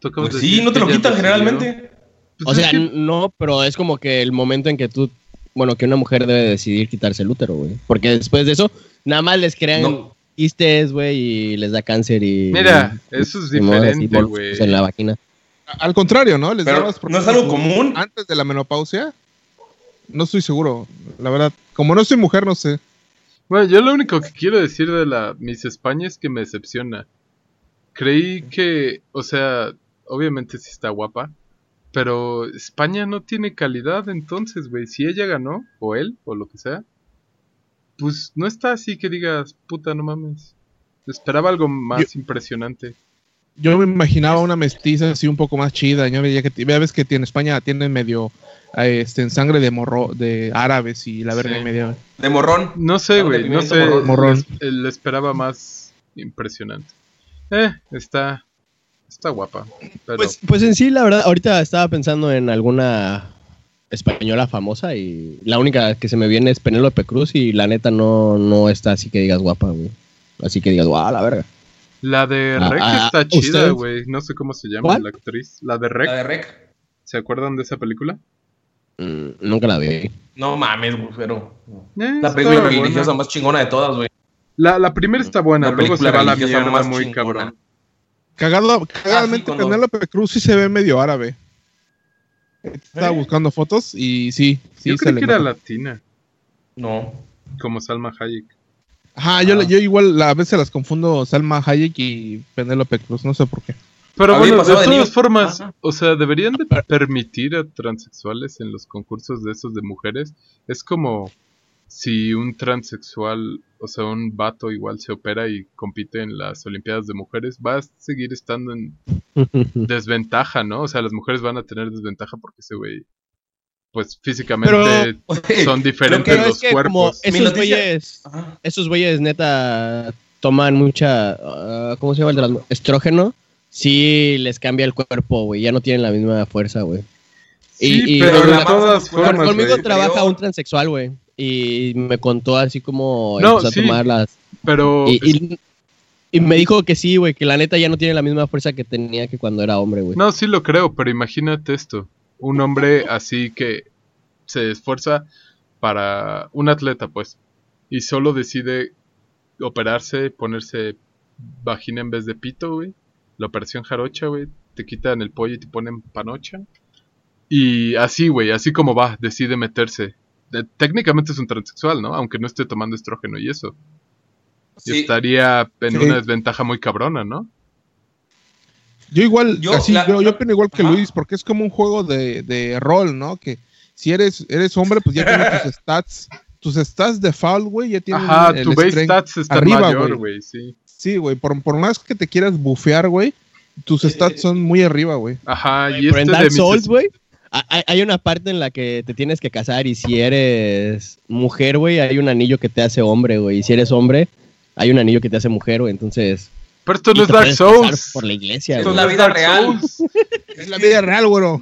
Pues sí, no te lo quitan generalmente. Pues O sea, que- no, pero es como que el momento en que tú, bueno, que una mujer debe decidir quitarse el útero, güey. Porque después de eso, nada más les crean No. quistes, güey, y les da cáncer y... Mira, eso es diferente, bolsas güey. En la vagina. Al contrario, ¿no? Les Pero, dabas ¿no es algo común? Antes de la menopausia, no estoy seguro, la verdad. Como no soy mujer, no sé. Bueno, yo lo único que quiero decir de la Miss España es que me decepciona. Creí que, o sea, obviamente sí está guapa, pero España no tiene calidad entonces, güey. Si ella ganó, o él, o lo que sea, pues no está así que digas, puta, no mames. Esperaba algo más impresionante. Yo me imaginaba una mestiza así un poco más chida. Ya veía que ya ves que en España tienen medio eh, este, en sangre de morro, de árabes y la verga Sí. media. De morrón. No sé, de güey, no sé. morrón. Le esperaba más impresionante. Eh, está, está guapa. Pero Pues, pues en sí, la verdad, ahorita estaba pensando en alguna española famosa y la única que se me viene es Penélope Cruz y la neta no, no está así que digas guapa, güey. Así que digas, guau, la verga. la de Ah, Rec ah, está chida, güey. No sé cómo se llama ¿Cuál? la actriz. La de Rec. La de Rec. ¿Se acuerdan de esa película? Mm, nunca la vi. No mames, güey, pero. Eh, La película buena. religiosa más chingona de todas, güey. La, la primera está buena, La luego se va la mierda más muy chingona. cabrón. Cagado, cagadamente, cuando- Penélope Cruz sí se ve medio árabe. Estaba ¿Eh? buscando fotos y sí, sí Yo se creí le que era latina, No. como Salma Hayek. Ajá, yo, Ah. yo igual a veces las confundo Salma Hayek y Penélope Cruz, no sé por qué. Pero A bueno, de todas niño. formas, Ajá. o sea, deberían de permitir a transexuales en los concursos de esos de mujeres. Es como si un transexual, o sea, un vato igual se opera y compite en las Olimpiadas de mujeres, va a seguir estando en desventaja, ¿no? O sea, las mujeres van a tener desventaja porque ese güey, pues físicamente Oye, son diferentes Pero es los que cuerpos. Esos güeyes, esos güeyes neta toman mucha, ah, ¿cómo se llama el de las Estrógeno. Sí les cambia el cuerpo, güey. Ya no tienen la misma fuerza, güey. Sí, y- y- pero de todas formas, conmigo trabaja un transexual, güey. Y me contó así como No, empezó sí. a tomar las... Pero Y, y- y me dijo que sí, güey, que la neta ya no tiene la misma fuerza que tenía que cuando era hombre, güey. No, sí lo creo, pero imagínate esto. Un hombre así que se esfuerza para un atleta, pues, y solo decide operarse, ponerse vagina en vez de pito, güey. La operación jarocha, güey. Te quitan el pollo y te ponen panocha. Y así, güey, así como va, decide meterse. De- técnicamente es un transexual, ¿no? Aunque no esté tomando estrógeno y eso. Y estaría en Sí. una desventaja muy cabrona, ¿no? Yo igual, Yo, así, la- yo, yo opino igual que Ajá. Luis, porque es como un juego de, de rol, ¿no? Que si eres, eres hombre, pues ya tienes tus stats, tus stats de foul, güey, ya tienen Ajá, el tu base strength. stats está arriba, mayor, güey. sí. Sí, güey, por, por más que te quieras bufear, güey, tus stats son muy arriba, güey. Ajá, y este de mis güey, hay, hay una parte en la que te tienes que casar y si eres mujer, güey, hay un anillo que te hace hombre, güey. Y si eres hombre, hay un anillo que te hace mujer, güey. Entonces... Pero esto no es Dark Souls. Por la iglesia, Esto es la vida Dark real. Es la vida real, güey.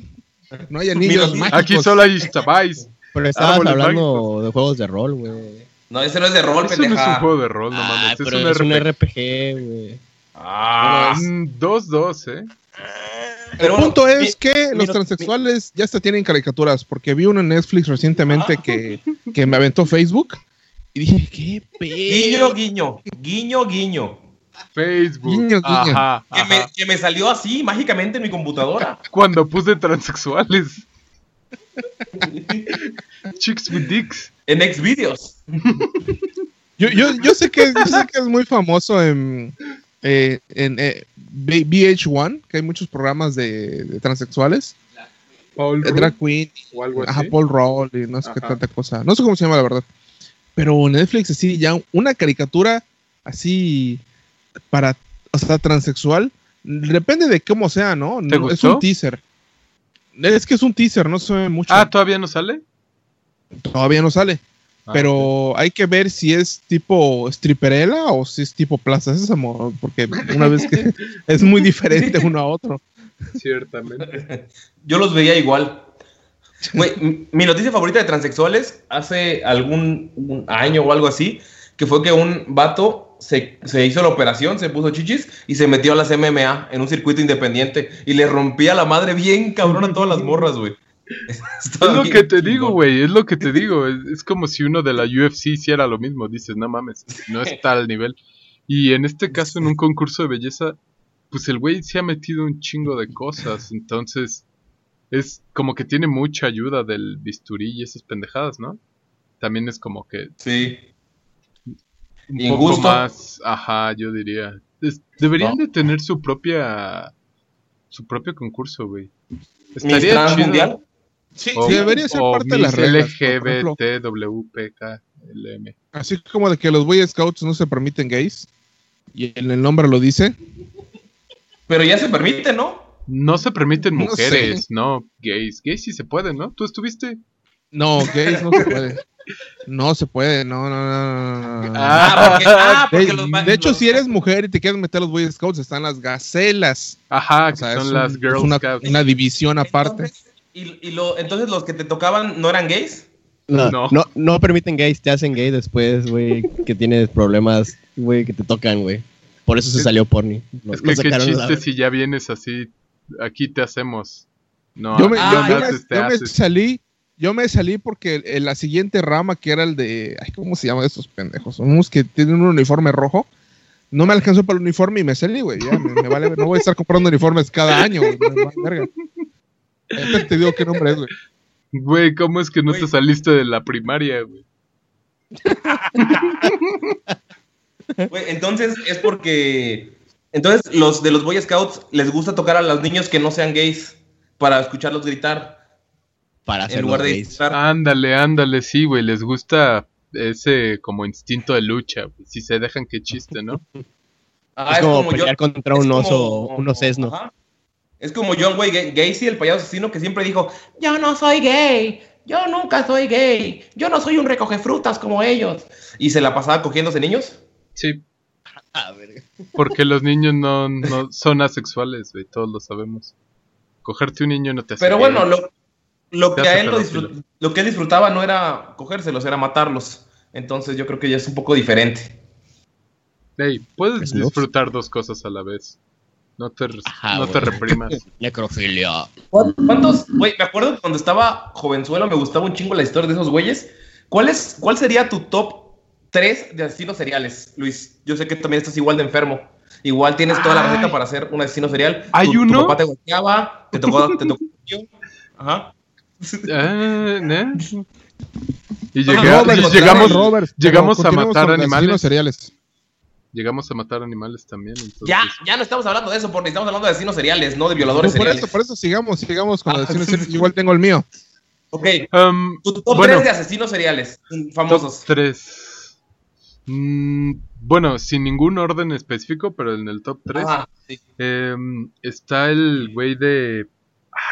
No hay anillos Mira, mágicos. Aquí solo hay Stabais. Pero estabas Árboles hablando de juegos de rol, güey. No, ese no es de rol, Eso no es un pendeja. juego de rol, no Ah, mames. Es un es un RPG. Güey. Ah, Mm, 2-2, ¿eh? El punto mi- es que mi- los mi- transexuales ya hasta tienen caricaturas, porque vi uno en Netflix recientemente que, que me aventó Facebook y dije, ¿qué Guiño, pedo? guiño, guiño, guiño. Facebook. Guiño, guiño. Ajá, Que me, ajá. que me salió así mágicamente en mi computadora. Cuando puse transexuales. Chicks with dicks. En Xvideos. Yo, yo, yo, sé que, yo sé que es muy famoso en, eh, en eh, B- VH1, que hay muchos programas de, de transexuales, Paul Rudd drag queen, o algo ajá. Paul Roll y no sé qué tanta cosa. No sé cómo se llama la verdad. Pero Netflix así, ya una caricatura así para, o sea, transexual, depende de cómo sea, ¿no? ¿Te No, es un teaser. Es que es un teaser, no se ve mucho. Ah, ¿todavía no sale? Todavía no sale. Ah, Pero hay que ver si es tipo stripperella o si es tipo Plaza Sésamo, porque una vez que es muy diferente uno a otro. Ciertamente. Yo los veía igual. Mi noticia favorita de transexuales hace algún un año o algo así, que fue que un vato se, se hizo la operación, se puso chichis y se metió a las MMA en un circuito independiente y le rompía la madre bien cabrón a todas las morras, güey. Es lo que te chingón. digo, güey. Es lo que te digo. Es, es como si uno de la UFC hiciera lo mismo. Dices, no mames, no está al nivel. Y en este caso, en un concurso de belleza, pues el güey se ha metido un chingo de cosas. Entonces, es como que tiene mucha ayuda del bisturí y esas pendejadas, ¿no? También es como que Sí. un ¿Y en poco gusto? más, ajá, yo diría. Es- deberían No. de tener su propia, su propio concurso, güey. Estaría chido. Mundial. Sí, O- sí, debería ser o parte de las reglas. LGBTWPKLM. así como de que los Boy Scouts no se permiten gays, y en el nombre lo dice. Pero ya se permite, ¿no? No se permiten No mujeres, no, gays. Gays sí se pueden, ¿no? ¿Tú estuviste? No, gays no se puede. No se puede, no, no, no, no, no. Ah, porque, ah, porque de, los ma- de hecho, los- si eres mujer y te quieres meter a los Boy Scouts, están las gacelas. Ajá, O que son las Girl una, Scouts. una división aparte. Entonces, y, y lo, entonces los que te tocaban no eran gays. No, No. no. no, permiten gays, te hacen gay después, güey, que tienes problemas, güey, que te tocan, güey. Por eso se Es- salió porni. Lo- Es que qué chiste si ya vienes así, aquí te hacemos. No, yo me, Ah, yo me- yo salí, yo me salí porque en la siguiente rama que era el de, ay, ¿cómo se llaman estos pendejos? Unos que tienen un uniforme rojo. No me alcanzó para el uniforme y me salí, güey. Ya, me, me vale, no voy a estar comprando uniformes cada año, güey. Ahorita te digo qué nombre es, güey. Güey, ¿cómo es que no Güey. te saliste de la primaria, güey? Güey, entonces es porque. Entonces, los de los Boy Scouts les gusta tocar a los niños que no sean gays para escucharlos gritar Para hacer lugar de gays. Ándale, ándale, sí, güey. Les gusta ese como instinto de lucha. güey. Si se dejan, qué chiste, ¿no? Ah, es como yo- pelear contra un oso, como- un osesno. ajá. Es como John Wayne Gacy, el payaso asesino, que siempre dijo: Yo no soy gay. Yo nunca soy gay. Yo no soy un recoge frutas como ellos. y se la pasaba cogiéndose niños. Sí, Ah, verga. porque los niños no, no son asexuales, güey. Todos lo sabemos. Cogerte un niño no te hace Pero bueno, lo, lo que hace a él lo, disfrut- lo que él disfrutaba no era cogérselos, era matarlos. Entonces yo creo que ya es un poco diferente. Ey, puedes Pues disfrutar dos cosas a la vez. No te, Ajá, no te reprimas. Necrofilia. ¿Cuántos? Güey, me acuerdo que cuando estaba jovenzuelo me gustaba un chingo la historia de esos güeyes. ¿Cuál, es, ¿Cuál sería tu top 3 de asesinos seriales, Luis? Yo sé que también estás igual de enfermo. Igual tienes toda la receta para hacer un asesino serial. ¿Hay Tu- Tu uno? papá te golpeaba, te tocó, te tocó. Ajá. Ah, ¿eh? Y, Ajá, llega- Robert, y Robert, llegamos, Robert, llegamos a matar animales. asesinos cereales. Llegamos a matar animales también. Entonces, Ya, ya no estamos hablando de eso, porque estamos hablando de asesinos seriales, no de violadores por seriales. eso, por eso sigamos, sigamos con Ah, los asesinos sí, cereales. sí. Igual tengo el mío. Ok, um, tu top Bueno. 3 de asesinos seriales mm, famosos. Top 3. bueno, sin ningún orden específico, pero en el top 3 Ajá, sí. está el güey de...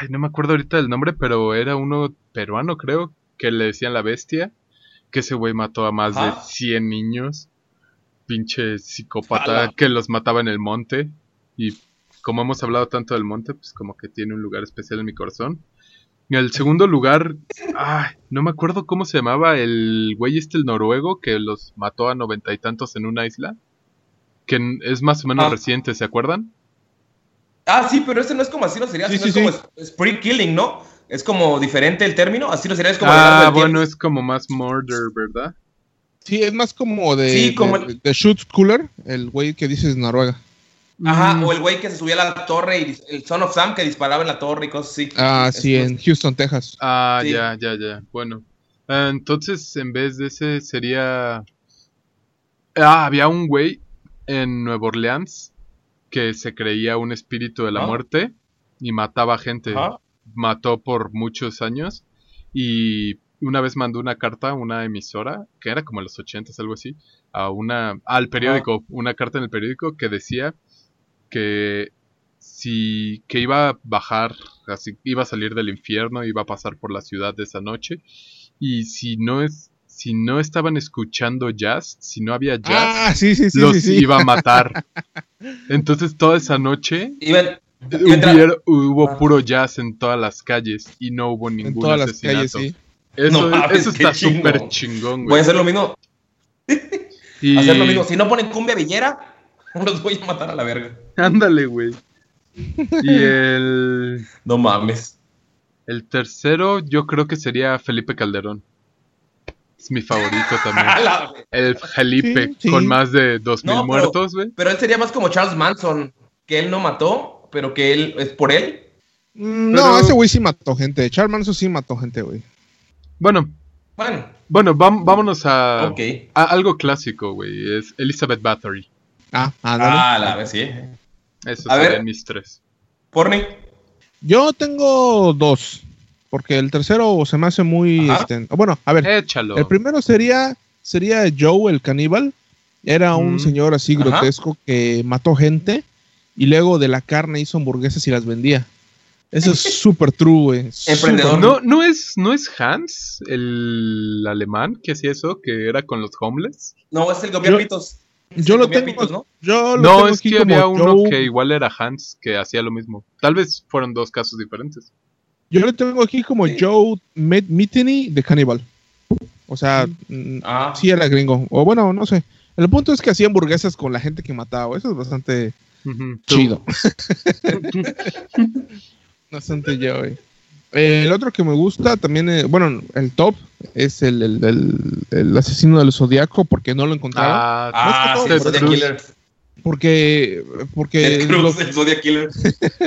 Ay, no me acuerdo ahorita del nombre, pero era uno peruano, creo, que le decían la bestia. Que ese güey mató a más de 100 niños. Pinche psicópata que los mataba en el monte. Y como hemos hablado tanto del monte, pues como que tiene un lugar especial en mi corazón. Y el segundo lugar, ay, no me acuerdo cómo se llamaba el güey este, el noruego, que los mató a noventa y tantos en una isla. Que es más o menos Ah. reciente, ¿se acuerdan? Ah, sí, pero ese no es como asesino serial, Sí, sino sí, es sí. como spree killing, ¿no? Es como diferente el término. Asesino serial es como. Ah, bueno, Tiempo. es como más murder, ¿verdad? Sí, es más como de, Sí, como de, el- de Shoot Cooler, el güey que dices Noruega. Ajá, Mm, o el güey que se subía a la torre y el Son of Sam que disparaba en la torre y cosas así. Ah, Es- sí, es- en Houston, Texas. Ah, Sí. ya, ya, ya. Bueno. Ah, entonces, en vez de ese, sería. Ah, había un güey en Nueva Orleans que se creía un espíritu de la Ah. muerte y mataba gente. Ajá. Mató por muchos años y una vez mandó una carta a una emisora, que era como en los ochentas, algo así, a una, al periódico, una carta en el periódico que decía que si que iba a bajar, así iba a salir del infierno, iba a pasar por la ciudad de esa noche y si no es si no estaban escuchando jazz, si no había jazz, Ah, sí, sí, sí. los sí, sí. iba a matar. Entonces toda esa noche Iban- hubiera- hubo Ah. puro jazz en todas las calles y no hubo en ningún todas las asesinato. calles, sí. Eso, No mames, eso está chingón. súper chingón, Voy a güey. hacer lo mismo. Y- Hacer lo mismo. Si no ponen cumbia villera, los voy a matar a la verga. Ándale, güey. Y el, No mames. el tercero, yo creo que sería Felipe Calderón. Es mi favorito también. El Felipe, Sí, sí. con más de 2000 No, muertos, güey. Pero él sería más como Charles Manson, que él no mató, pero que él es por él. Mm, Pero- No, ese güey sí mató gente. Charles Manson sí mató gente, güey. Bueno, Bueno, bueno, vam- vámonos a, algo clásico, güey. Es Elizabeth Bathory. Ah, ándale. Ah, la vez sí. Esos A ver. mis tres. Porni. Yo tengo dos. Porque el tercero se me hace muy. Este, bueno, a ver. Échalo. El primero sería, sería Joe el caníbal. Era un Mm. señor así Ajá. grotesco que mató gente y luego de la carne hizo hamburguesas y las vendía. Eso es súper true, güey. Emprendedor. No, no es, no es Hans, el alemán que hacía eso, que era con los homeless. No, es el comía Yo- pitos. Yo lo tengo. pitos, ¿no? Yo lo No, tengo es aquí que como había uno Joe- que igual era Hans que hacía lo mismo. Tal vez fueron dos casos diferentes. Yo lo tengo aquí como Sí. Joe Met- Metheny de Cannibal. O sea, mm, Ah, sí era gringo. O bueno, no sé. El punto es que hacía hamburguesas con la gente que mataba. Eso es bastante Ujú. Tú- chido. bastante güey. Eh, el otro que me gusta también, eh, bueno, el top es el, el- el- el asesino del zodiaco porque no lo encontraba. Ah, ah sí, Ted el Zodiac Cruz. Killer. Porque, porque, Cruz, los, el Zodiac Killer.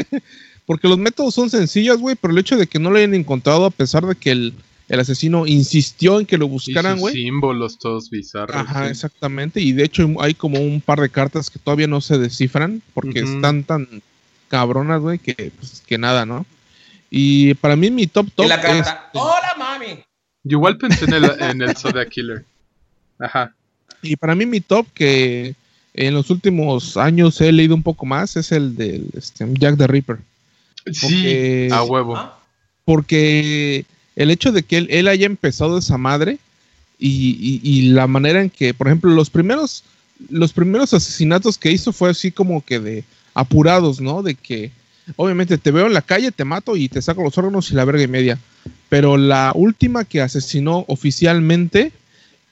porque los métodos son sencillos, güey, pero el hecho de que no lo hayan encontrado, a pesar de que el, el asesino insistió en que lo buscaran, güey. símbolos todos bizarros. Ajá, sí. exactamente. Y de hecho hay como un par de cartas que todavía no se descifran porque están tan cabronas, güey, que, pues, que nada, ¿no? Y para mí mi top top Y la es- carta. ¡Hola, mami! Yo igual pensé en el, en el Zodiac Killer. Ajá. y para mí mi top que en los últimos años he leído un poco más es el del este, Jack the Ripper. Sí, Porque- a huevo. ¿Ah? porque el hecho de que él, él haya empezado esa madre y, y- y la manera en que, por ejemplo, los primeros, los primeros asesinatos que hizo fue así como que de apurados, ¿no? De que obviamente te veo en la calle, te mato y te saco los órganos y la verga y media. Pero la última que asesinó oficialmente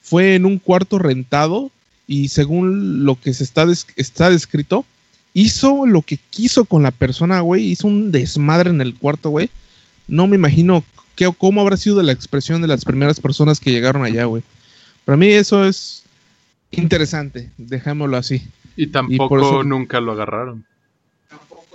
fue en un cuarto rentado y según lo que se está, des- está descrito, hizo lo que quiso con la persona, güey, hizo un desmadre en el cuarto, güey no me imagino qué, cómo habrá sido la expresión de las primeras personas que llegaron allá, güey. Para mí eso es interesante, dejémoslo así. Y tampoco eso- nunca lo agarraron.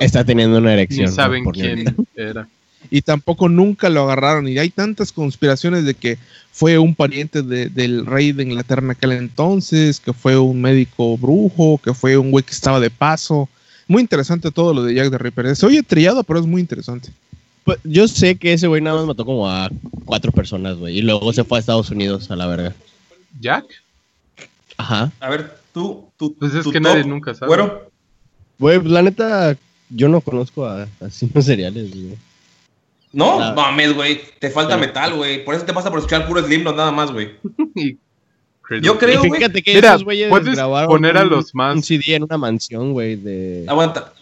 Está teniendo una erección. Ni ¿no? saben quién era. Y tampoco nunca lo agarraron. Y hay tantas conspiraciones de que fue un pariente de- del rey de Inglaterra en aquel entonces, que fue un médico brujo, que fue un güey que estaba de paso. Muy interesante todo lo de Jack the Ripper. Se oye trillado, pero es muy interesante. Pues, yo sé que ese güey nada más mató como a cuatro personas, güey. Y luego se fue a Estados Unidos a la verga. ¿Jack? Ajá. A ver, tú, tú. Pues es que top, nadie nunca sabe. Güero. Güey, pues, la neta, yo no conozco a asesinos seriales, güey. No, mames, güey. Te falta Pero- metal, güey. Por eso te pasa por escuchar puro Slipknot nada más, güey. Yo creo, güey. fíjate que Mira, esos güeyes puedes grabaron poner a un- los más- un CD en una mansión, güey, de, Aguanta.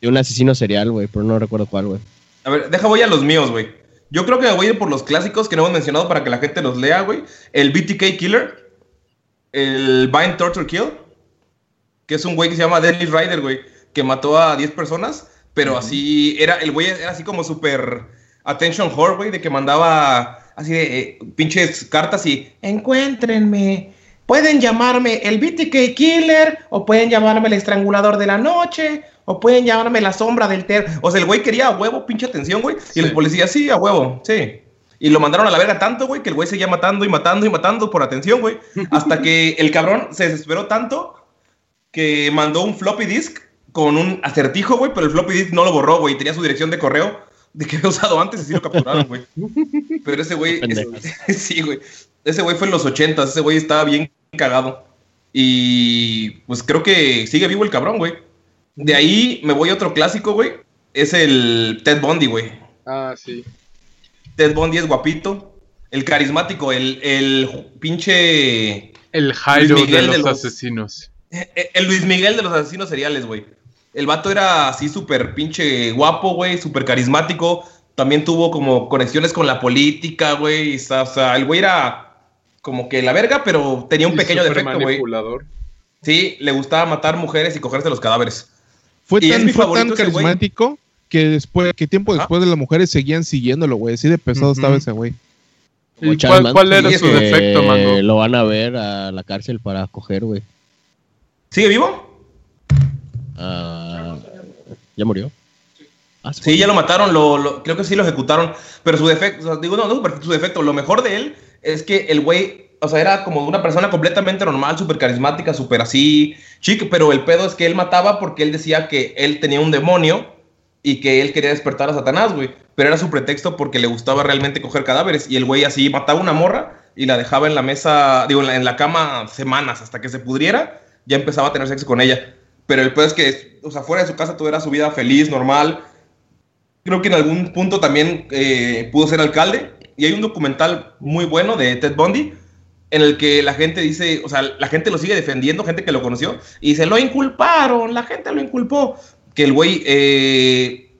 de un asesino serial, güey, pero no recuerdo cuál, güey. A ver, deja voy a los míos, güey. Yo creo que voy a ir por los clásicos que no hemos mencionado para que la gente los lea, güey. El BTK Killer. El Vine Torture Kill. Que es un güey que se llama Dennis Ryder, güey. Que mató a 10 personas. Pero así, era, el güey era así como súper attention whore, güey. De que mandaba así de eh, pinches cartas y Encuéntrenme. Pueden llamarme el BTK Killer, o pueden llamarme el estrangulador de la noche, o pueden llamarme la sombra del ter. O sea, el güey quería a huevo, pinche atención, güey. Sí. Y el policía, sí, a huevo, sí. Y lo mandaron a la verga tanto, güey, que el güey seguía matando y matando y matando por atención, güey. Hasta que el cabrón se desesperó tanto que mandó un floppy disk con un acertijo, güey, pero el floppy disk no lo borró, güey. Tenía su dirección de correo de que había usado antes y sí lo capturaron, güey. Pero ese güey, es- sí, güey. Ese güey fue en los ochentas, ese güey estaba bien cagado. Y pues creo que sigue vivo el cabrón, güey. De ahí me voy a otro clásico, güey. Es el Ted Bundy, güey. Ah, sí. Ted Bundy es guapito. El carismático, el, el pinche. El Jairo de Miguel los, de los- asesinos. eh, El Luis Miguel de los asesinos seriales, güey. El vato era así súper pinche guapo, güey, súper carismático. También tuvo como conexiones con la política, güey. O sea, el güey era como que la verga, pero tenía un pequeño defecto, güey. manipulador. Sí, le gustaba matar mujeres y cogerse los cadáveres. Fue Y es tan, mi fue favorito tan carismático que después, que tiempo después de las mujeres seguían siguiéndolo, güey. Así de pesado estaba ese güey. Como ¿Y Charles cuál, era sí, su defecto, Mango? Lo van a ver a la cárcel para coger, güey. ¿Sigue vivo? Ah, ¿Ya murió? Ah, Sí, ya lo mataron, lo, lo- creo que sí lo ejecutaron. Pero su defecto, o sea, digo, no, no, su defecto, lo mejor de él es que el güey, o sea, era como una persona completamente normal, súper carismática, súper así, chic, pero el pedo es que él mataba porque él decía que él tenía un demonio y que él quería despertar a Satanás, güey. Pero era su pretexto porque le gustaba realmente coger cadáveres. Y el güey así mataba una morra y la dejaba en la mesa, digo, en la, en la cama semanas hasta que se pudriera, ya empezaba a tener sexo con ella. Pero el pedo es que, o sea, fuera de su casa todo era su vida feliz, normal. Creo que en algún punto también eh, pudo ser alcalde. Y hay un documental muy bueno de Ted Bundy en el que la gente dice, o sea, la gente lo sigue defendiendo, gente que lo conoció, y dice, lo inculparon, la gente lo inculpó. Que el güey, eh,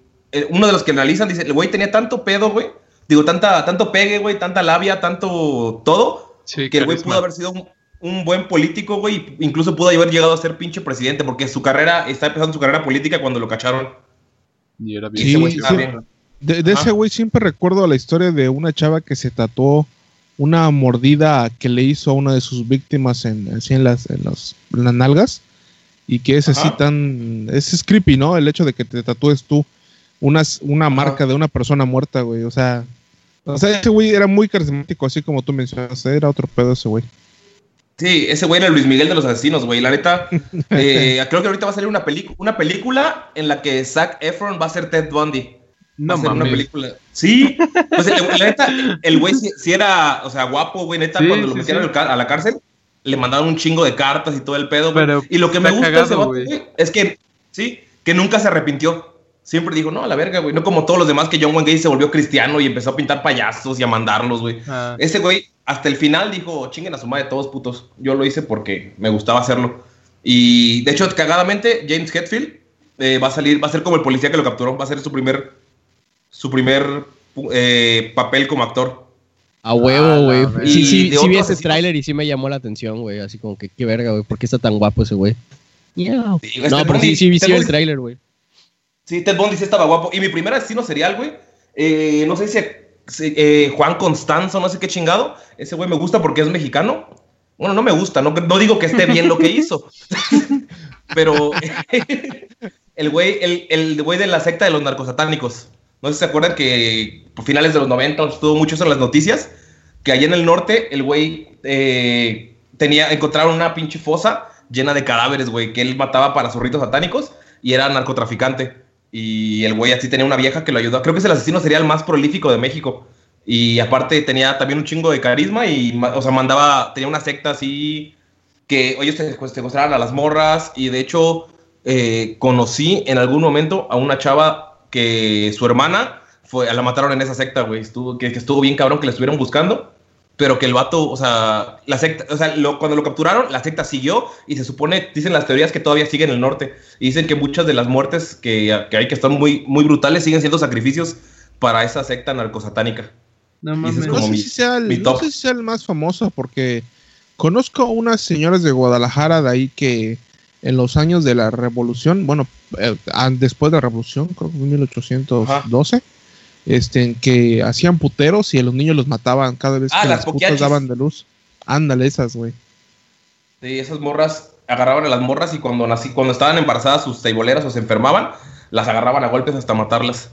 uno de los que analizan dice, el güey tenía tanto pedo, güey. Digo, tanta, tanto pegue, güey, tanta labia, tanto todo, Sí, que el güey carisma. pudo haber sido un, un buen político, güey, incluso pudo haber llegado a ser pinche presidente, porque su carrera, está empezando su carrera política cuando lo cacharon. Y era bien. Sí, estaba sí. bien. De, ese güey siempre recuerdo la historia de una chava que se tatuó una mordida que le hizo a una de sus víctimas en, así en, las, en, los- en las nalgas. Y que es así Ajá. tan... Es, es creepy, ¿no? El hecho de que te tatúes tú una, una marca de una persona muerta, güey. O sea, O sea, ese güey era muy carismático, así como tú mencionaste. Era otro pedo ese güey. Sí, ese güey era Luis Miguel de los asesinos, güey. La neta, eh, creo que ahorita va a salir una, una película en la que Zac Efron va a ser Ted Bundy. No va a ser una mames. película. Sí, pues la neta, el güey sí, sí era, o sea, guapo, güey, neta, Sí, cuando lo sí, metieron sí. a la cárcel, le mandaron un chingo de cartas y todo el pedo, güey. Pero Y lo que me gusta cagado, ese vato, güey, es que, sí, que nunca se arrepintió. Siempre dijo, no, a la verga, güey. No como todos los demás que John Wayne Gacy se volvió cristiano y empezó a pintar payasos y a mandarlos, güey. Ah, Ese güey, hasta el final dijo, chinguen a su madre todos putos. Yo lo hice porque me gustaba hacerlo. Y de hecho, cagadamente, James Hetfield eh, va a salir, va a ser como el policía que lo capturó, va a ser su primer, su primer eh, papel como actor. A huevo, Ah, güey. verga. sí, sí, sí vi ese tráiler y sí me llamó la atención, güey. Así como que qué verga, güey. ¿Por qué está tan guapo ese güey? Miau. Sí, este No, pero sí, sí vi sí vi el tráiler, güey. Sí, Ted Bundy sí estaba guapo. Y mi primer asesino serial, güey, eh, no sé si eh, Juan Constanzo, no sé qué chingado. Ese güey me gusta porque es mexicano. Bueno, no me gusta, no, digo que esté bien lo que hizo. Pero el güey, el, güey de la secta de los narcosatánicos. No sé si se acuerdan que por finales de los 90 estuvo mucho eso en las noticias. Que allá en el norte, el güey eh, tenía, encontraron una pinche fosa llena de cadáveres, güey, que él mataba para sus ritos satánicos y era narcotraficante. Y el güey así tenía una vieja que lo ayudó. Creo que es el asesino serial más prolífico de México. Y aparte tenía también un chingo de carisma y, o sea, mandaba, tenía una secta así que ellos se se secuestraban a las morras y de hecho eh, conocí en algún momento a una chava que su hermana fue, la mataron en esa secta, güey. Estuvo, que, que estuvo bien cabrón que la estuvieron buscando, pero que el vato, o sea, la secta, o sea, lo- cuando lo capturaron, la secta siguió y se supone, dicen las teorías que todavía sigue en el norte. Y dicen que muchas de las muertes que, que hay que están muy, muy brutales siguen siendo sacrificios para esa secta narcosatánica. no mames. es No sé, mi- si sea el, mi no top. sé si sea el más famoso porque conozco unas señoras de Guadalajara de ahí que en los años de la revolución, bueno, eh, después de la revolución, creo que fue en 1812, este, que hacían puteros y a los niños los mataban cada vez Ah, que las las putas daban de luz. Ándale, esas, güey. Sí, esas morras agarraban a las morras y cuando nací, cuando estaban embarazadas sus teiboleras o se enfermaban, las agarraban a golpes hasta matarlas.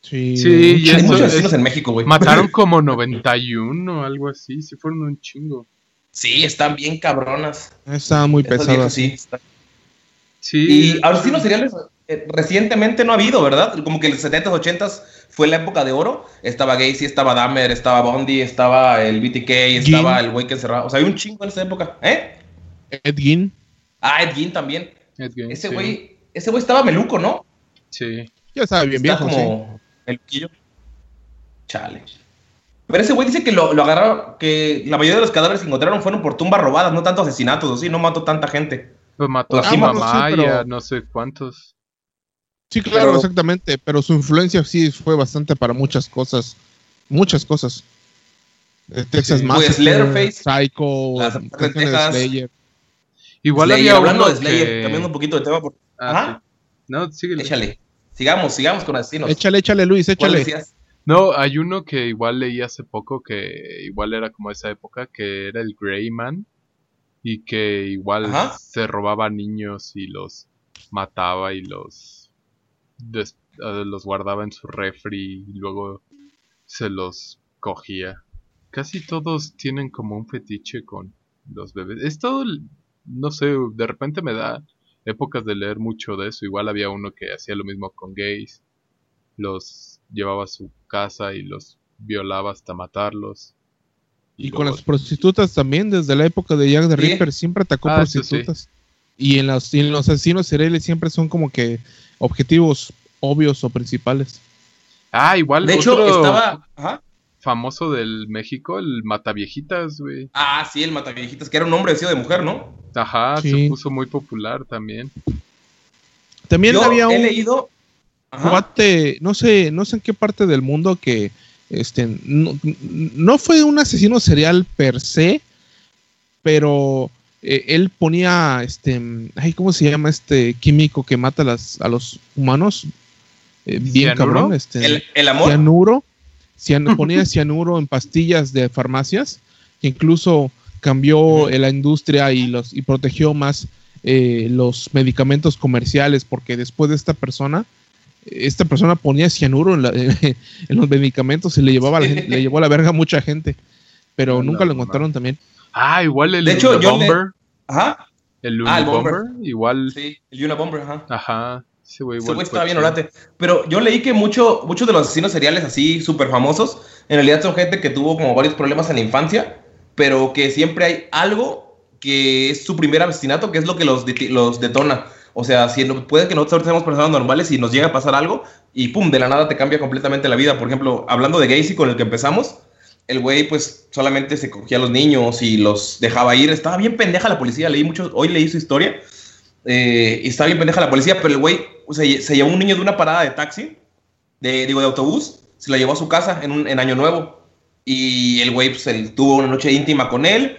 Sí, Sí, y Hay muchos asesinos en México, güey. Mataron como 91 o algo así, sí fueron un chingo. Sí, están bien cabronas. Estaban muy pesadas. sí. están- Sí. Y asesinos seriales eh, recientemente no ha habido, ¿verdad? Como que en los 70s, 80s fue la época de oro. Estaba Gacy, estaba Dahmer, estaba Bondi, estaba el BTK, estaba el güey que encerraba. O sea, hay un chingo en esa época. ¿Eh? Ed Gein, Ah, Ed Gein también. Ed Gein, Ese sí, güey, ese güey estaba meluco, ¿no? Sí. ya estaba bien Está viejo, sí. como el quillo. Chale. Pero ese güey dice que lo, lo agarraron, que la mayoría de los cadáveres que encontraron fueron por tumbas robadas, no tanto asesinatos, o sí, no mató tanta gente. Pues mató a Ah, su mamá sí, y a no sé cuántos. Sí, claro, Pero- exactamente, pero su influencia sí fue bastante para muchas cosas, muchas cosas. Eh, Texas Sí. Massacre, Pues, Leatherface, Psycho, las Texas. Slayer. Igual Slayer, había hablando de Slayer, que... cambiando un poquito de tema. por- Ah, Ajá. sí. No, síguele. Échale. Sigamos, sigamos con asesinos. Échale, échale, Luis, ¿Cuál échale. No, hay uno que igual leí hace poco que igual era como esa época, que era el Greyman y que igual Ajá. se robaba niños y los mataba y los des- eh, los guardaba en su refri y luego se los cogía. Casi todos tienen como un fetiche con los bebés. Es todo, el- no sé, de repente me da épocas de leer mucho de eso. Igual había uno que hacía lo mismo con gays los llevaba a su casa y los violaba hasta matarlos. Y con luego- las prostitutas también, desde la época de Jack the Sí. Ripper, siempre atacó Ah, sí. Y en los, y en los asesinos seriales siempre son como que objetivos obvios o principales. Ah, igual De hecho, estaba. Ajá. famoso del México, el Mataviejitas, güey. Ah, sí, el mataviejitas, que era un hombre vestido de mujer, ¿no? Ajá, Sí. se puso muy popular también. También Yo había he un leído. Ajá. cuate, no sé, no sé en qué parte del mundo que este no, no fue un asesino serial per se, pero eh, él ponía este, ay, ¿cómo se llama este químico que mata a, las, a los humanos? Eh, bien ¿Cianuro? cabrón, este El, el amor. cianuro, cian- ponía cianuro en pastillas de farmacias, que incluso cambió la industria y los y protegió más eh, los medicamentos comerciales, porque después de esta persona esta persona ponía cianuro en, la- en los medicamentos y le llevaba a la le llevó a la verga a mucha gente. Pero nunca lo encontraron también. Ah, igual el De hecho, yo le- Unibomber. Ajá. El Ah, el Unibomber. Bomber. Igual. Sí, el Unabomber, ajá. Ajá. Ese güey igual estaba bien orate. Pero yo leí que mucho, muchos de los asesinos seriales así súper famosos, en realidad son gente que tuvo como varios problemas en la infancia, pero que siempre hay algo que es su primer asesinato, que es lo que los, deti- los detona. O sea, si no, puede que nosotros seamos personas normales y nos llega a pasar algo y pum, de la nada te cambia completamente la vida. Por ejemplo, hablando de Gacy con el que empezamos, el güey pues solamente se cogía a los niños y los dejaba ir. Estaba bien pendeja la policía, leí mucho, hoy leí su historia. Eh, y estaba bien pendeja la policía, pero el güey o sea, se llevó un niño de una parada de taxi, de, digo, de autobús, se lo llevó a su casa en, un, en Año Nuevo. Y el güey pues, él tuvo una noche íntima con él,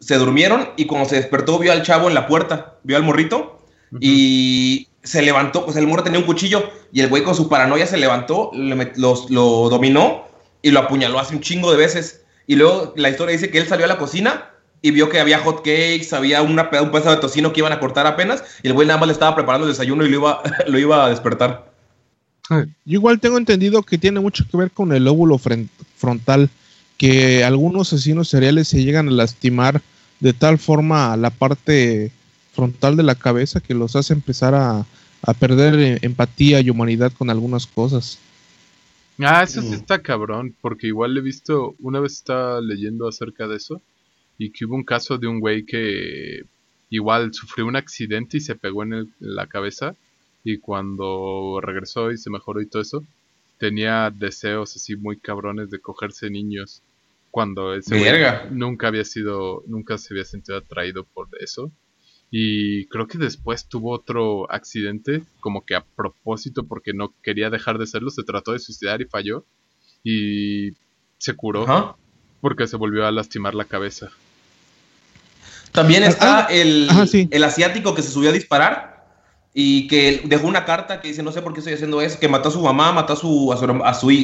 se durmieron y cuando se despertó vio al chavo en la puerta, vio al morrito y se levantó, pues el morro tenía un cuchillo y el güey con su paranoia se levantó, lo dominó y lo apuñaló hace un chingo de veces. Y luego la historia dice que él salió a la cocina y vio que había hot cakes, había una, un pedazo de tocino que iban a cortar apenas y el güey nada más le estaba preparando el desayuno y lo iba, lo iba a despertar. Yo igual tengo entendido que tiene mucho que ver con el fren- frontal, que algunos asesinos seriales se llegan a lastimar de tal forma la parte frontal de la cabeza que los hace empezar a, a perder eh, empatía y humanidad con algunas cosas. Ah, eso sí Mm. está cabrón, porque igual he visto, una vez estaba leyendo acerca de eso, y que hubo un caso de un güey que igual sufrió un accidente y se pegó en, el- en la cabeza, y cuando regresó y se mejoró y todo eso, tenía deseos así muy cabrones de cogerse niños, cuando ese güey nunca había sido, nunca se había sentido atraído por eso. Y creo que después tuvo otro accidente, como que a propósito, porque no quería dejar de serlo, se trató de suicidar y falló. Y se curó porque se volvió a lastimar la cabeza. También Ah, está ah, el, ajá, sí. el asiático que se subió a disparar y que dejó una carta que dice, no sé por qué estoy haciendo eso, que mató a su mamá, mató a su, a su, a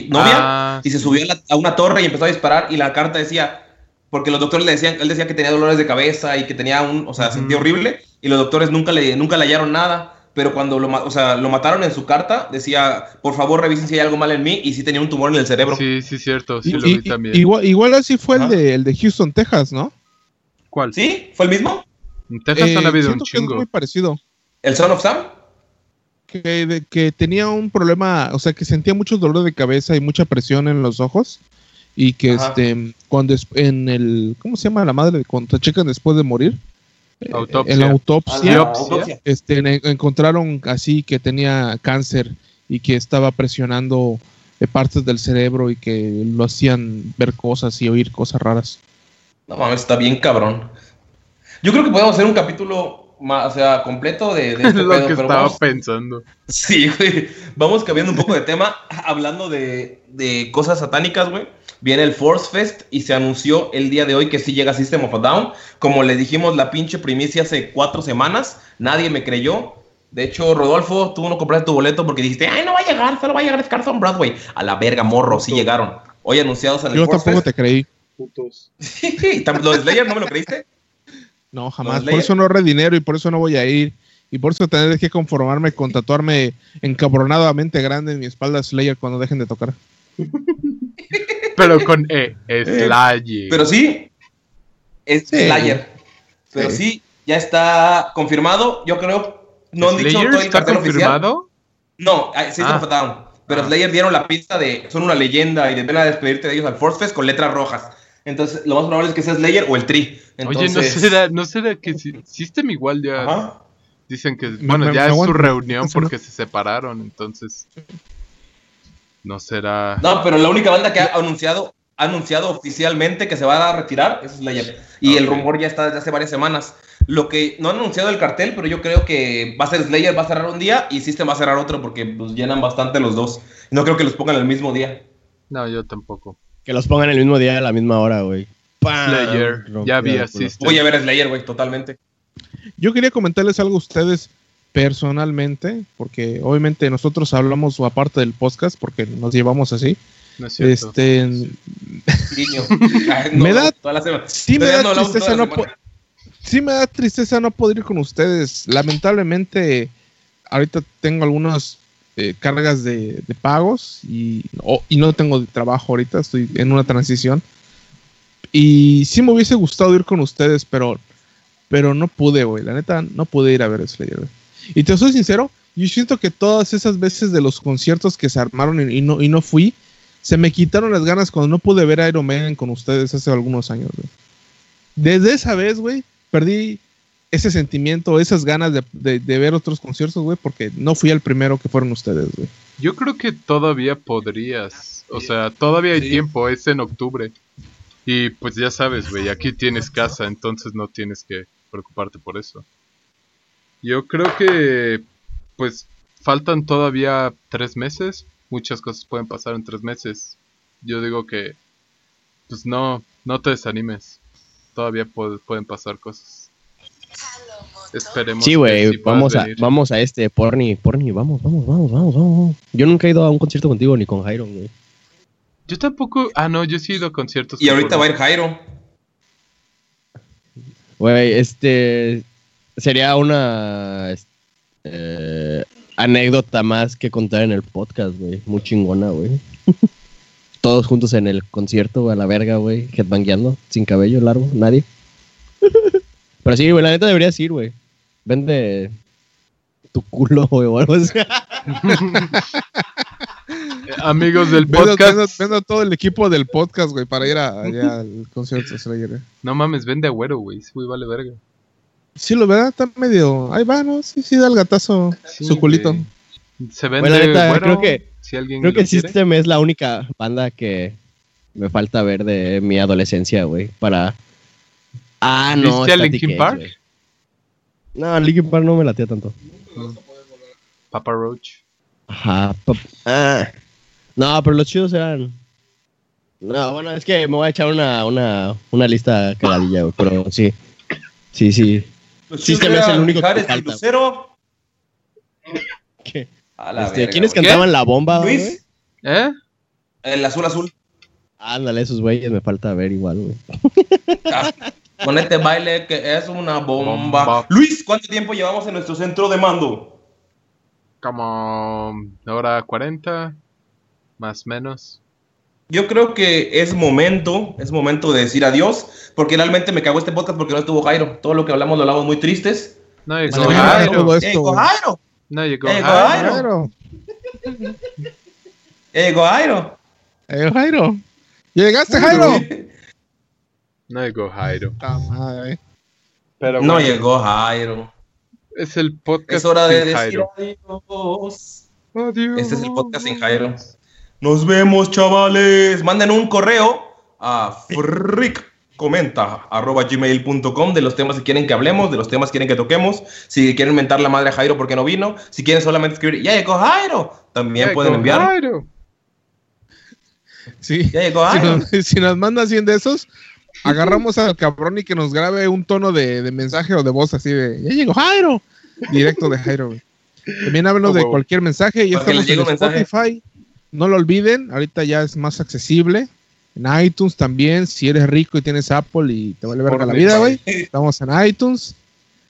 novia Ah, y se subió a, la- a una torre y empezó a disparar y la carta decía, porque los doctores le decían, él decía que tenía dolores de cabeza y que tenía un, o sea, sentía horrible y los doctores nunca le, nunca le hallaron nada. Pero cuando lo, o sea, lo mataron en su carta, decía, por favor revisen si hay algo mal en mí y si tenía un tumor en el cerebro. sí, sí, cierto, sí Y- lo y- vi también. igual, igual así fue el de, el de Houston, Texas, ¿no? ¿Cuál? ¿Sí? ¿Fue el mismo? En Texas han Eh, habido un que es chingo. muy parecido. ¿El Son of Sam? que, de- que tenía un problema, o sea, que sentía mucho dolor de cabeza y mucha presión en los ojos y que Ajá. este cuando es- en el ¿cómo se llama la madre cuando te checan después de morir? Eh, Autopsia. en la autopsia, Ah, la autopsia. este en- encontraron así que tenía cáncer y que estaba presionando eh, partes del cerebro y que lo hacían ver cosas y oír cosas raras. No mames, está bien cabrón. Yo creo que podemos hacer un capítulo o sea, completo de, de este lo pedo, que pero estaba vamos, pensando. sí, güey. Vamos cambiando un poco de tema, hablando de, de cosas satánicas, güey. Viene el Force Fest y se anunció el día de hoy que sí llega System of a Down. Como le dijimos la pinche primicia hace cuatro semanas, nadie me creyó. De hecho, Rodolfo, tú no compraste tu boleto porque dijiste, ay, no va a llegar, solo va a llegar Scars on Broadway. A la verga, morro, sí llegaron. Hoy anunciados en el Yo Force tampoco Fest. te creí. Putos. ¿Lo de Slayer no me lo creíste? No, jamás. Por eso no ahorré dinero y por eso no voy a ir. Y por eso tendré que conformarme con tatuarme encabronadamente grande en mi espalda Slayer cuando dejen de tocar. Pero con E, Slayer. Pero sí, es Sí. Slayer. Pero Sí. sí. ya está confirmado. Yo creo, no han dicho ¿Slayer todo el está cartel oficial. confirmado? No, ah, sí, Ah. Down. Pero Ah. Slayer dieron la pista de son una leyenda y de ven a despedirte de ellos al Force Fest con letras rojas. Entonces, lo más probable es que sea Slayer o el Tri. Entonces, Oye, ¿no será, ¿no será que si- System igual ya Ajá. dicen que, bueno, me- ya me es su reunión no. porque se separaron, entonces no será... No, pero la única banda que ha anunciado, ha anunciado oficialmente que se va a retirar es Slayer. Y el rumor ya está desde hace varias semanas. Lo que no han anunciado el cartel, pero yo creo que va a ser Slayer, va a cerrar un día y System va a cerrar otro porque pues, llenan bastante los dos. No creo que los pongan el mismo día. No, yo tampoco. Que los pongan el mismo día a la misma hora, güey. ¡Pam! Slayer, ya vi así. Voy a ver Slayer, güey, totalmente. Yo quería comentarles algo a ustedes personalmente, porque obviamente nosotros hablamos aparte del podcast, porque nos llevamos así. No es cierto. Este, Guiño. Ay, Me da- toda la semana. sí me da no tristeza no sí me da tristeza no poder ir con ustedes. Lamentablemente, ahorita tengo algunos eh, cargas de, pagos y, no tengo trabajo ahorita, estoy en una transición. Y sí me hubiese gustado ir con ustedes, pero, pero no pude, güey. La neta, no pude ir a ver Slayer, güey. Y te soy sincero, yo siento que todas esas veces de los conciertos que se armaron y, no, y no fui, se me quitaron las ganas cuando no pude ver a Iron Maiden con ustedes hace algunos años, güey. Desde esa vez, güey, perdí ese sentimiento, esas ganas de, de- de ver otros conciertos, güey, porque no fui el primero que fueron ustedes, güey. Yo creo que todavía podrías. O sea, todavía hay Sí. tiempo, es en octubre. Y pues ya sabes, güey, aquí tienes casa, entonces no tienes que preocuparte por eso. Yo creo que, pues, faltan todavía tres meses. Muchas cosas pueden pasar en tres meses. Yo digo que, pues no, no te desanimes. Todavía pu- pueden pasar cosas. Esperemos. Sí, güey, sí vamos, a, vamos a este, Porni, Porni, vamos, vamos, vamos, vamos, vamos. Yo nunca he ido a un concierto contigo ni con Jairo, güey. Yo tampoco. Ah, no, yo sí he ido a conciertos. Y con ahorita va a ir Jairo. Güey, este sería una eh, anécdota más que contar en el podcast, güey. Muy chingona, güey. Todos juntos en el concierto, güey, a la verga, güey. Headbangueando, sin cabello largo, nadie. Pero sí, güey, la neta deberías ir, güey. Vende tu culo, güey, o algo así. Eh, Amigos del podcast. vendo- vendo todo el equipo del podcast, güey, para ir a- allá al concierto de Slayer. güey. No mames, vende agüero, güey. Ese güey vale verga. Sí, lo verdad, está medio. Ahí va, ¿no? Sí, sí, da el gatazo. Sí, su culito. güey. Se vende Bueno, la neta, güero, creo que- si alguien Creo que. System es la única banda que me falta ver de mi adolescencia, güey. Para. Ah, no. ¿Viste a Linkin Edge, Park? güey. No, Linkin Park no me latía tanto. Papa Roach. Ajá. pap- ah. No, pero los chidos eran. No, bueno, es que me voy a echar una, una, una lista cagadilla, güey. Pero sí. Sí, sí. Los Sí, me hace el eran único que Mijares y falta. Lucero. ¿Qué? A la Este, verga, ¿Quiénes güey. cantaban la bomba, güey? Luis, ¿Eh? el azul azul. Ándale, esos güeyes me falta ver igual, güey. Ah, Con este baile que es una bomba. Bomba. Luis, ¿cuánto tiempo llevamos en nuestro centro de mando? Como hora 40, más menos. Yo creo que es momento, es momento de decir adiós, porque realmente me cagó este podcast porque no estuvo Jairo. Todo lo que hablamos lo hablamos muy tristes. No llegó Vale, Jairo. Jairo. todo ¡Eh, esto, llegó. Jairo! No llegó llegó Jairo. ¡Eh, llegó Jairo! Eh, Jairo. ¿Llegaste, Jairo? No llegó Jairo. Ah, madre. Pero No llegó Jairo. Es el podcast Es hora de sin decir Jairo. adiós. Adiós. Este es el podcast sin Jairo. Nos vemos, chavales. Manden un correo a freakcomenta.gmail.com de los temas que quieren que hablemos, de los temas que quieren que toquemos. Si quieren mentar la madre a Jairo porque no vino. Si quieren solamente escribir, ya llegó Jairo. También pueden enviar. Jairo. Sí. Ya llegó Si Jairo. nos, si nos manda 100 de esos, agarramos al cabrón y que nos grabe un tono de, de mensaje o de voz así de ya llegó Jairo. Directo de Jairo, güey. También háblenos de cualquier mensaje. Ya estamos en mensaje. Spotify. No lo olviden, ahorita ya es más accesible. En iTunes también, si eres rico y tienes Apple y te vale verga la vida, güey. Estamos en iTunes.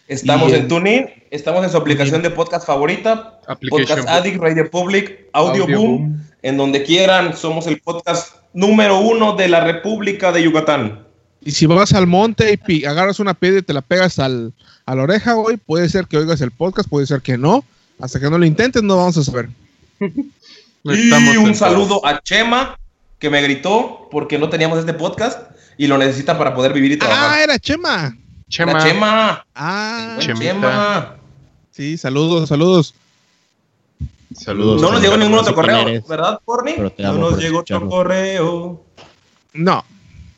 Estamos Y en TuneIn, estamos en su aplicación de podcast favorita, Podcast Addict, Radio Public, Audio, Audio Boom, Boom. en donde quieran, somos el podcast número uno de la República de Yucatán. Y si vas al monte y agarras una piedra y te la pegas al, a la oreja, güey, puede ser que oigas el podcast, puede ser que no. Hasta que no lo intentes, no vamos a saber. Estamos y un saludo a Chema, que me gritó porque no teníamos este podcast y lo necesita para poder vivir y Ah, trabajar. era Chema. Era Chema. Chema. Ah. Chema. sí, saludos, saludos. Saludos. No nos llegó ningún otro correo, eres, ¿verdad, te No nos por llegó otro correo. No,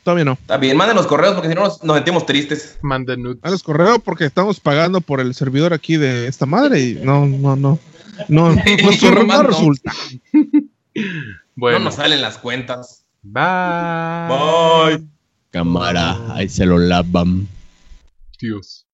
todavía no. Está bien, manden los correos porque si no nos, nos sentimos tristes. Manden los correos porque estamos pagando por el servidor aquí de esta madre y no, no, no. No, no, no. resulta. Bueno, No nos salen las cuentas. bye. Bye. Cámara, ahí se lo lavan. Dios.